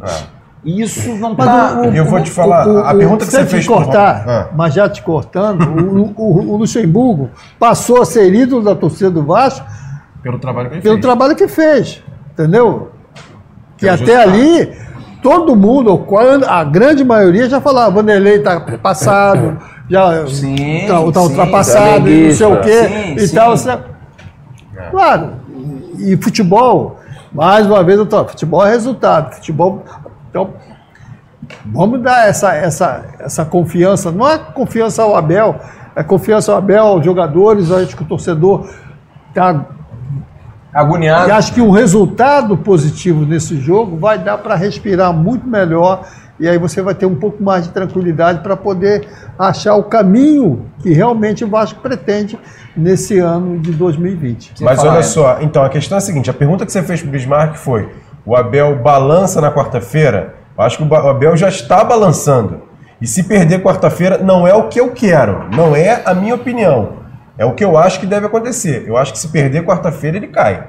E isso não Mas tá. o- o- Eu vou te falar, o- a o- pergunta que você fez cortar, Ah. mas já te cortando, o, o- o Luxemburgo passou a ser ídolo da torcida do Vasco Pelo trabalho que ele pelo fez. trabalho que fez, entendeu? Que Pelo até resultado. ali todo mundo, ou quando- a grande maioria já falava, Vanderlei está passado, já Sim, está sim, ultrapassado, e não sei o quê sim, e sim. tal. assim. Claro, e futebol, mais uma vez eu tô, futebol é resultado, futebol, então Vamos dar essa, essa, essa confiança, não é confiança ao Abel, é confiança ao Abel, aos jogadores, acho que o torcedor está. Agoniado. E acho que um resultado positivo nesse jogo vai dar para respirar muito melhor e aí você vai ter um pouco mais de tranquilidade para poder achar o caminho que realmente o Vasco pretende nesse ano de 2020. Sem Mas olha só, então a questão é a seguinte: a pergunta que você fez pro Bismarck foi: o Abel balança na quarta-feira? Eu acho que o o Abel já está balançando. E se perder quarta-feira, não é o que eu quero, não é a minha opinião. É o que eu acho que deve acontecer. Eu acho que se perder quarta-feira, ele cai.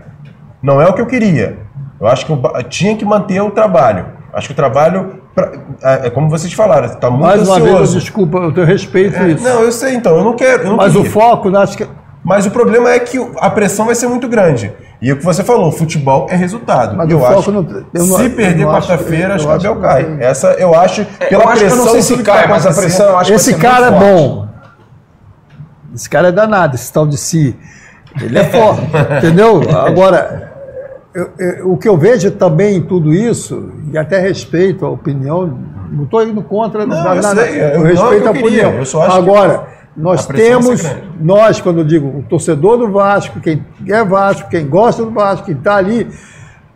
Não é o que eu queria. Eu acho que eu tinha que manter o trabalho. Acho que o trabalho, pra- é é como vocês falaram, está muito Mais uma vez, ansioso. desculpa, eu tenho respeito É, isso. não, eu sei, então, eu não quero. eu não Mas o queria. foco, eu acho que Mas o problema é que a pressão vai ser muito grande. E o que você falou, futebol é resultado. Mas eu o foco acho, não- eu não- se perder quarta-feira, acho que o Abel que cai. Essa eu acho, É, pela eu acho que eu pressão não sei se que cai, tá mas a pressão eu acho que vai Esse ser cara é bom. Esse cara é danado, esse tal de si. Ele é forte, entendeu? Agora, eu- eu- o que eu vejo também em tudo isso, e até respeito a opinião, não estou indo contra Não, nada, eu nada, sei, eu- eu é respeito eu a opinião. Agora, nós vai temos, nós, quando eu digo o torcedor do Vasco, quem é Vasco, quem gosta do Vasco, quem está ali,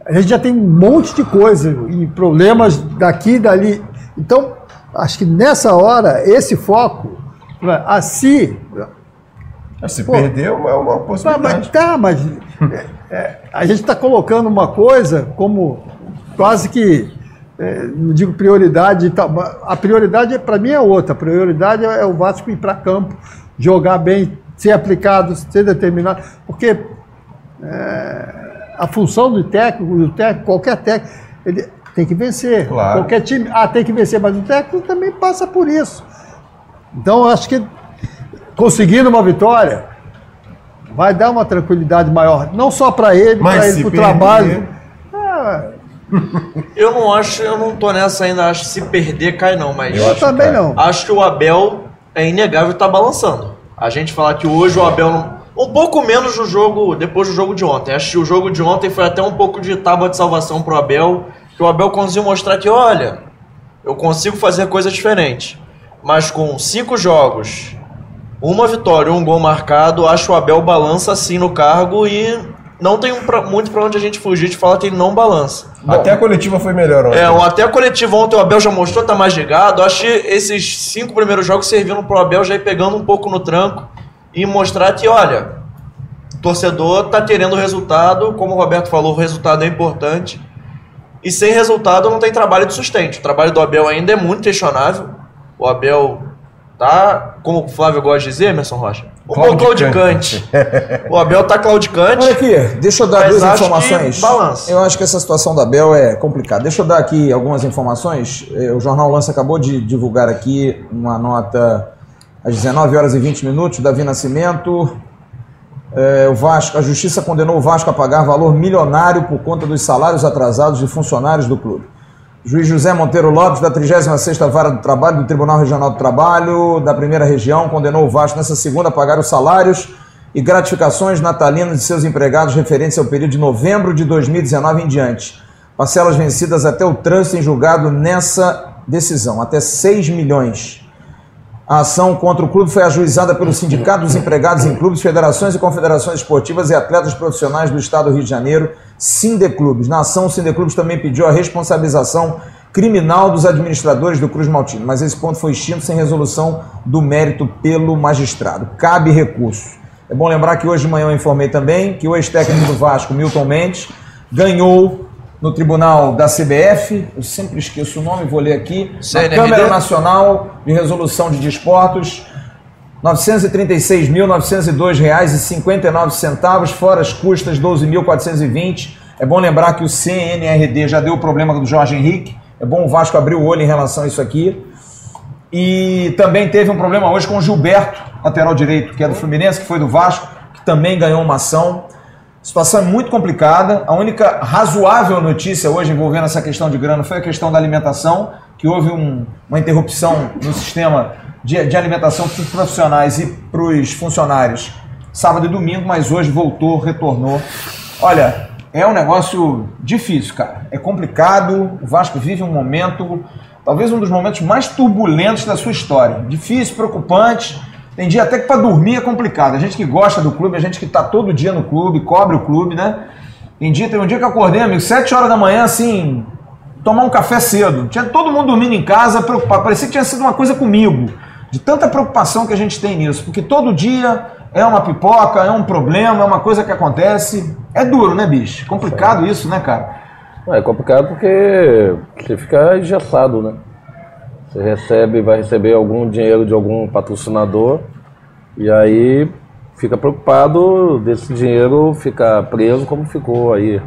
a gente já tem um monte de coisa e problemas daqui e dali. Então, acho que nessa hora, esse foco, assim, Se Pô. perder, é uma, uma Tá, mas, possibilidade. tá, mas é, é, a gente está colocando uma coisa como quase que, é, não digo prioridade, tá, mas a prioridade para mim é outra. A prioridade é, é o Vasco ir para campo, jogar bem, ser aplicado, ser determinado, porque é, a função do técnico, do técnico, qualquer técnico, ele tem que vencer. Claro. Qualquer time, ah, tem que vencer, mas o técnico também passa por isso. Então, eu acho que conseguindo uma vitória, vai dar uma tranquilidade maior, não só para ele, Mas para ele, para o trabalho. Ah, Eu não acho, eu não tô nessa ainda, acho que se perder cai não, mas eu acho também que não. acho que o Abel é inegável tá balançando. A gente falar que hoje o Abel não, um pouco menos no jogo, depois do jogo de ontem. Acho que o jogo de ontem foi até um pouco de tábua de salvação pro Abel, que o Abel conseguiu mostrar que, olha, eu consigo fazer coisas diferentes. Mas com cinco jogos, uma vitória, um gol marcado, acho que o Abel balança assim no cargo e não tem um pra- muito pra onde a gente fugir de falar que ele não balança. Até a coletiva foi melhor ontem. É, o- até a coletiva ontem o Abel já mostrou, tá mais ligado. Acho que esses cinco primeiros jogos serviram pro Abel já ir pegando um pouco no tranco e mostrar que, olha, o torcedor tá querendo resultado, como o Roberto falou, o resultado é importante. E sem resultado não tem trabalho de sustento. O trabalho do Abel ainda é muito questionável. O Abel tá, como o Flávio gosta de dizer, Emerson Rocha, pouco Claudicante. o Abel tá claudicante. Olha aqui, deixa eu dar duas informações. balança. Eu acho que essa situação da Bel é complicada. Deixa eu dar aqui algumas informações. Eh, O Jornal Lance acabou de divulgar aqui uma nota às 19 horas e 20 minutos, Davi Nascimento. Eh, o Vasco, a Justiça condenou o Vasco a pagar valor milionário por conta dos salários atrasados de funcionários do clube. Juiz José Monteiro Lopes, da 36ª Vara do Trabalho do Tribunal Regional do Trabalho da Primeira Região, condenou o Vasco nessa segunda a pagar os salários e gratificações natalinas de seus empregados referentes ao período de novembro de 2019 em diante. Parcelas vencidas até o trânsito em julgado nessa decisão, até 6 milhões. A ação contra o clube foi ajuizada pelo Sindicato dos Empregados em Clubes, Federações e Confederações Esportivas e Atletas Profissionais do Estado do Rio de Janeiro, Sindeclubes. Na ação, o Sindeclubes também pediu a responsabilização criminal dos administradores do Cruz Maltino, mas esse ponto foi extinto sem resolução do mérito pelo magistrado. Cabe recurso. É bom lembrar que hoje de manhã eu informei também que o ex-técnico do Vasco, Milton Mendes, ganhou no tribunal da CBF, eu sempre esqueço o nome, vou ler aqui, na CNRD? Câmara Nacional de Resolução de Desportos, R$ 936.902,59, fora as custas, 12.420. É bom lembrar que o CNRD já deu o problema do Jorge Henrique. É bom o Vasco abrir o olho em relação a isso aqui. E também teve um problema hoje com o Gilberto, lateral direito, que é do Fluminense, que foi do Vasco, que também ganhou uma ação. A situação é muito complicada. A única razoável notícia hoje envolvendo essa questão de grana foi a questão da alimentação, que houve um- uma interrupção no sistema de, de alimentação para os profissionais e para os funcionários sábado e domingo, mas hoje voltou, retornou. Olha, é um negócio difícil, cara. É complicado. O Vasco vive um momento, talvez um dos momentos mais turbulentos da sua história. Difícil, preocupante. Tem dia até que para dormir é complicado. A gente que gosta do clube, a gente que está todo dia no clube, cobre o clube, né? Tem dia, tem um dia que eu acordei, amigo, 7 horas da manhã, assim, tomar um café cedo. Tinha todo mundo dormindo em casa, preocupado. Parecia que tinha sido uma coisa comigo. De tanta preocupação que a gente tem nisso. Porque todo dia é uma pipoca, é um problema, é uma coisa que acontece. É duro, né, bicho? Complicado isso, né, cara? É complicado porque você fica engessado, né? Você recebe, vai receber algum dinheiro de algum patrocinador e aí fica preocupado desse dinheiro ficar preso como ficou aí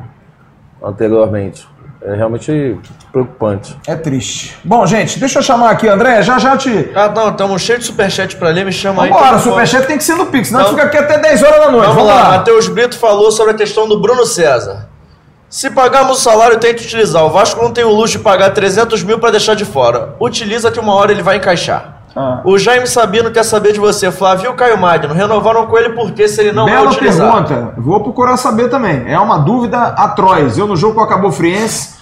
anteriormente. É realmente preocupante. É triste. Bom, gente, deixa eu chamar aqui, André. Já já te. Ah, não, estamos cheios de superchat pra ler, me chama aí. Vambora, eu vou- superchat tem que ser no Pix, senão Não. fica aqui até 10 horas da noite. Vamos, Vamos lá, lá. Matheus Brito falou sobre a questão do Bruno César. Se pagarmos o salário, tem que utilizar. O Vasco não tem o luxo de pagar 300 mil para deixar de fora. Utiliza que uma hora ele vai encaixar. Ah. O Jaime Sabino quer saber de você, Flávio e Caio Magno. Renovaram com ele porque se ele não Bela utilizado? pergunta. Vou procurar saber também. É uma dúvida atroz. Eu no jogo com o Acabou Friense,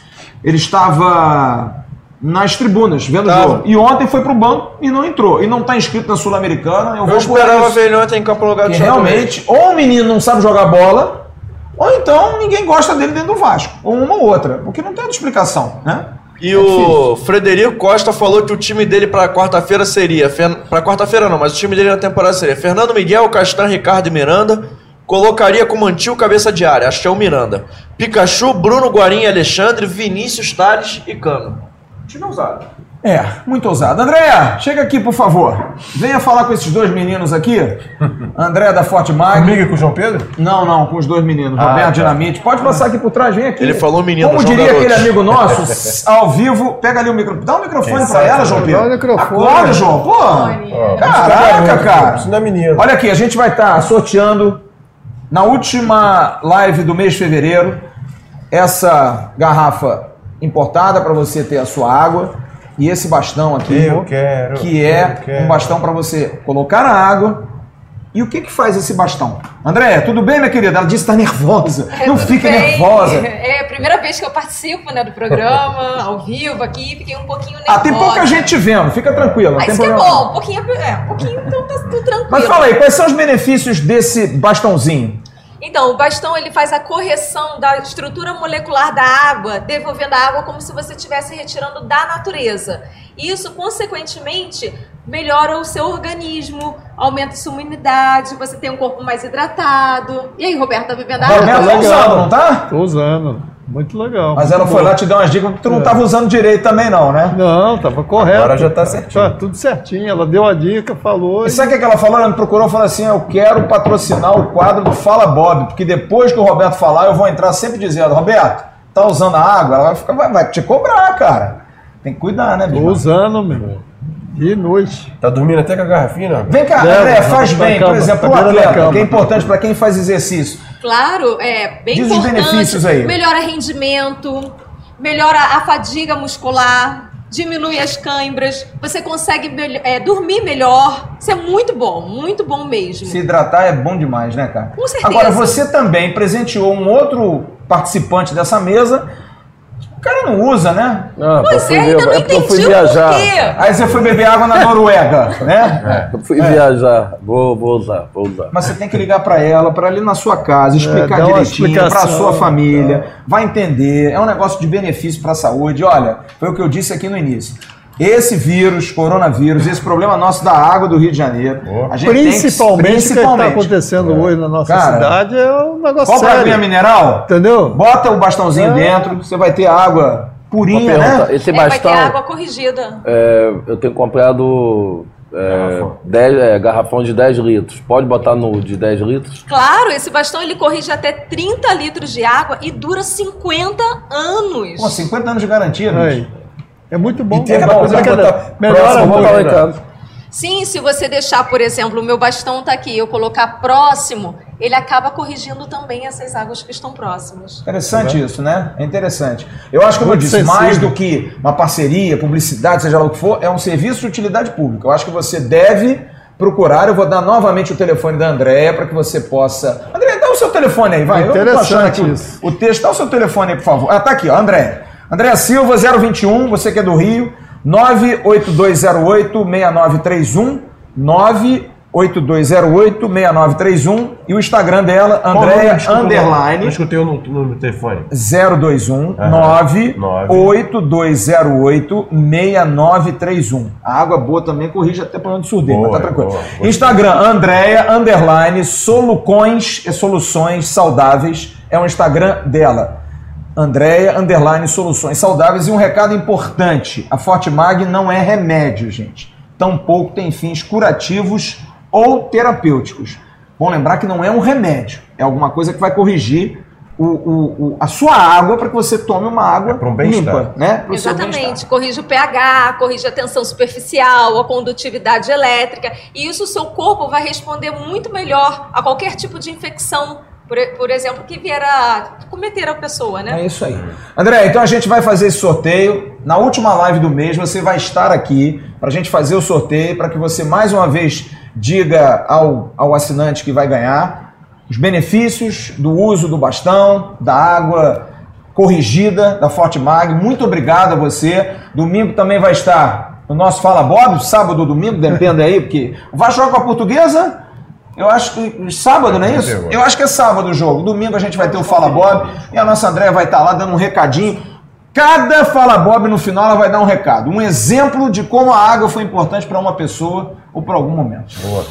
ele estava nas tribunas, vendo o jogo. E ontem foi pro banco e não entrou. E não está inscrito na Sul-Americana. Eu, Eu vou esperava ver ele ontem em campo lugar Chapecoense. realmente, ou o menino não sabe jogar bola, ou então ninguém gosta dele dentro do Vasco. Ou uma ou outra. Porque não tem outra explicação, né? E o Frederico Costa falou que o time dele pra quarta-feira seria. Pra quarta-feira não, mas o time dele na temporada seria Fernando Miguel, Castan, Ricardo e Miranda. Colocaria como antigo cabeça de área, acho que é o Miranda. Pikachu, Bruno Guarim e Alexandre, Vinícius Tales e Cano. Time ousado. É, muito ousado. Andréa, chega aqui, por favor. Venha falar com esses dois meninos aqui. André da Forte Mag. Comigo e com o João Pedro? Não, não, com os dois meninos. Ah, Roberto tá. Dinamite. Pode passar aqui por trás, vem aqui. Ele falou menino, Como João diria Garoto. aquele amigo nosso, ao vivo, pega ali o microfone. Dá um microfone pra ela, João Pedro. Dá o microfone. Acorda, João. Pô, caraca, cara. Isso não é menino. Olha aqui, a gente vai estar sorteando na última live do mês de fevereiro essa garrafa importada para você ter a sua água e esse bastão aqui Eu quero, que é eu quero. um bastão para você colocar a água. E o que que faz esse bastão? André, tudo bem, minha querida? Ela disse que está nervosa. Não Tudo fique bem. nervosa. É a primeira vez que eu participo né, do programa, ao vivo aqui, fiquei um pouquinho nervosa. Ah, tem pouca gente te vendo, fica tranquila. não Mas tem isso que é problema não. bom, um pouquinho, é, um pouquinho então tá tudo tranquilo. Mas fala aí, quais são os benefícios desse bastãozinho? Então, o bastão ele faz a correção da estrutura molecular da água, devolvendo a água como se você estivesse retirando da natureza. Isso, consequentemente, melhora o seu organismo, aumenta a sua imunidade, você tem um corpo mais hidratado. E aí, Roberto, tá bebendo água? Roberto tá legal. usando, não tá? Tô usando. Muito legal. Mas muito ela foi lá te dar umas dicas que tu não É. tava usando direito também, não, né? Não, tava correto. Agora já tá certinho. Tá tudo certinho. Ela deu a dica, falou. E sabe o que ela falou? Ela me procurou e falou assim: Eu quero patrocinar o quadro do Fala Bob, porque depois que o Roberto falar, eu vou entrar sempre dizendo: Roberto, tá usando a água? Ela vai, ficar- vai, vai te cobrar, cara. Tem que cuidar, né, Tô bicho? usando, meu. De noite. Tá dormindo até com a garrafinha? Vem cá, André, faz bem, por exemplo, o beira da atleta, que é importante para quem faz exercício. Claro, é bem Diz os importante. benefícios aí. Melhora rendimento, melhora a fadiga muscular, diminui as câimbras, você consegue é, dormir melhor. Isso é muito bom, muito bom mesmo. Se hidratar é bom demais, né, cara? Com certeza. Agora, você também presenteou um outro participante dessa mesa. O cara não usa, né? Não, Pois eu fui é, ainda não é porque eu fui entendi o viajar. porquê. Aí você foi beber água na Noruega, né? Eu fui viajar. Vou, vou usar, vou usar. Mas você tem que ligar para ela, para ali na sua casa, explicar dá uma direitinho para sua família, vai entender. É um negócio de benefício para a saúde. Olha, foi o que eu disse aqui no início. Esse vírus, coronavírus, esse problema nosso da água do Rio de Janeiro, a gente tem que- Principalmente, o que está principalmente. acontecendo hoje na nossa Cara, cidade é um negócio Compra a sério. aguinha mineral, Entendeu? bota o bastãozinho É. dentro, você vai ter água purinha, né? esse É, vai bastão, ter água corrigida. é, eu tenho comprado é, Garrafão. 10, é, garrafão de 10 litros. Pode botar no de 10 litros? Claro, esse bastão ele corrige até 30 litros de água e dura 50 anos. Pô, 50 anos de garantia, né? É muito bom. E tem é aquela coisa de botar Melhora muito. Sim, se você deixar, por exemplo, o meu bastão tá aqui, eu colocar próximo, ele acaba corrigindo também essas águas que estão próximas. Interessante isso, né? É interessante. Eu acho que, como eu disse, mais do que uma parceria, publicidade, seja lá o que for, é um serviço de utilidade pública. Eu acho que você deve procurar. Eu vou dar novamente o telefone da Andréia para que você possa. André, dá o seu telefone aí, vai. Eu não tô aqui o- Interessante o, texto. Dá o seu telefone aí, por favor. Ah, tá aqui, ó, André. André Silva, 021, você que é do Rio, 98208-6931, 98208-6931 e o Instagram dela, Qual o nome? Andréia Desculpa, Underline. Não escutei o número do telefone. 021 Aham. 98208 6931. A água boa também corrige até problema de surdez, mas tá tranquilo. boa, boa. Instagram, Andréia, underline, solucões e soluções saudáveis. É o Instagram dela. Andréia, underline, soluções saudáveis. E um recado importante: a Forte Mag não é remédio, gente. Tampouco tem fins curativos ou terapêuticos. Bom lembrar que não é um remédio, é alguma coisa que vai corrigir o, o- o- a sua água para que você tome uma água É um limpa, né? Pro Exatamente, corrige o pH, corrige a tensão superficial, a condutividade elétrica, e isso o seu corpo vai responder muito melhor a qualquer tipo de infecção por, por exemplo, que vier a cometer a pessoa, né? É isso aí. André, então a gente vai fazer esse sorteio. Na última live do mês, você vai estar aqui para a gente fazer o sorteio, para que você mais uma vez diga ao, ao assinante que vai ganhar os benefícios do uso do bastão, da água corrigida da Forte Mag. Muito obrigado a você. Domingo também vai estar o nosso Fala Bob, sábado ou domingo, depende aí, porque o Vasco joga com a portuguesa. Eu acho que sábado, não é isso? Eu acho que é sábado o jogo. Domingo a gente vai ter o Fala Bob e a nossa Andréia vai estar lá dando um recadinho. Cada Fala Bob no final ela vai dar um recado, um exemplo de como a água foi importante para uma pessoa ou para algum momento. Boa.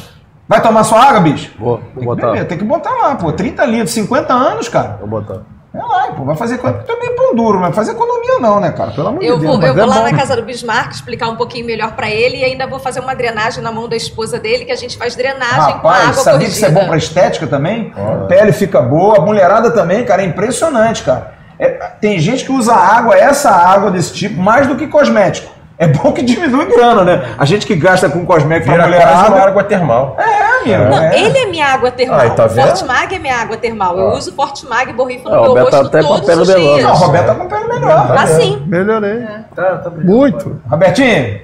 Vai tomar sua água, bicho? Vou, vou Tem que, botar. beber, tem que botar lá, pô. 30 litros, 50 anos, cara. Vou botar. É lá, pô. Vai fazer também pão duro, vai fazer economia, não, né, cara? Pelo amor Eu de Deus. vou, eu mas vou é lá bom. na casa do Bismarck explicar um pouquinho melhor pra ele e ainda vou fazer uma drenagem na mão da esposa dele, que a gente faz drenagem com a Rapaz, água sabia que corrigida. isso é bom pra estética também? Pele fica boa, a mulherada também, cara, é impressionante, cara. É, tem gente que usa água, essa água desse tipo, mais do que cosmético. É bom que diminui grana, né? A gente que gasta com cosmético pra Vira uma mulherada. água termal. É, amigo. Não, é. ele é minha água termal. Aí, tá vendo? Fortimag é minha água termal. Eu uso Fortimag e borrifo no Ah, o meu rosto até com a todos pele os melhor, dias. Não, o Roberto tá com pele melhor. Assim. Melhorei. Tá, Muito. Robertinho,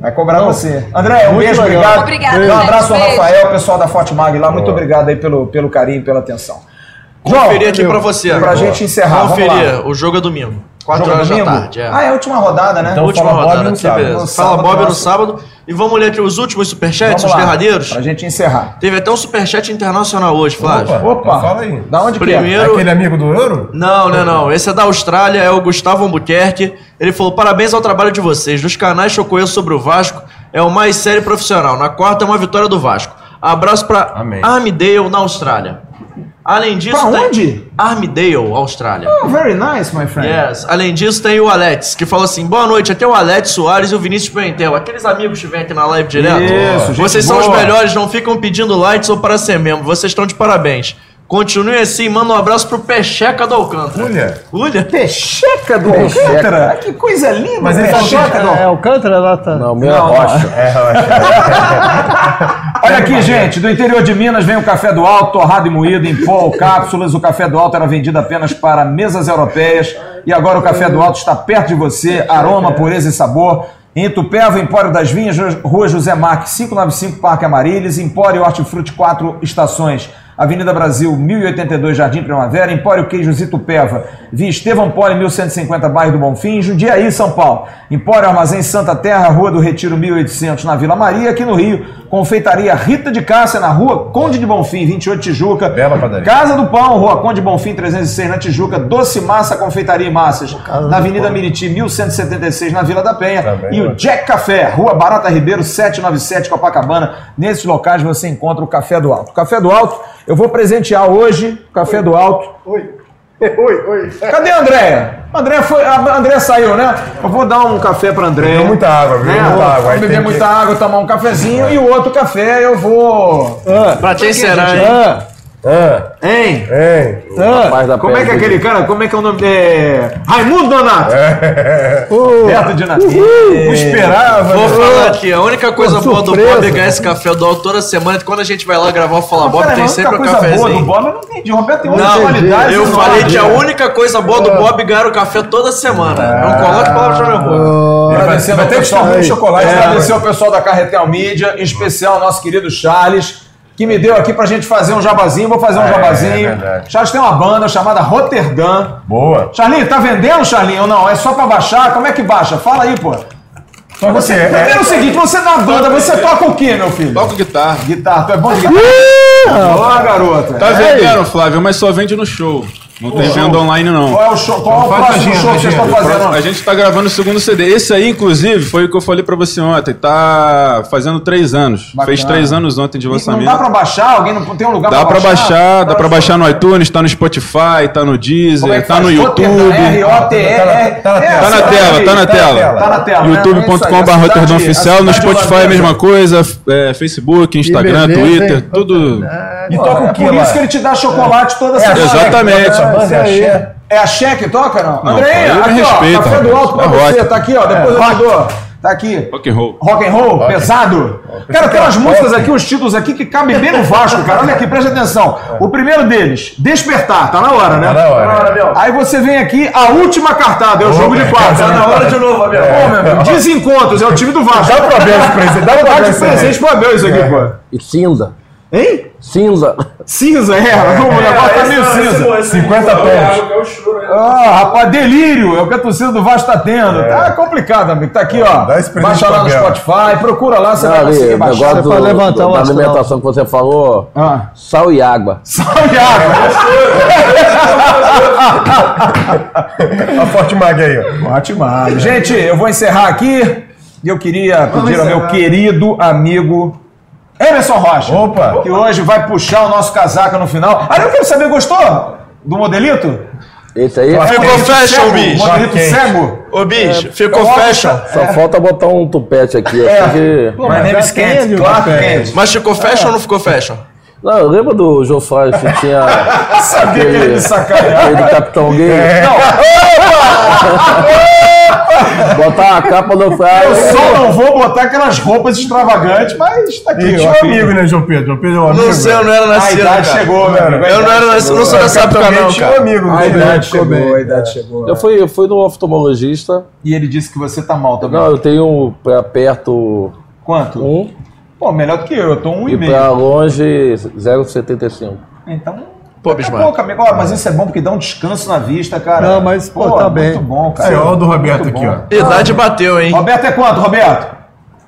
vai cobrar você. André, um Muito beijo, obrigado. Obrigada, Um abraço ao. Rafael, pessoal da Forte Mag lá. Muito obrigado aí pelo, pelo carinho e pela atenção. Conferir aqui pra você. Pra Boa. gente encerrar, vamos Conferir. O jogo é domingo. 4 Jogo horas domingo? da tarde. É. Ah, é a última rodada, né? Então, última Fala Bob rodada. no sim, sábado. Fala sábado Bob no sábado. E vamos ler aqui os últimos superchats, Vamos os lá, derradeiros. Pra gente encerrar. Teve até um superchat internacional hoje, Flávio. Opa, Opa, fala aí. Da onde que é? Primeiro- Aquele amigo do Euro? Não, não, não. Esse é da Austrália, é o Gustavo Albuquerque. Ele falou: parabéns ao trabalho de vocês. Dos canais que eu conheço sobre o Vasco, é o mais sério e profissional. Na quarta é uma vitória do Vasco. Abraço pra Amém. Armidale, na Austrália. Além disso. Pra tem- onde? Armidale, Austrália. Oh, very nice, my friend. Yes. Além disso, tem o Alex, que fala assim: boa noite, aqui é o Alex Soares e o Vinícius Pimentel. Aqueles amigos que vêm aqui na live direto. Isso, gente Vocês são os boa. melhores, não ficam pedindo likes ou para ser membro. Vocês estão de parabéns. Continuem assim, manda um abraço pro Pecheca do Alcântara. Olha. Ulha? Pecheca do Pecheca. Alcântara. Ah, Que coisa linda, Mas ele falou Pecheca do É, é Alcântara lá tá. Não, o meu é Não, rocha. É, Rocha. Olha aqui, gente, do interior de Minas vem o café do Alto, torrado e moído em pó ou cápsulas. O café do Alto era vendido apenas para mesas europeias e agora o café do Alto está perto de você. Aroma, pureza e sabor. Em Itupeva, Empório das Vinhas, Rua José Marques, 595, Parque Amarílis. Empório Hortifruti, 4 estações. Avenida Brasil, 1082, Jardim Primavera, Empório Queijos Itupeva, Via Estevão Poli, 1150, bairro do Bonfim, Jundiaí, São Paulo. Empório Armazém Santa Terra, Rua do Retiro, 1800, na Vila Maria, aqui no Rio. Confeitaria Rita de Cássia, na Rua Conde de Bonfim, 28 Tijuca. Bela padaria. Casa do Pão, Rua Conde Bonfim, 306, na Tijuca. Doce Massa, Confeitaria e Massas, na Avenida Miriti, 1176, na Vila da Penha. Também, e o. Jack Café, Rua Barata Ribeiro, 797, Copacabana. Nesses locais você encontra o Café do Alto. Café do Alto, eu vou presentear hoje o Café do Alto. Oi. Oi, oi. Cadê a Andréia? A Andréia, foi, a Andréia saiu, né? Eu vou dar um café pra Andréia. Bebeu muita água, né? bebeu muita água. Vou beber muita que- água, tomar um cafezinho. E o outro café eu vou... Pra te encerar, hein? Ah, Ah, Hein? hein? Da Como é que é aquele cara? Como é que é o nome dele? Raimundo Donato! Beto de Natal. Não esperava, Vou né? falar aqui, a única coisa boa do. Bob é ganhar esse café do alto toda semana. Quando a gente vai lá gravar o Fala Bob, tem sempre a o única coisa boa do cafezinho. Bob eu não entendi. O Roberto tem Não, qualidades. eu enormes. falei que a única coisa boa do Bob é ganhar o café toda semana. Não coloque palavras na minha boca. Agradecendo Vai ao ter pessoal, chocolate, é, né? agradecer ao pessoal da Carretel Mídia, em especial ao nosso querido Charles, que me deu aqui pra gente fazer um jabazinho. Vou fazer um É, jabazinho. é. Charles tem uma banda chamada Roterdã. Boa. Charlinho, tá vendendo, Charlinho, ou não? É só pra baixar? Como é que baixa? Fala aí, pô. Só você. Primeiro é É, o seguinte, você na banda, você toca o quê, meu filho? Toco guitarra. Guitarra, tu é bom de guitarra? Ó, garota. Tá vendendo, Flávio, mas só vende no show. Não tem venda online, não. Qual é o, show, qual é o próximo agenda, show que vocês estão fazendo? A gente tá gravando o segundo CD. Esse aí, inclusive, foi o que eu falei pra você ontem. Tá fazendo três anos. Bacana. Fez três anos ontem de Não lançamento. dá pra baixar? Alguém não tem um lugar Dá pra baixar, dá pra baixar baixar no iTunes, tá no Spotify, tá no é Deezer, que tá faz? no YouTube. R-O-T-E-R. Tá na- É, tela, tá na tela. Tá na tela. É youtube.com.br cidade- Rotterdam Oficial, no Spotify a mesma coisa, é, Facebook, Instagram, Twitter, tudo. E toca o É que por isso que ele te dá chocolate toda semana. Exatamente. Banda é axé? É a Cheque que toca, não? Não, me aqui, ó, respeita, café do alto pra É você, rock. tá aqui, ó, depois eu te dou. Tá aqui. Rock and roll. Rock and roll, pesado. Cara, tem umas músicas aqui, uns títulos aqui que cabem bem no Vasco, cara. Olha aqui, presta atenção. O primeiro deles, Despertar, tá na hora, né? Tá na hora. Aí você vem aqui, a última cartada, é o jogo de quatro. Tá na hora de novo, Abel. Pô, meu amigo, Desencontros, é o time do Vasco. Dá pra ver esse presente. Dá pra de presente pro Abel isso aqui, pô. E cinza. Hein? Cinza. Cinza, é. O negócio tá meio cinza. 50 pontos. Ah, rapaz, delírio é o que a torcida do Vasco tá tendo. Tá complicado, amigo. Tá aqui, ó. Dá esse presente Baixa lá no. Spotify, procura lá, você Não, vai ali, conseguir o baixar. pra levantar alimentação que você falou, Ah. sal e água. Salve água. A Forte Mag aí, ó. Ótimo. Gente, eu vou encerrar aqui e eu queria pedir ao meu querido amigo Emerson Rocha. Opa. Que hoje vai puxar o nosso casaca no final. Ah, eu quero saber, gostou do modelito? Esse aí, Ficou Modelito fashion, cego? bicho. Modelito Quente. cego? Ô, bicho, ficou eu- fashion. só falta botar um tupete aqui. assim que- Pô, My mas name is Kent, Clark. Kent. Mas ficou fashion ou não ficou fashion? Não, eu lembro do Jô Soares que tinha Sabia que ele aquele, me sacaneava. aquele Capitão Botar a capa no Eu fraio. só não vou botar aquelas roupas extravagantes, mas tá aqui. E tinha um amigo, né, João Pedro? João Pedro é um amigo. Não sei, eu não era A nascido. idade cara. chegou, a Eu não era nascido, não sou dessa época, Também não, tinha um amigo. A idade chegou, bem. a idade chegou. Eu fui, eu fui no oftalmologista. E ele disse que você tá mal também. Não, eu tenho pra perto Quanto? um Pô, melhor do que eu, eu tô um e e pra meio. longe 0,75. Então. Pô, é Bismarck. pouco, amigo. Ó, mas isso é bom porque dá um descanso na vista, cara. Não, mas, pô, tá é bem. Muito bom, cara. Aí, ó, o do Roberto Muito aqui, ó. Idade bateu, hein? Roberto é quanto, Roberto?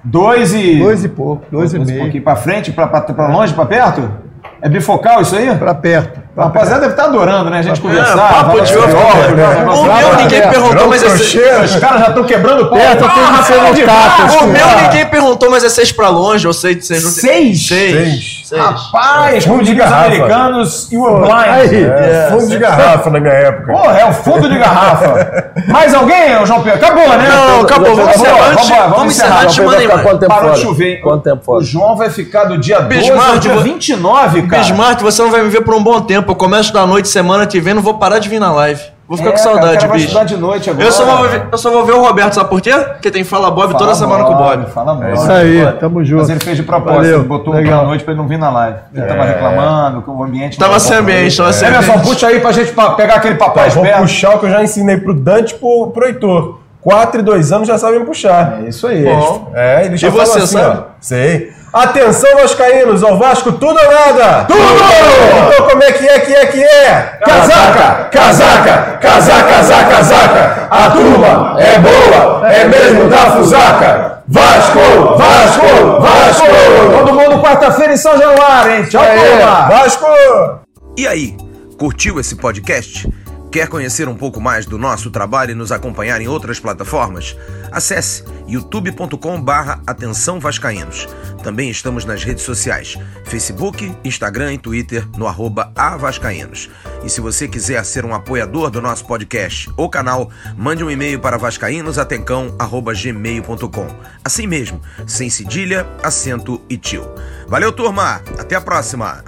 Dois e. Dois e pouco, dois e um meio. pouquinho pra frente, pra, pra, pra longe, pra perto? É bifocal isso aí? Pra perto. A rapaziada deve estar adorando, né? A gente conversar. É, papo de ovo, né? O meu ninguém perguntou, mas é crochê. Os caras já estão quebrando. Perto que Ah, de O meu ninguém perguntou, mas é seis pra longe, ou seis, seis, Seis? seis. Rapaz, Fundo de garrafa. americanos, you were blind. Aí. É, fundo de garrafa na minha época. Porra, é o fundo de garrafa. Mais alguém, João Pedro? Acabou, né? Não, acabou. Vamos encerrar Vamos vamos Vamos encerrar encerrar. ficar mano. quanto tempo Parou de chover. Quanto tempo O fora? João vai ficar do dia 12 Bismarck, ao dia vou- 29, cara. Bismarck, você não vai me ver por um bom tempo. Eu começo da noite, semana que vem, não vou parar de vir na live. Vou ficar É, com saudade, cara vai bicho. estudar de noite agora. Eu só, vou ver, eu só vou ver o Roberto, sabe por quê? Porque tem Fala Bob Fala toda semana com o Bob. Fala Bob. Isso aí, tamo junto. Mas ele fez de propósito, Valeu, ele botou um legal. pra noite pra ele não vir na live. Ele tava reclamando que o ambiente... Tava sem ambiente, tava sem Emerson, ambiente. puxa aí pra gente pegar aquele papai Tá, vou esperto. puxar o que eu já ensinei pro Dante e pro, pro Heitor. 4 e 2 anos já sabem puxar. É isso aí. Bom. É, ele já E falou você, assim, sabe? ó. Sei. Atenção, Vascaínos, ao Vasco tudo ou nada? Tudo! Então como é que é que é que é? Casaca, casaca, casaca, casaca, casaca. A turma é boa, é mesmo da fusaca. Vasco, Vasco, Vasco. Todo mundo quarta-feira em São Januário, hein? Tchau, turma. Vasco! E aí, curtiu esse podcast? Quer conhecer um pouco mais do nosso trabalho e nos acompanhar em outras plataformas? Acesse youtube.com/barra Atenção Vascaínos. Também estamos nas redes sociais: Facebook, Instagram e Twitter no arroba avascaínos. E se você quiser ser um apoiador do nosso podcast ou canal, mande um e-mail para vascaínosatencão@gmail.com. Assim mesmo, sem cedilha, acento e tio. Valeu, turma! Até a próxima!